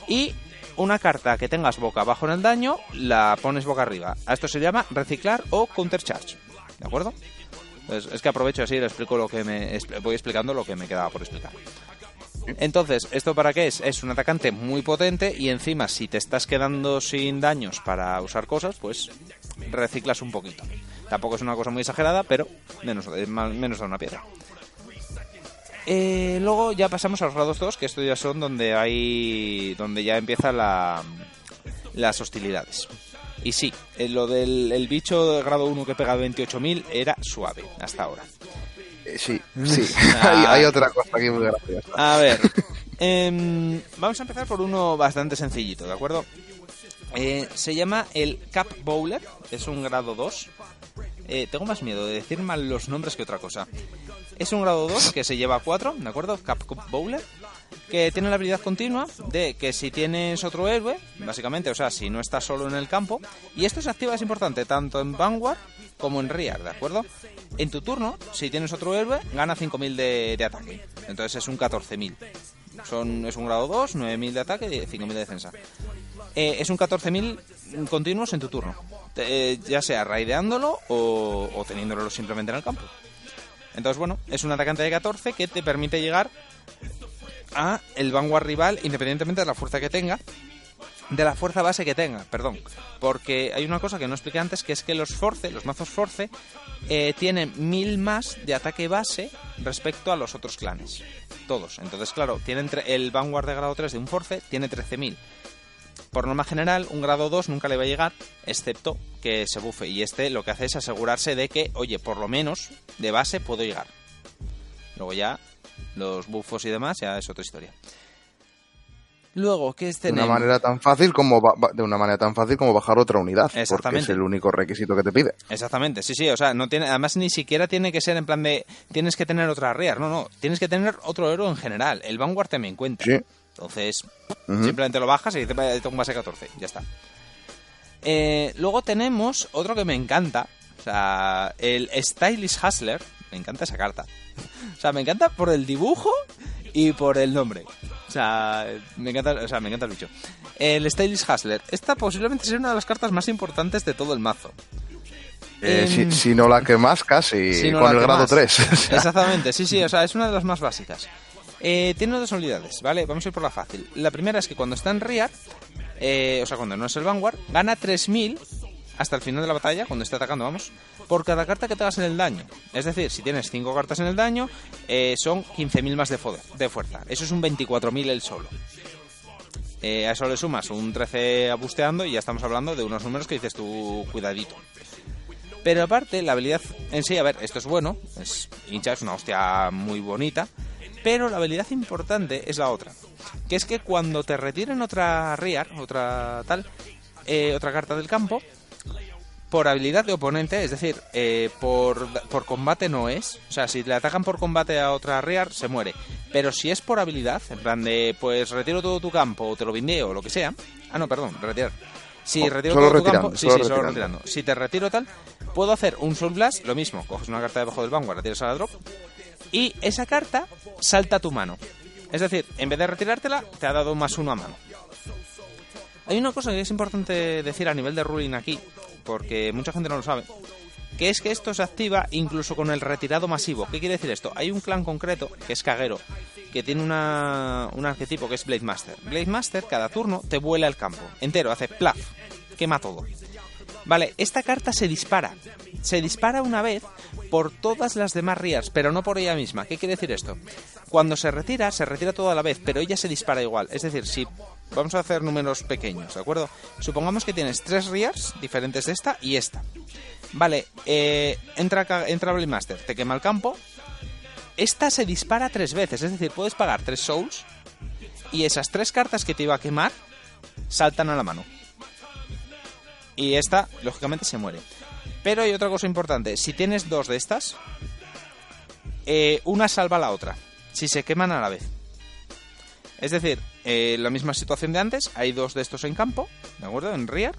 y una carta que tengas boca abajo en el daño, la pones boca arriba. A esto se llama reciclar o countercharge, ¿de acuerdo? Es que aprovecho así y le explico lo que me voy explicando lo que me quedaba por explicar. Entonces, ¿esto para qué es? Es un atacante muy potente y encima si te estás quedando sin daños para usar cosas, pues reciclas un poquito. Tampoco es una cosa muy exagerada, pero menos, eh, menos una piedra. Eh, luego ya pasamos a los grados 2, que estos ya son donde hay. donde ya empiezan la, las hostilidades. Y sí, eh, lo del el bicho de grado 1 que pega 28.000 era suave hasta ahora.
Eh, Sí, sí.
Ah.
hay, hay otra cosa aquí muy graciosa.
A ver, em, vamos a empezar por uno bastante sencillito, ¿de acuerdo? Eh, se llama el Cap Bowler, es un grado 2. Eh, tengo más miedo de decir mal los nombres que otra cosa. Es un grado 2 que se lleva a 4, ¿de acuerdo? Cap Bowler. Que tiene la habilidad continua de que si tienes otro héroe, básicamente, o sea, si no estás solo en el campo, y esto se activa, es importante, tanto en Vanguard como en Rear, ¿de acuerdo? En tu turno, si tienes otro héroe, gana 5.000 de, de ataque. Entonces es un 14.000. Son, es un grado 2, 9.000 de ataque y 5.000 de defensa. Eh, es un 14.000 continuos en tu turno. Eh, ya sea raideándolo o, o teniéndolo simplemente en el campo. Entonces, bueno, es un atacante de 14 que te permite llegar a el vanguard rival independientemente de la fuerza que tenga. De la fuerza base que tenga, perdón. Porque hay una cosa que no expliqué antes, que es que los Force, los mazos Force, eh, tienen mil más de ataque base respecto a los otros clanes. Todos. Entonces, claro, tienen el Vanguard de grado 3 de un Force tiene 13.000. por norma general, un grado 2 nunca le va a llegar, excepto que se bufe. Y este lo que hace es asegurarse de que, oye, por lo menos de base puedo llegar. Luego ya los bufos y demás ya es otra historia. Luego, ¿qué es
De
tener?
una manera tan fácil como de una manera tan fácil como bajar otra unidad, porque es el único requisito que te pide.
Exactamente, sí, sí, o sea, no tiene, además ni siquiera tiene que ser en plan de tienes que tener otra rear, no, no, tienes que tener otro héroe en general. El Vanguard también cuenta.
Sí.
Entonces, simplemente lo bajas y "Vale, tengo un base 14, ya está. Eh, luego tenemos otro que me encanta, o sea, el Stylish Hustler, me encanta esa carta. O sea, me encanta por el dibujo y por el nombre. O sea, me encanta, o sea, me encanta el bicho. El Stylish Hustler, esta posiblemente sea una de las cartas más importantes de todo el mazo.
Eh,
Em,
si, si no la que más, casi
si no
con el grado
más.
3.
Exactamente, sí, sí, o sea, es una de las más básicas. Eh, tiene dos unidades, ¿vale? Vamos a ir por la fácil. La primera es que cuando está en Rear, eh, o sea, cuando no es el Vanguard, gana 3000 hasta el final de la batalla, cuando esté atacando, vamos, por cada carta que te hagas en el daño. Es decir, si tienes 5 cartas en el daño, eh, son 15.000 más de, de fuerza. Eso es un 24.000 el solo. Eh, a eso le sumas un 13 abusteando y ya estamos hablando de unos números que dices tú, cuidadito. Pero aparte, la habilidad en sí, a ver, esto es bueno, es hincha, es una hostia muy bonita, pero la habilidad importante es la otra, que es que cuando te retiren otra Rear, otra tal, eh, otra carta del campo, por habilidad de oponente, es decir, eh, por, por combate no es, o sea, si le atacan por combate a otra Rear, se muere, pero si es por habilidad, en plan de, pues retiro todo tu campo, o te lo bindeo, o lo que sea, ah, no, perdón, retirar. Si
Oh,
retiro todo tu campo, sí,
solo
sí, solo
retirando.
retirando. Si te retiro tal, puedo hacer un Soul Blast, lo mismo, coges una carta debajo del Vanguard, la tiras a la drop, y esa carta salta a tu mano. Es decir, en vez de retirártela, te ha dado más uno a mano. Hay una cosa que es importante decir a nivel de ruling aquí, porque mucha gente no lo sabe, que es que esto se activa incluso con el retirado masivo. ¿Qué quiere decir esto? Hay un clan concreto, que es Kagero, que tiene una, un arquetipo que es Blade Master. Blade Master, cada turno, te vuela el campo entero, hace plaf, quema todo. Vale, esta carta se dispara. Se dispara una vez por todas las demás Rears, pero no por ella misma. ¿Qué quiere decir esto? Cuando se retira, se retira toda la vez, pero ella se dispara igual. Es decir, si vamos a hacer números pequeños, ¿de acuerdo? Supongamos que tienes tres Rears diferentes de esta y esta. Vale, eh, entra, entra Master, te quema el campo. Esta se dispara tres veces, es decir, puedes pagar tres Souls y esas tres cartas que te iba a quemar saltan a la mano. Y esta, lógicamente, se muere. Pero hay otra cosa importante. Si tienes dos de estas, eh, una salva a la otra. Si se queman a la vez. Es decir, eh, la misma situación de antes. Hay dos de estos en campo, ¿de acuerdo? En Rear.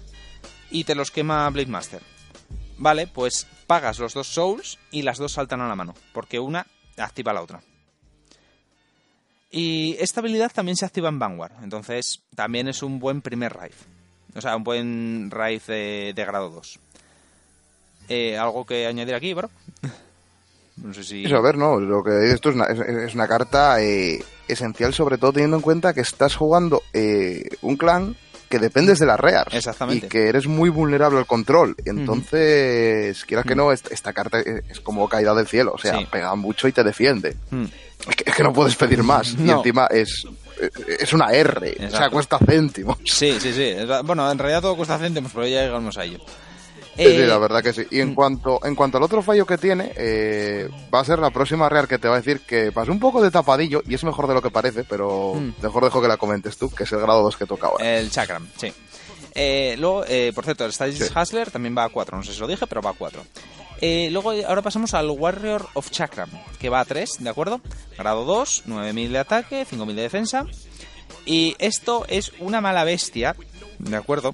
Y te los quema Blade Master. Vale, pues pagas los dos Souls y las dos saltan a la mano. Porque una activa la otra. Y esta habilidad también se activa en Vanguard. Entonces, también es un buen primer raid. O sea, un buen raid de, grado 2. Eh, ¿Algo que añadir aquí, bro? No sé si...
Eso, a ver, no, lo que dices tú es una, es, es una carta eh, esencial, sobre todo teniendo en cuenta que estás jugando eh, un clan que dependes de las rears.
Exactamente.
Y que eres muy vulnerable al control. Entonces, quieras que no, esta, esta carta es, como caída del cielo. O sea,
Sí.
pega mucho y te defiende. Es que, es que no puedes pedir más. Y encima es, es una R. O sea, cuesta céntimos.
Sí, sí, sí. Bueno, en realidad todo cuesta céntimos, pero ya llegamos a ello.
Sí,
Eh,
sí, la verdad que sí. Y en cuanto en cuanto al otro fallo que tiene, eh, va a ser la próxima real que te va a decir que pasó un poco de tapadillo y es mejor de lo que parece, pero
Mm.
mejor dejo que la comentes tú, que es el grado 2 que toca ahora.
El Chakram, sí. Eh, luego, eh, por cierto, el
Sí.
Hustler también va a 4, no sé si lo dije, pero va a 4. Eh, luego, ahora pasamos al Warrior of Chakram, que va a 3, ¿de acuerdo? Grado 2, 9000 de ataque, 5000 de defensa. Y esto es una mala bestia, ¿de acuerdo?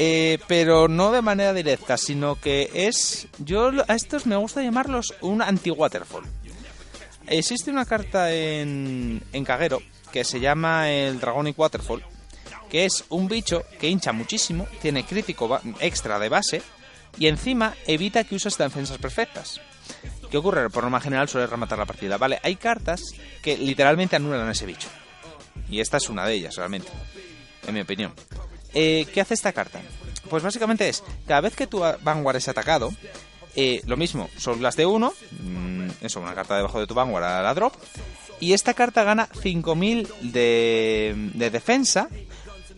Eh, pero no de manera directa, sino que es. Yo a estos me gusta llamarlos un anti-waterfall. Existe una carta en, en Kagero que se llama el Dragonic Waterfall, que es un bicho que hincha muchísimo, tiene crítico extra de base y encima evita que uses defensas perfectas. ¿Qué ocurre? Por norma general suele rematar la partida. Vale, hay cartas que literalmente anulan a ese bicho. Y esta es una de ellas, realmente. En mi opinión. Eh, ¿Qué hace esta carta? Pues básicamente es, cada vez que tu Vanguard es atacado, eh, lo mismo, son de uno, mm, eso, una carta debajo de tu Vanguard a la drop, y esta carta gana 5000 de, de defensa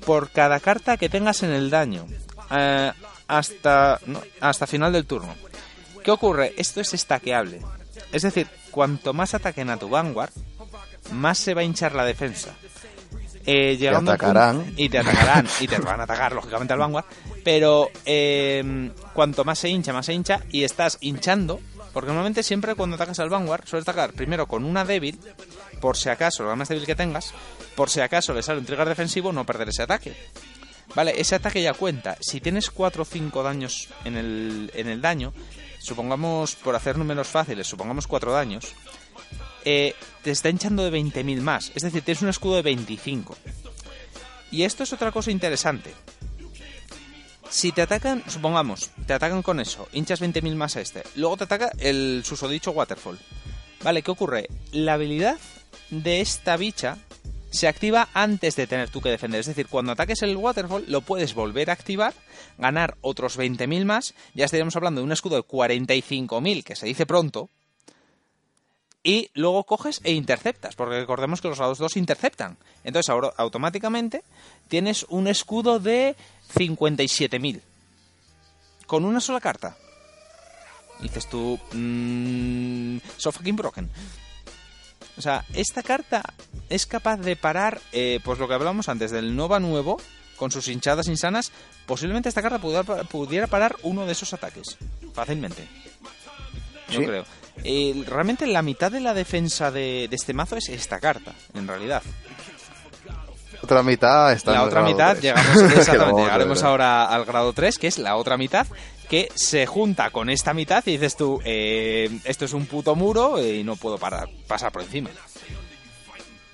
por cada carta que tengas en el daño. eh, hasta, hasta final del turno. ¿Qué ocurre? Esto es estaqueable. Es decir, cuanto más ataquen a tu Vanguard, más se va a hinchar la defensa. Eh, llegando un
atacarán.
punto- y te atacarán. y te van a atacar, lógicamente, al Vanguard. Pero eh, cuanto más se hincha, más se hincha. Y estás hinchando. Porque normalmente siempre cuando atacas al Vanguard, sueles atacar primero con una débil. Por si acaso, la más débil que tengas. Por si acaso le sale un trigger defensivo, no perder ese ataque. Vale, ese ataque ya cuenta. Si tienes 4 o 5 daños en el, en el daño, supongamos, por hacer números fáciles, supongamos 4 daños, eh, te está hinchando de 20.000 más. Es decir, tienes un escudo de 25. Y esto es otra cosa interesante. Si te atacan, supongamos, te atacan con eso, hinchas 20.000 más a este, luego te ataca el susodicho Waterfall. Vale, ¿qué ocurre? La habilidad de esta bicha se activa antes de tener tú que defender. Es decir, cuando ataques el Waterfall lo puedes volver a activar, ganar otros 20.000 más, ya estaríamos hablando de un escudo de 45.000, que se dice pronto, y luego coges e interceptas, porque recordemos que los lados 2 interceptan. Entonces ahora automáticamente tienes un escudo de 57.000. Con una sola carta. Y dices tú, mmm, so fucking broken. O sea, esta carta es capaz de parar, eh, pues lo que hablábamos antes del Nova nuevo, con sus hinchadas insanas. Posiblemente esta carta pudiera, pudiera parar uno de esos ataques. Fácilmente. Yo
Sí.
creo. Eh, realmente la mitad de la defensa de, de este mazo es esta carta, en realidad.
Otra mitad está en
la
el
otra
grado
mitad, llegamos, exactamente, llegaremos ahora al grado 3, que es la otra mitad, que se junta con esta mitad y dices tú, eh, esto es un puto muro y no puedo parar, pasar por encima.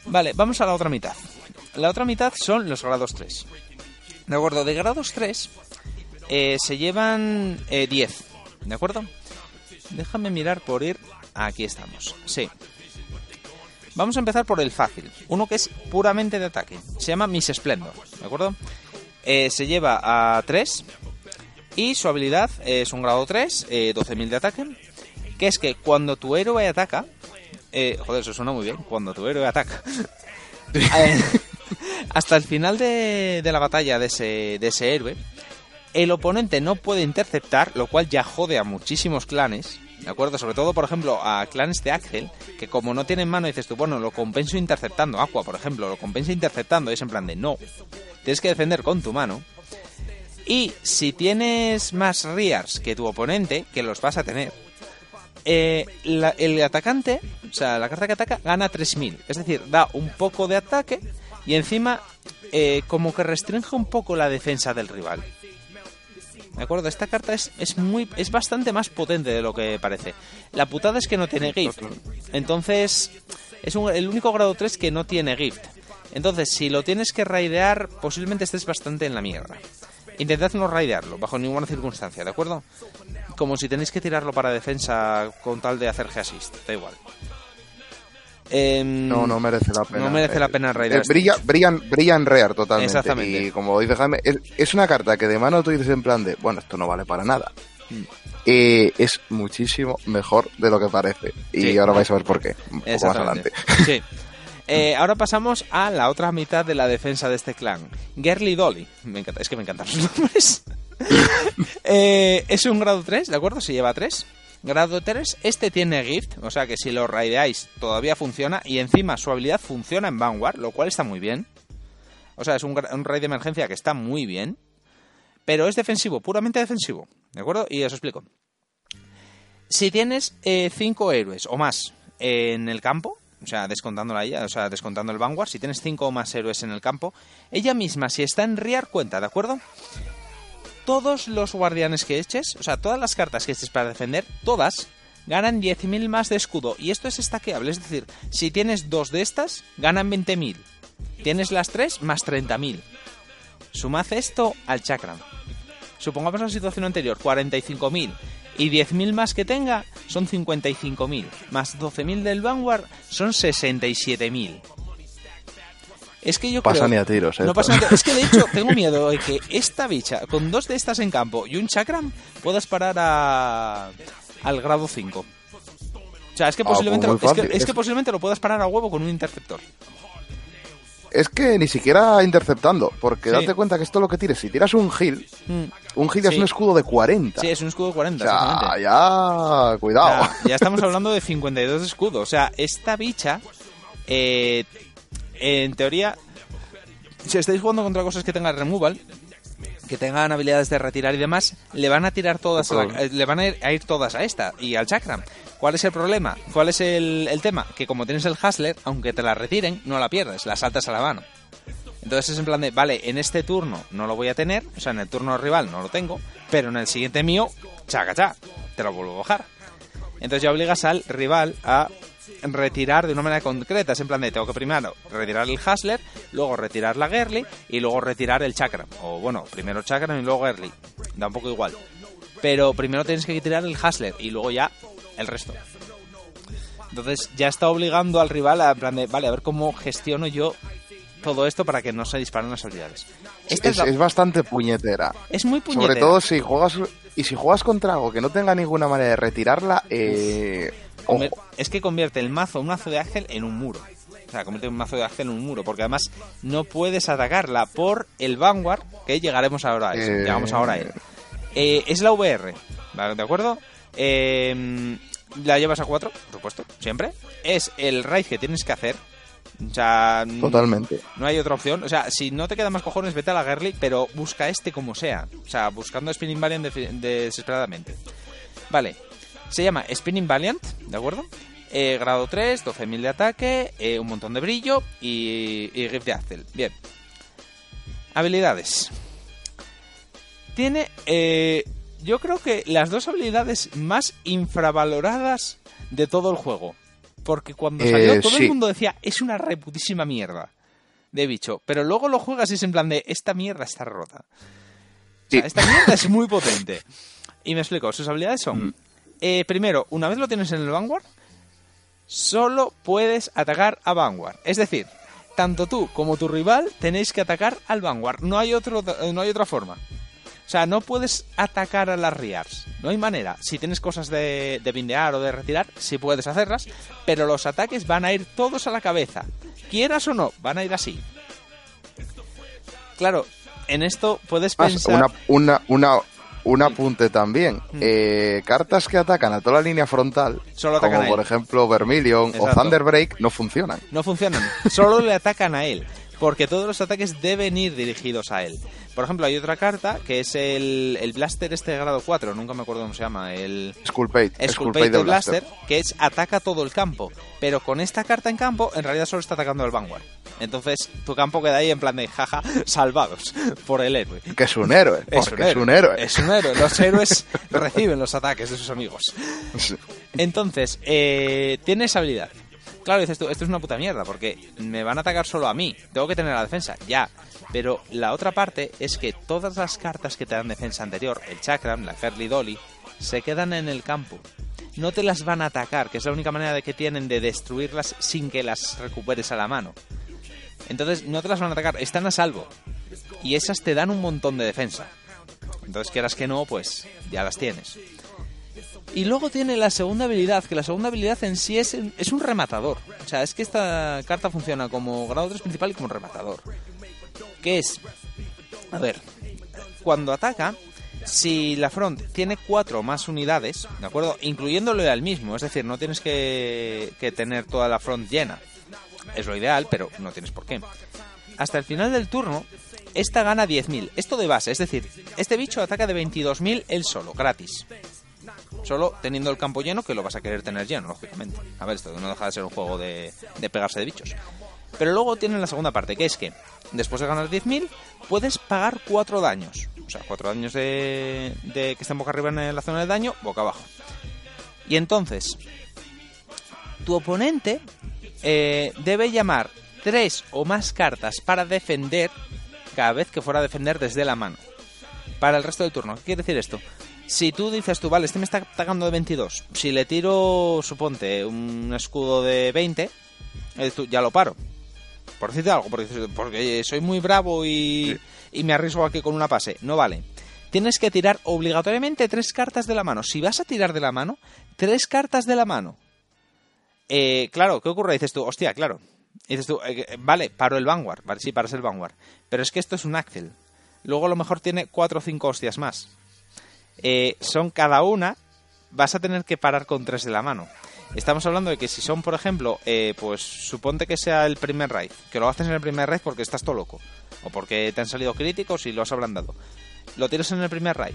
Vale, vamos a la otra mitad. La otra mitad son los grados 3. ¿De acuerdo? De grados 3 eh, se llevan eh, 10. ¿De acuerdo? Déjame mirar por ir. Aquí estamos. Sí. Vamos a empezar por el fácil. Uno que es puramente de ataque. Se llama Miss Splendor. ¿De acuerdo? Eh, se lleva a 3. Y su habilidad es un grado 3, eh, 12.000 de ataque. Que es que cuando tu héroe ataca. eh, joder, eso suena muy bien. Cuando tu héroe ataca. Hasta el final de, de la batalla de ese, de ese héroe, el oponente no puede interceptar, lo cual ya jode a muchísimos clanes. ¿De acuerdo? Sobre todo, por ejemplo, a clanes de Axel, que como no tienen mano, dices tú, bueno, lo compenso interceptando. Aqua, por ejemplo, lo compensa interceptando. Y es en plan de no. Tienes que defender con tu mano. Y si tienes más Rears que tu oponente, que los vas a tener, eh, el atacante, o sea, la carta que ataca, gana 3000. Es decir, da un poco de ataque y encima eh, como que restringe un poco la defensa del rival. ¿De acuerdo? Esta carta es, es muy es bastante más potente de lo que parece. La putada es que no tiene gift. Entonces, es el único grado 3 que no tiene gift. Entonces, si lo tienes que raidear, posiblemente estés bastante en la mierda. Intentad no raidearlo, bajo ninguna circunstancia, ¿de acuerdo? Como si tenéis que tirarlo para defensa con tal de hacer G-Assist, da igual. Em,
No, no merece la pena.
No merece la
Eh,
pena
eh,
raidear. este
brilla, brilla, brilla en Rear totalmente.
Exactamente.
Y como dice Jaime, es, es una carta que de mano tú dices en plan de, bueno, esto no vale para nada.
Mm.
Eh, es muchísimo mejor de lo que parece. Y ahora vais a ver por qué. Un poco más adelante.
Sí. Eh, ahora pasamos a la otra mitad de la defensa de este clan. Girly Dolly. Me encanta, es que me encantan los nombres. Eh, es un grado 3, ¿de acuerdo? Se lleva 3. Grado 3, este tiene gift, o sea que si lo raideáis todavía funciona y encima su habilidad funciona en Vanguard, lo cual está muy bien. O sea, es un, raid de emergencia que está muy bien, pero es defensivo, puramente defensivo, ¿de acuerdo? Y os explico. Si tienes 5 héroes o más en el campo, o sea, descontándola ella, o sea, descontando el Vanguard, si tienes 5 o más héroes en el campo, ella misma, si está en Rear, cuenta, ¿de acuerdo? Todos los guardianes que eches, o sea, todas las cartas que eches para defender, todas ganan 10.000 más de escudo. Y esto es estaqueable, es decir, si tienes dos de estas, ganan 20.000. Tienes las tres, más 30.000. Sumad esto al chakram. Supongamos la situación anterior, 45.000. Y 10.000 más que tenga son 55.000. Más 12.000 del Vanguard son 67.000. Es que yo
Pasa ni a tiros,
No
esto.
pasa. Es que de hecho tengo miedo de que esta bicha, con dos de estas en campo y un chakram, puedas parar a... al grado 5. O sea, es que
Ah,
posiblemente,
pues
es que, es que
Es-
posiblemente lo puedas parar a huevo con un interceptor.
es que ni siquiera interceptando, porque
Sí.
date cuenta que esto lo que tires, si tiras un heal,
Mm.
un heal
Sí.
es un escudo de 40.
Sí, es un escudo de 40,
o sea, ya, cuidado.
Ya estamos hablando de 52 de escudo. O sea, esta bicha, eh, en teoría, si estáis jugando contra cosas que tengan removal, que tengan habilidades de retirar y demás, le van a tirar todas, a la- le van a ir, a ir todas a esta y al chakra. ¿Cuál es el problema? ¿Cuál es el, el tema? Que como tienes el Hustler, aunque te la retiren, no la pierdes, la saltas a la mano. Entonces es en plan de, vale, en este turno no lo voy a tener, o sea, en el turno rival no lo tengo, pero en el siguiente mío, chaca, cha, te lo vuelvo a bajar. Entonces ya obligas al rival a retirar de una manera concreta. Es en plan de, tengo que primero retirar el Hustler, luego retirar la Girly y luego retirar el Chakram. O bueno, primero Chakram y luego Girly. Da un poco igual. Pero primero tienes que tirar el Hustler y luego ya el resto. Entonces ya está obligando al rival a en plan de, vale, a ver cómo gestiono yo todo esto para que no se disparen las habilidades. Es,
es,
la-
es bastante puñetera.
es muy puñetera.
Sobre todo si juegas y si juegas contra algo que no tenga ninguna manera de retirarla, eh,
Es que convierte el mazo, un mazo de ángel, en un muro. O sea, convierte un mazo de ángel en un muro. Porque además no puedes atacarla por el Vanguard, que llegaremos ahora a eso.
Eh.
Llegamos ahora a él. Eh, es la VR. ¿de acuerdo? Eh, la llevas a 4, por supuesto, siempre. Es el raid que tienes que hacer. O sea,
Totalmente.
no hay otra opción. O sea, si no te quedan más cojones, vete a la Girly, pero busca este como sea. O sea, buscando Spinning Valiant defi- desesperadamente. Vale. Se llama Spinning Valiant, ¿de acuerdo? Eh, grado 3, 12.000 de ataque, eh, un montón de brillo y, y Gift de Axel. Bien. Habilidades. Tiene, eh, yo creo que las dos habilidades más infravaloradas de todo el juego. Porque cuando
Eh,
salió todo el mundo decía, es una reputísima mierda de bicho. Pero luego lo juegas y es en plan de, esta mierda está rota. O sea, esta mierda es muy potente. Y me explico, sus habilidades son...
Mm.
Eh, primero, una vez lo tienes en el Vanguard, solo puedes atacar a Vanguard. Es decir, tanto tú como tu rival tenéis que atacar al Vanguard. No hay, otro, no hay otra forma. O sea, no puedes atacar a las Riars. No hay manera. Si tienes cosas de, de bindear o de retirar, sí puedes hacerlas. Pero los ataques van a ir todos a la cabeza. Quieras o no, van a ir así. Claro, en esto puedes pensar...
una, una, una, un apunte también. Eh, cartas que atacan a toda la línea frontal,
Solo atacan
como
a él.
por ejemplo Vermilion o
Exacto.
Thunderbreak, no funcionan.
No funcionan. Solo le atacan a él. Porque todos los ataques deben ir dirigidos a él. Por ejemplo, hay otra carta que es el, el Blaster este de grado 4. Nunca me acuerdo cómo se llama. El
Skullpate,
Skullpate
Skullpate
de
Blaster.
Blaster, que es ataca todo el campo. Pero con esta carta en campo, en realidad solo está atacando al Vanguard. Entonces, tu campo queda ahí en plan de jaja, salvados por el héroe.
Que es un héroe, porque es un héroe.
Es un héroe. Los héroes reciben los ataques de sus amigos. Entonces, eh, tiene esa habilidad. Claro, dices tú, esto es una puta mierda, porque me van a atacar solo a mí. Tengo que tener la defensa, ya. Pero la otra parte es que todas las cartas que te dan defensa anterior, el Chakram, la Fairly Dolly, se quedan en el campo. No te las van a atacar, que es la única manera de que tienen de destruirlas sin que las recuperes a la mano. Entonces no te las van a atacar, están a salvo. Y esas te dan un montón de defensa. Entonces quieras que no, pues ya las tienes. Y luego tiene la segunda habilidad, que la segunda habilidad en sí es, es un rematador. O sea, es que esta carta funciona como grado 3 principal y como rematador. Que es, a ver, cuando ataca, si la front tiene cuatro más unidades, ¿de acuerdo? Incluyéndole al mismo, es decir, no tienes que, que tener toda la front llena. Es lo ideal, pero no tienes por qué. Hasta el final del turno, esta gana 10.000. Esto de base, es decir, este bicho ataca de 22.000 él solo, gratis. Solo teniendo el campo lleno, que lo vas a querer tener lleno, lógicamente. A ver, esto no deja de ser un juego de, de pegarse de bichos. Pero luego tienen la segunda parte, que es que después de ganar 10.000, puedes pagar 4 daños. O sea, 4 daños de, de que estén boca arriba en la zona de daño, boca abajo. Y entonces, tu oponente eh, debe llamar 3 o más cartas para defender cada vez que fuera a defender desde la mano. Para el resto del turno. ¿Qué quiere decir esto? Si tú dices tú, vale, este me está atacando de 22. Si le tiro, suponte, un escudo de 20, eh, tú, ya lo paro. Por decirte algo, porque, porque soy muy bravo y, y me arriesgo aquí con una pase. No vale. Tienes que tirar obligatoriamente tres cartas de la mano. Si vas a tirar de la mano, tres cartas de la mano. Eh, claro, ¿qué ocurre? Dices tú, hostia, claro. Dices tú, eh, vale, paro el Vanguard, vale, sí, paras el Vanguard. Pero es que esto es un Axel. Luego a lo mejor tiene cuatro o cinco hostias más. Eh, son cada una, vas a tener que parar con tres de la mano. Estamos hablando de que si son, por ejemplo, eh, pues suponte que sea el primer raid, que lo haces en el primer raid porque estás todo loco, o porque te han salido críticos y lo has ablandado. Lo tienes en el primer raid.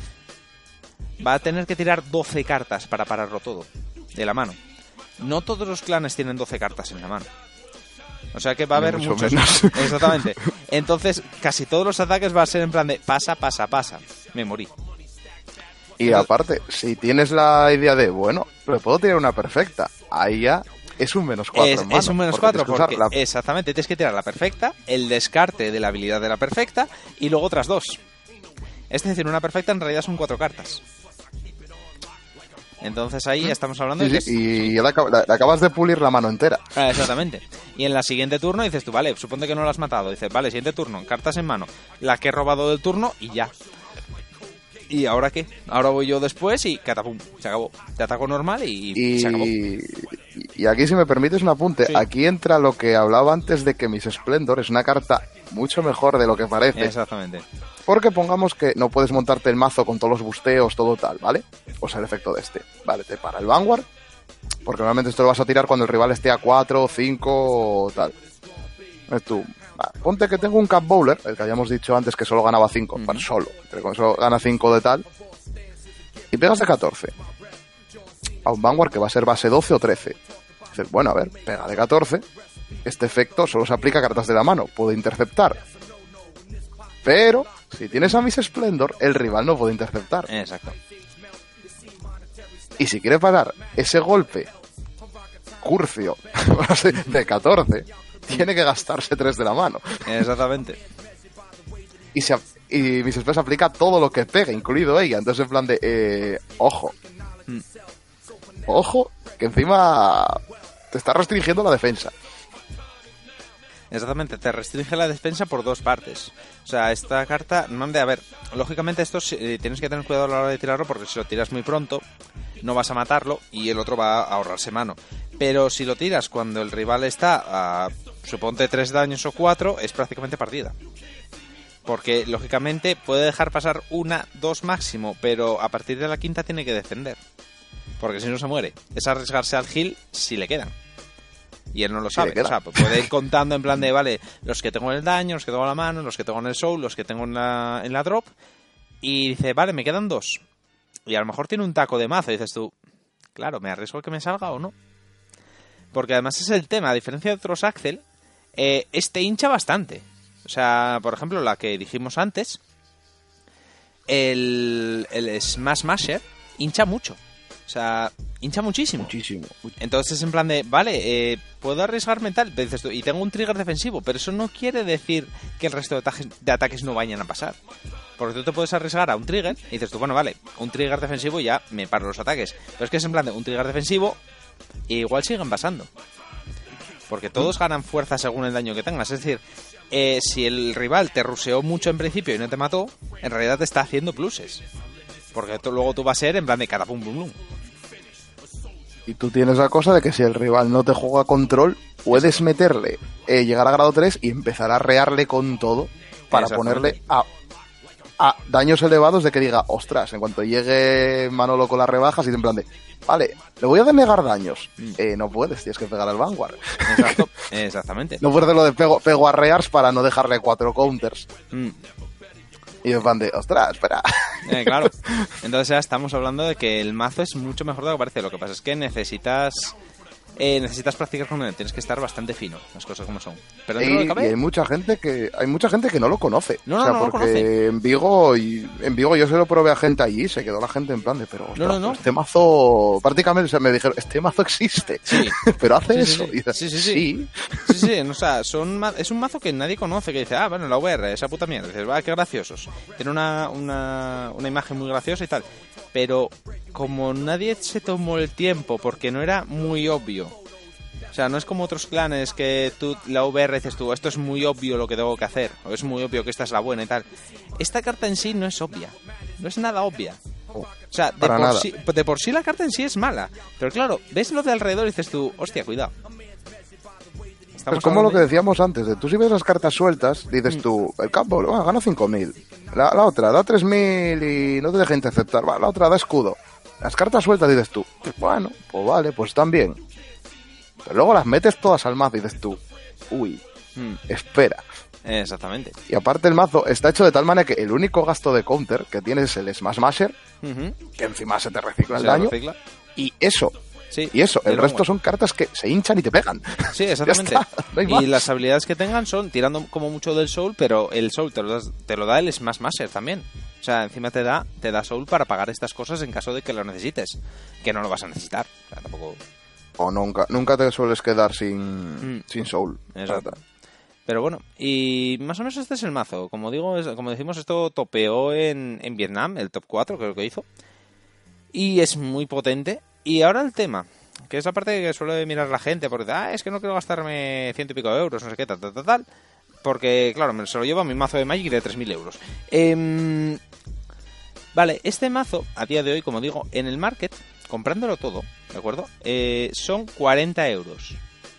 Va a tener que tirar 12 cartas para pararlo todo, de la mano. No todos los clanes tienen 12 cartas en la mano. O sea que va a haber
mucho
muchos.
menos.
Exactamente. Entonces, casi todos los ataques va a ser en plan de pasa, pasa, pasa. Me morí.
Y aparte, si tienes la idea de, bueno, pero puedo tirar una perfecta, ahí ya es un menos 4.
es, es un menos 4 porque,
la...
exactamente, tienes que tirar la perfecta, el descarte de la habilidad de la perfecta y luego otras dos. Es decir, una perfecta en realidad son cuatro cartas. Entonces ahí ya estamos hablando
Sí,
de
sí, y ya le, le- le acabas de pulir la mano entera.
Ah, exactamente. Y en la siguiente turno dices tú, vale, suponte que no lo has matado. Dices, vale, siguiente turno, cartas en mano. La que he robado del turno y ya. ¿Y ahora qué? Ahora voy yo después y catapum, se acabó. Te ataco normal y,
Y,
se acabó.
y aquí, si me permites un apunte,
Sí.
aquí entra lo que hablaba antes de que Miss Splendor es una carta mucho mejor de lo que parece.
Exactamente.
Porque pongamos que no puedes montarte el mazo con todos los busteos, todo tal, ¿vale? O sea, el efecto de este. Vale, te para el Vanguard. Porque normalmente esto lo vas a tirar cuando el rival esté a 4, 5 o tal. Es tú. Ponte que tengo un Cap Bowler, el que habíamos dicho antes que solo ganaba 5,
Ujú.
para solo. Pero con eso gana 5 de tal. Y pegas de 14. A un Vanguard que va a ser base 12 o 13. Dices, bueno, a ver, pega de 14. Este efecto solo se aplica a cartas de la mano. Puede interceptar. Pero, si tienes a Miss Splendor, el rival no puede interceptar.
Exacto.
Y si quiere parar ese golpe curcio de 14, tiene que gastarse 3 de la mano.
Exactamente.
Y, se, y aplica todo lo que pegue, incluido ella. Entonces, en plan de, eh, ojo.
Mm.
Ojo, que encima te está restringiendo la defensa.
Exactamente, te restringe la defensa por dos partes. O sea, esta carta, mande, a ver, lógicamente esto eh, tienes que tener cuidado a la hora de tirarlo porque si lo tiras muy pronto, no vas a matarlo y el otro va a ahorrarse mano. Pero si lo tiras cuando el rival está a, suponte, tres daños o cuatro, es prácticamente partida. Porque, lógicamente, puede dejar pasar una, dos máximo, pero a partir de la quinta tiene que defender. Porque si no se muere. Es arriesgarse al heal si le quedan. Y él no lo sabe.
queda.
O sea, pues puede ir contando en plan de, vale, los que tengo en el daño, los que tengo en la mano, los que tengo en el soul, los que tengo en la, en la drop. Y dice, vale, me quedan dos. Y a lo mejor tiene un taco de mazo. Y dices tú, claro, ¿me arriesgo a que me salga o no? Porque además es el tema, a diferencia de otros Axel, eh, este hincha bastante. O sea, por ejemplo, la que dijimos antes, el, el Smash Masher hincha mucho. O sea, hincha muchísimo.
Muchísimo.
Entonces es en plan de, vale, eh, puedo arriesgarme tal, pero dices tú, y tengo un trigger defensivo, pero eso no quiere decir que el resto de ataques, de ataques no vayan a pasar. Porque tú te puedes arriesgar a un trigger y dices tú, bueno, vale, un trigger defensivo y ya me paro los ataques. Pero es que es en plan de un trigger defensivo e igual siguen pasando. Porque todos ganan fuerza según el daño que tengas. Es decir, eh, si el rival te ruseó mucho en principio y no te mató, en realidad te está haciendo pluses. Porque tú- luego tú vas a ser en plan de cada pum pum pum.
Y tú tienes la cosa de que si el rival no te juega control, puedes meterle, eh, llegar a grado 3 y empezar a rearle con todo para ponerle a, a daños elevados de que diga, ostras, en cuanto llegue Manolo con las rebajas y en plan de, vale, le voy a denegar daños.
Mm.
Eh, no puedes, tienes que pegar al Vanguard.
Exacto, exactamente.
No puedes hacer lo de pego, pego a rears para no dejarle cuatro counters.
Mm.
Y en plan de, ostras, espera.
Eh, claro. Entonces ya estamos hablando de que el mazo es mucho mejor de lo que parece. Lo que pasa es que necesitas eh, necesitas practicar con él. Tienes que estar bastante fino, las cosas como son. Pero dentro de
Y, hay mucha gente que hay mucha gente que no lo conoce.
No,
o sea,
no
porque
conoce.
en Vigo y en Vigo yo se lo probé a gente allí y se quedó la gente en plan de, pero ostras,
No, no, no.
este mazo prácticamente se me dijeron, este mazo existe.
Sí.
pero hace
Sí,
eso.
sí.
Y
Sí, sí, sí. Sí, sí, o sea, son es un mazo que nadie conoce, que dice, ah, bueno, la VR, esa puta mierda. Dices, va, qué graciosos. Tiene una, una, una imagen muy graciosa y tal. Pero como nadie se tomó el tiempo, porque no era muy obvio. O sea, no es como otros clanes que tú, la VR dices tú, esto es muy obvio lo que tengo que hacer, o es muy obvio que esta es la buena y tal. Esta carta en sí no es obvia, no es nada obvia. O sea, de por, sí, de por sí la carta en sí es mala. Pero claro, ves lo de alrededor y dices tú, hostia, cuidado.
Es como lo que decíamos antes, de tú si ves las cartas sueltas, dices
Mm.
tú, el campo, bueno, gana 5.000. La, la otra, da 3.000 y no te deja interceptar. Va, la otra da escudo. Las cartas sueltas dices tú, pues bueno, pues vale, pues están bien. Pero luego las metes todas al mazo y dices tú, uy,
Mm,
espera.
exactamente.
Y aparte el mazo está hecho de tal manera que el único gasto de counter que tienes es el Smash Masher, que encima se te recicla el daño,
recicla.
y eso,
Sí,
y eso, el resto
bueno.
son cartas que se hinchan y te pegan.
Sí, exactamente.
No
y
más.
las habilidades que tengan son tirando como mucho del soul, pero el soul te lo, das- te lo da el Smash Master también. O sea, encima te da, te da soul para pagar estas cosas en caso de que lo necesites. Que no lo vas a necesitar. O sea, tampoco.
O nunca, nunca te sueles quedar sin,
Mm.
sin soul.
Exacto. Pero bueno, y más o menos este es el mazo. Como digo, es- como decimos, esto topeó en, en Vietnam, el top 4 creo que hizo. Y es muy potente. Y ahora el tema, que es la parte que suele mirar la gente, porque ah, es que no quiero gastarme ciento y pico de euros, no sé qué, tal, tal, tal, tal. Porque, claro, me se lo llevo a mi mazo de Magic de 3.000 euros. Em, vale, este mazo, a día de hoy, como digo, en el market, comprándolo todo, ¿de acuerdo? Eh, son 40 euros.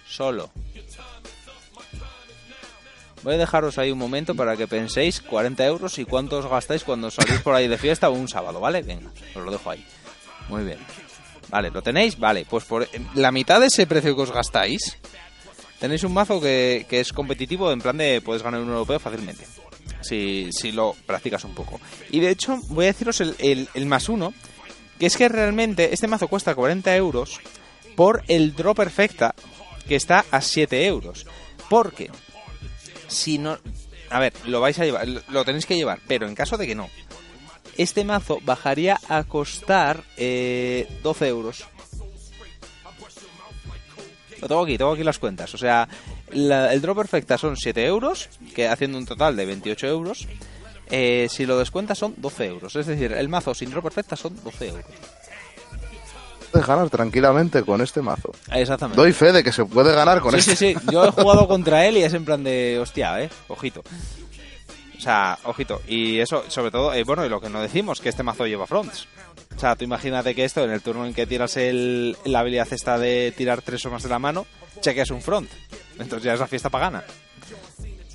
Solo. Voy a dejaros ahí un momento para que penséis 40 euros y cuánto os gastáis cuando salís por ahí de fiesta un sábado, ¿vale? Venga, os lo dejo ahí. Muy bien. Vale, ¿lo tenéis? Vale, pues por la mitad de ese precio que os gastáis, tenéis un mazo que, es competitivo en plan de puedes ganar un europeo fácilmente. Si, si lo practicas un poco. Y de hecho, voy a deciros el- el más uno, que es que realmente este mazo cuesta 40 euros por el draw perfecta, que está a 7 euros. Porque si no... A ver, lo vais a llevar, lo tenéis que llevar, pero en caso de que no, este mazo bajaría a costar eh, 12 euros. Lo tengo aquí, tengo aquí las cuentas. O sea, la- el draw perfecta son 7 euros, que haciendo un total de 28 euros. Eh, si lo descuentas son 12 euros. Es decir, el mazo sin draw perfecta son 12 euros.
Puedes ganar tranquilamente con este mazo.
Exactamente.
Doy fe de que se puede ganar con
sí,
este.
sí, sí. Yo he jugado contra él y es en plan de hostia, eh. Ojito. O sea, ojito. Y eso, sobre todo, eh, bueno, y lo que no decimos, que este mazo lleva fronts. O sea, tú imagínate que esto, en el turno en que tiras el, la habilidad esta de tirar tres o más de la mano, chequeas un front. Entonces ya es la fiesta pagana.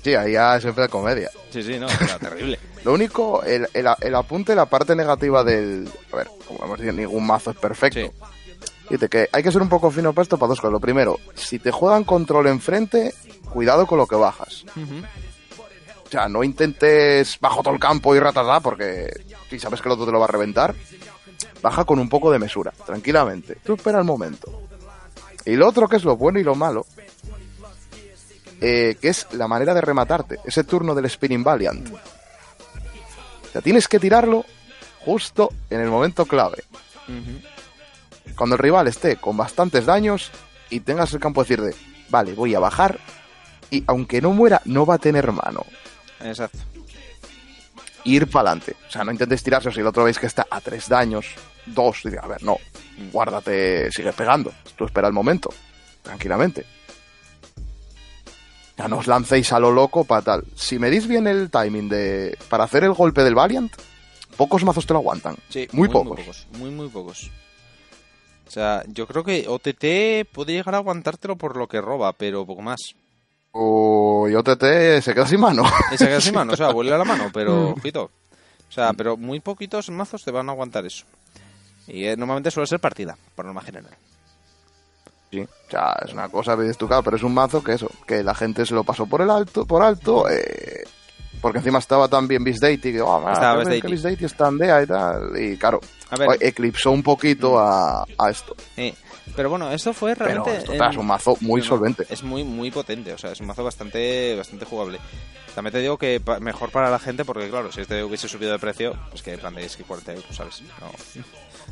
Sí, ahí ya siempre la comedia.
Sí, sí, no, era terrible.
Lo único, el, el, el apunte, la parte negativa del... A ver, como hemos dicho, ningún mazo es perfecto.
Sí.
Dice que hay que ser un poco fino para esto para dos cosas. Lo primero, si te juegan control enfrente, cuidado con lo que bajas. O sea, no intentes bajo todo el campo y ratatá porque si sabes que el otro te lo va a reventar, baja con un poco de mesura, tranquilamente. Tú espera el momento. Y lo otro que es lo bueno y lo malo, eh, que es la manera de rematarte, ese turno del Spinning Valiant. O sea, tienes que tirarlo justo en el momento clave. Cuando el rival esté con bastantes daños y tengas el campo decir de, vale, voy a bajar y aunque no muera, no va a tener mano.
Exacto.
ir para adelante. O sea, no intentes tirarse o si el otro veis que está a tres daños, dos, dice, a ver, no, guárdate, sigue pegando. Tú espera el momento, tranquilamente. Ya no os lancéis a lo loco para tal. Si medís bien el timing de para hacer el golpe del Valiant, pocos mazos te lo aguantan.
Sí,
muy, pocos.
Muy, muy pocos. O sea, yo creo que OTT puede llegar a aguantártelo por lo que roba, pero poco más.
O y OTT se queda sin mano.
Esa queda sin mano, o sea, vuelve a la mano, pero
Mm.
ojito. O sea, pero muy poquitos mazos te van a aguantar eso. Y eh, normalmente suele ser partida, por norma general.
Sí, o sea, es una cosa claro, pero es un mazo que eso, que la gente se lo pasó por el alto, por alto, eh, porque encima estaba también Beast Deity, que, oh,
Estaba
es que
Deity
está en DEA y tal, y claro,
A ver.
Eclipsó un poquito a, a esto,
pero bueno, esto fue
pero
realmente...
esto
en-
es un mazo muy
No,
solvente.
Es muy, muy potente, o sea, es un mazo bastante, bastante jugable. También te digo que pa- mejor para la gente, porque claro, si este hubiese subido de precio, pues que plan de es que 40 euros, ¿sabes? No.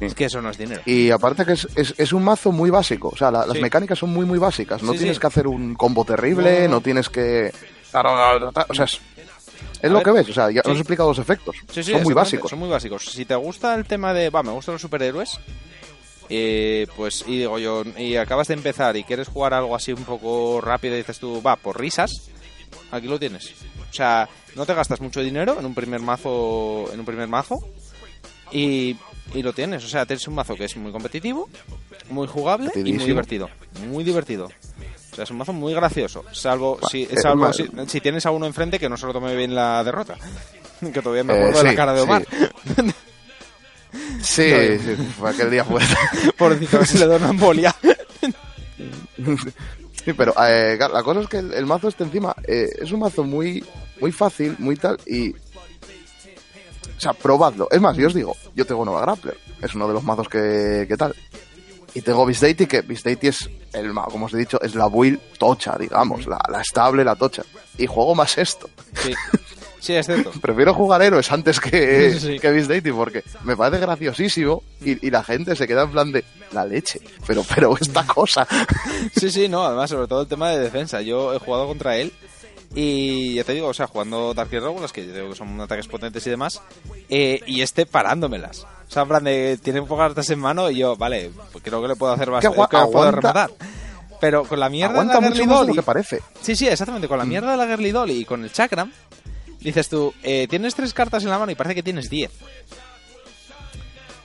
Es que eso no es dinero.
Y aparte que es, es, es un mazo muy básico, o sea, la- las
Sí.
mecánicas son muy, muy básicas, no
Sí,
tienes
sí.
que hacer un combo terrible,
No,
tienes que... O sea, es, lo
ver,
que ves, o sea, ya
sí.
os he explicado los efectos,
Sí, sí,
son muy básicos.
Son muy básicos. Si te gusta el tema de, va, me gustan los superhéroes, eh, pues, y digo yo, y acabas de empezar y quieres jugar algo así un poco rápido y dices tú, va, por risas, aquí lo tienes. O sea, no te gastas mucho dinero en un primer mazo, en un primer mazo, y, y lo tienes. O sea, tienes un mazo que es muy competitivo, muy jugable y muy divertido. Muy divertido. O sea, es un mazo muy gracioso. Salvo, si,
eh,
salvo si, si tienes a uno enfrente que no se lo tome bien la derrota. Que todavía me
Eh,
acuerdo de la
sí,
cara de
sí.
Omar.
Sí, sí, fue aquel día fue.
Pobrecito, si le da una embolia.
Sí, pero eh, la cosa es que el, el mazo este encima eh, es un mazo muy, muy fácil, muy tal, y... O sea, probadlo. Es más, yo os digo, yo tengo Nova Grappler, es uno de los mazos que, que tal. Y tengo Beast Deity, que Beast Deity es, el, como os he dicho, es la build tocha, digamos, la, la estable, la tocha. Y juego más esto.
Sí, sí, es cierto.
Prefiero jugar héroes antes que,
Sí, sí.
que Beast porque me parece graciosísimo y, y la gente se queda en plan de la leche. Pero, pero esta cosa.
Sí, sí, no, además, sobre todo el tema de defensa. Yo he jugado contra él y ya te digo, o sea, jugando Dark Regulars, que yo digo que son ataques potentes y demás, eh, y este parándomelas. O sea, en plan de, tiene pocas cartas en mano y yo, vale, pues creo que le puedo hacer bastante,
agua-
que le puedo rematar. Pero con la mierda
Aguanta
de la
mucho
Girly
más de lo
Dolly,
que parece.
Sí, sí, exactamente. Con la mierda de la Girly Dolly y con el Chakram, dices tú, eh, tienes tres cartas en la mano y parece que tienes diez.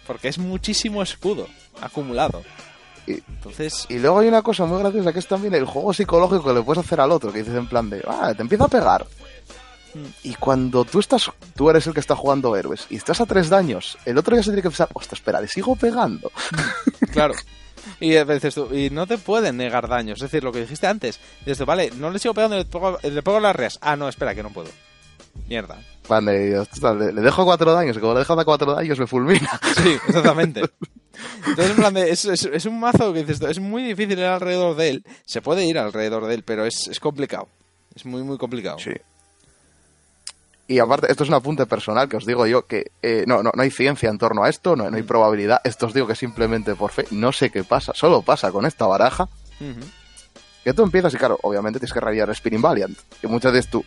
Porque es muchísimo escudo acumulado.
Y,
Entonces,
y luego hay una cosa muy graciosa que es también el juego psicológico que le puedes hacer al otro, que dices en plan de, ah, te empieza a pegar. Y cuando tú estás, tú eres el que está jugando héroes y estás a tres daños, el otro ya se tiene que pensar, hostia, espera, le sigo pegando.
claro. Y dices tú, y no te pueden negar daños. Es decir, lo que dijiste antes. Dices vale, no le sigo pegando, le pego, le pego las reas. Ah, no, espera, que no puedo. Mierda.
Le, le dejo cuatro daños como le dejo de cuatro daños me fulmina.
Sí, exactamente. Entonces, en plan de, es, es- es un mazo que dices es muy difícil ir alrededor de él. Se puede ir alrededor de él, pero es, es complicado. Es muy, muy complicado.
Sí. Y aparte, esto es un apunte personal que os digo yo que eh, no, no, no hay ciencia en torno a esto, no, no hay probabilidad. Esto os digo que simplemente por fe, no sé qué pasa, solo pasa con esta baraja. Que tú empiezas y claro, obviamente tienes que rayar Spinning Valiant. Que muchas veces tú,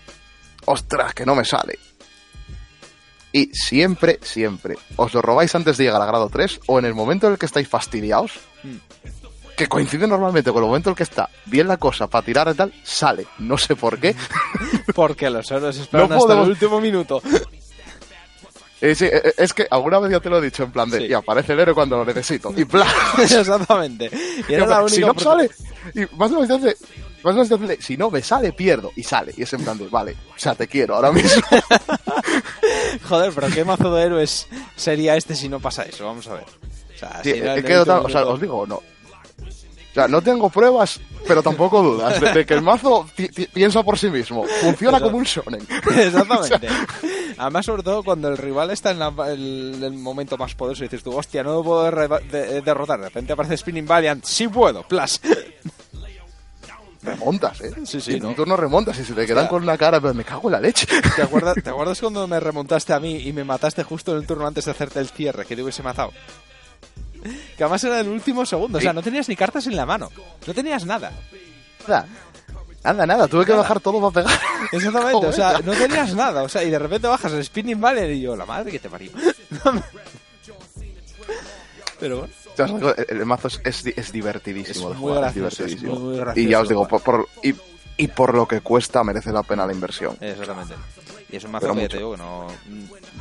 ostras, que no me sale. Y siempre, siempre, os lo robáis antes de llegar a grado 3 o en el momento en el que estáis fastidiados,
Mm.
que coincide normalmente con el momento en el que está bien la cosa para tirar y tal, sale. No sé por qué.
Porque los héroes esperan
No
hasta
podemos-
el último minuto.
Eh, sí, eh, es que alguna vez ya te lo he dicho en plan de,
Sí.
y aparece el héroe cuando lo necesito. Y plan,
Exactamente. Y era la
si
única
no
opor-
sale, y más o menos de, más de, si no me sale, pierdo. Y sale. Y es en plan de, vale, o sea, te quiero ahora mismo.
Joder, pero qué mazo de héroes sería este si no pasa eso. Vamos a ver. O sea,
Sí,
si
he quedado tan- o sea, os digo, no. O sea, no tengo pruebas, pero tampoco dudas de, de que el mazo pi- pi- piensa por sí mismo. Funciona como un shonen.
Exactamente. Además, sobre todo cuando el rival está en la- el, el momento más poderoso y dices tú, hostia, no lo puedo derreba- de- derrotar. De repente aparece Spinning Valiant, sí puedo, plus.
Remontas, ¿eh?
Sí, sí,
Y en
¿no?
un turno remontas y se te quedan con una cara, pero me cago en la leche.
¿Te acuerdas, ¿Te acuerdas cuando me remontaste a mí y me mataste justo en el turno antes de hacerte el cierre, que te hubiese matado? Que además era el último segundo, o sea, no tenías ni cartas en la mano, no tenías nada.
Nada, nada, nada. Tuve que bajar todo para pegar.
Exactamente, o sea, no tenías nada, o sea, y de repente bajas el Spinning Valiant y yo, la madre que te parió. Pero bueno.
Ya os digo, el, el mazo es, es, di- es divertidísimo
Es
de
muy
jugar, es
gracioso, es
divertidísimo.
muy, muy gracioso
y ya os digo, por, por- y, y por lo que cuesta merece la pena la inversión.
Exactamente. Y es un mazo
Pero
que
mucho.
te digo que no.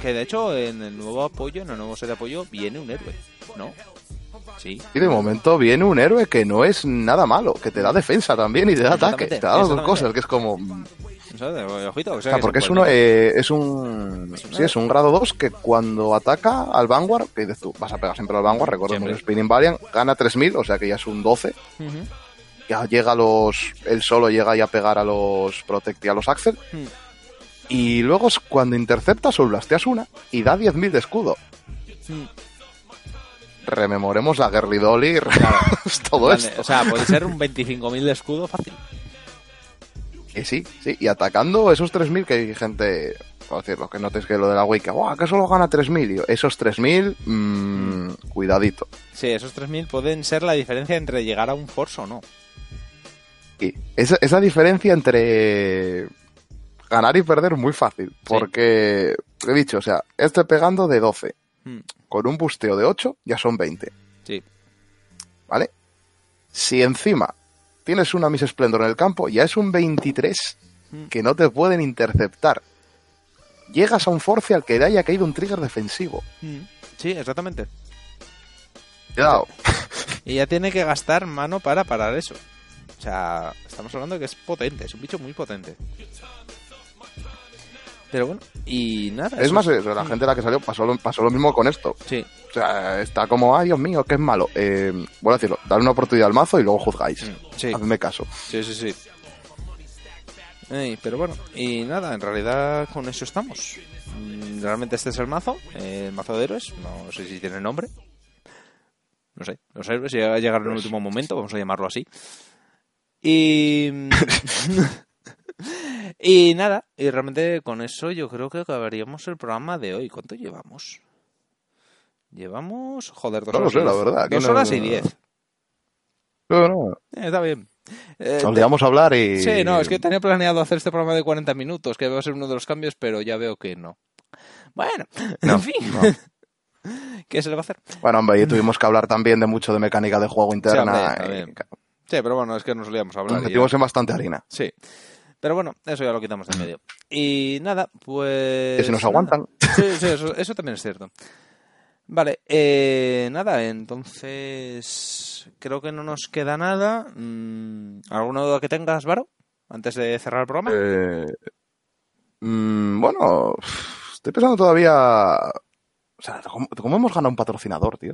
Que de hecho en el nuevo apoyo, en el nuevo set de apoyo, viene un héroe. ¿No? Sí.
Y de momento viene un héroe que no es nada malo, que te da defensa también y te da ataque. Te da las dos cosas, que es como... O
¿Sabes? Ojito, que sea
sea,
que
porque es uno, eh, es un... Sí, es un grado 2 que cuando ataca al Vanguard, que dices tú, vas a pegar siempre al Vanguard, recordemos
Siempre.
que Spinning Valiant, gana 3000, o sea que ya es un 12.
Ujú.
Ya llega a los... Él solo llega ya a pegar a los Protect y a los Axel.
Hmm.
Y luego es cuando interceptas o blasteas una y da 10.000 de escudo.
Hmm.
Rememoremos la Girly Dolly, todo
Vale,
esto.
O sea, puede ser un 25.000 de escudo fácil.
Y sí, sí, y atacando esos 3.000 que hay gente, por decirlo, que notes que lo de la que, "Buah, que solo gana 3.000, y yo, esos 3.000, mmm, cuidadito.
Sí, esos 3.000 pueden ser la diferencia entre llegar a un force o no.
Y esa, esa diferencia entre ganar y perder muy fácil, porque, he dicho, o sea, este pegando de 12,
Hmm.
con un busteo de 8, ya son 20,
Sí.
¿vale? Si encima tienes una Miss Splendor en el campo, ya es un 23
Mm.
que no te pueden interceptar. Llegas a un force al que le haya caído un trigger defensivo.
Mm. Sí, exactamente.
Cuidado.
Y ya tiene que gastar mano para parar eso. O sea, estamos hablando de que es potente, es un bicho muy potente. Pero bueno, y nada.
Es
eso
más, eh, la gente a la que salió pasó lo, pasó lo mismo con esto.
Sí,
O sea, está como, ay Dios mío, que es malo. Eh, voy a decirlo, darle una oportunidad al mazo y luego juzgáis.
Mm, sí.
Hacedme caso.
sí, sí, sí. Pero bueno, y nada, en realidad con eso estamos. Mm, Realmente este es el mazo, el mazo de héroes. No sé si tiene nombre. No sé, los héroes llegaron en el último momento, vamos a llamarlo así. Y. y nada, y realmente con eso yo creo que acabaríamos el programa de hoy. ¿Cuánto llevamos? Llevamos, joder, dos
No lo
horas,
sé,
y
la verdad,
Dos
no-
horas y diez.
No, no,
Eh, está bien. Eh,
nos a hablar y...
Sí, no, es que tenía planeado hacer este programa de 40 minutos, que va a ser uno de los cambios, pero ya veo que no. Bueno,
No,
en fin.
no.
¿Qué se le va a hacer?
Bueno, hombre, y tuvimos que hablar también de mucho de mecánica de juego interna.
hombre,
y.
Sí, pero bueno, es que nos solíamos hablar.
nos metimos en bastante harina.
Sí. Pero bueno, eso ya lo quitamos de en medio. Y nada, pues...
Que si nos
nada.
aguantan.
Sí, sí, eso, eso también es cierto. Vale, eh, nada, entonces creo que no nos queda nada. Mm, ¿Alguna duda que tengas, Varo? Antes de cerrar el programa.
Eh, mm, bueno, estoy pensando todavía... O sea, ¿cómo, cómo hemos ganado un patrocinador, tío?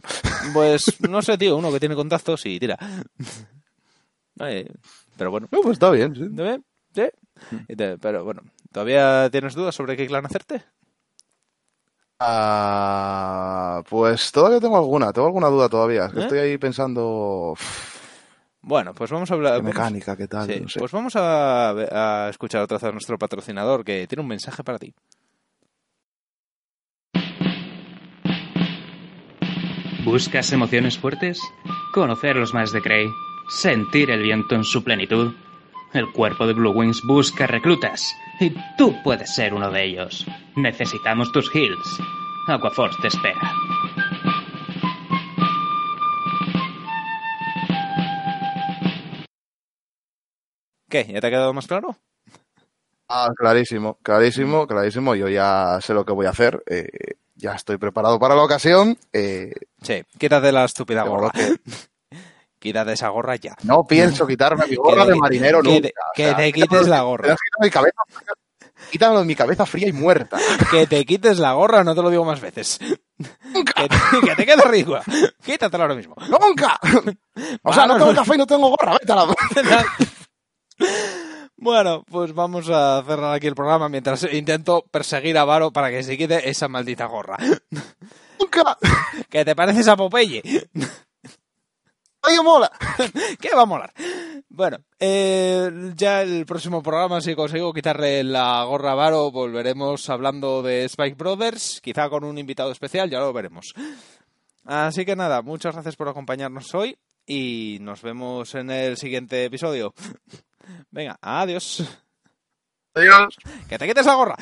Pues no sé, tío, uno que tiene contactos y tira. Pero bueno,
No, pues está bien, sí.
Sí. Y te- pero bueno, ¿todavía tienes dudas sobre qué clan hacerte?
Ah, pues todavía tengo alguna, tengo alguna duda todavía. Es que
¿Eh?
Estoy ahí pensando...
Bueno, pues vamos a hablar.
¿Qué
vamos-
mecánica, qué tal?
sí,
no sé.
Pues vamos a, a escuchar otra vez a nuestro patrocinador que tiene un mensaje para ti.
¿Buscas emociones fuertes? Conocer los mares de Grey. Sentir el viento en su plenitud. El cuerpo de Blue Wings busca reclutas. Y tú puedes ser uno de ellos. Necesitamos tus heals. Aquaforce te espera.
¿Qué? ¿Ya te ha quedado más claro?
Ah, clarísimo, clarísimo, clarísimo. Yo ya sé lo que voy a hacer. eh, ya estoy preparado para la ocasión. eh,
Sí, quítate la estúpida gorra.
que-
Quítate esa gorra ya.
No pienso quitarme mi gorra de marinero
que
nunca. o
que
sea,
te quites la gorra.
mi cabeza, quítamelo de mi cabeza fría y muerta.
Que te quites la gorra, no te lo digo más veces. Que te, que te quede. Quítatela ahora mismo.
¡Nunca! O sea, no tengo café y no tengo gorra. Vete a la...
Bueno, pues vamos a cerrar aquí el programa mientras intento perseguir a Varo para que se quite esa maldita gorra.
¡Nunca!
Que te pareces a Popeye.
¡Ay, mola!
¿Qué va a molar? Bueno, eh, ya el próximo programa, si consigo quitarle la gorra a Varo, volveremos hablando de Spike Brothers, quizá con un invitado especial, ya lo veremos. Así que nada, muchas gracias por acompañarnos hoy y nos vemos en el siguiente episodio. Venga, adiós.
Adiós.
Que te quites la gorra.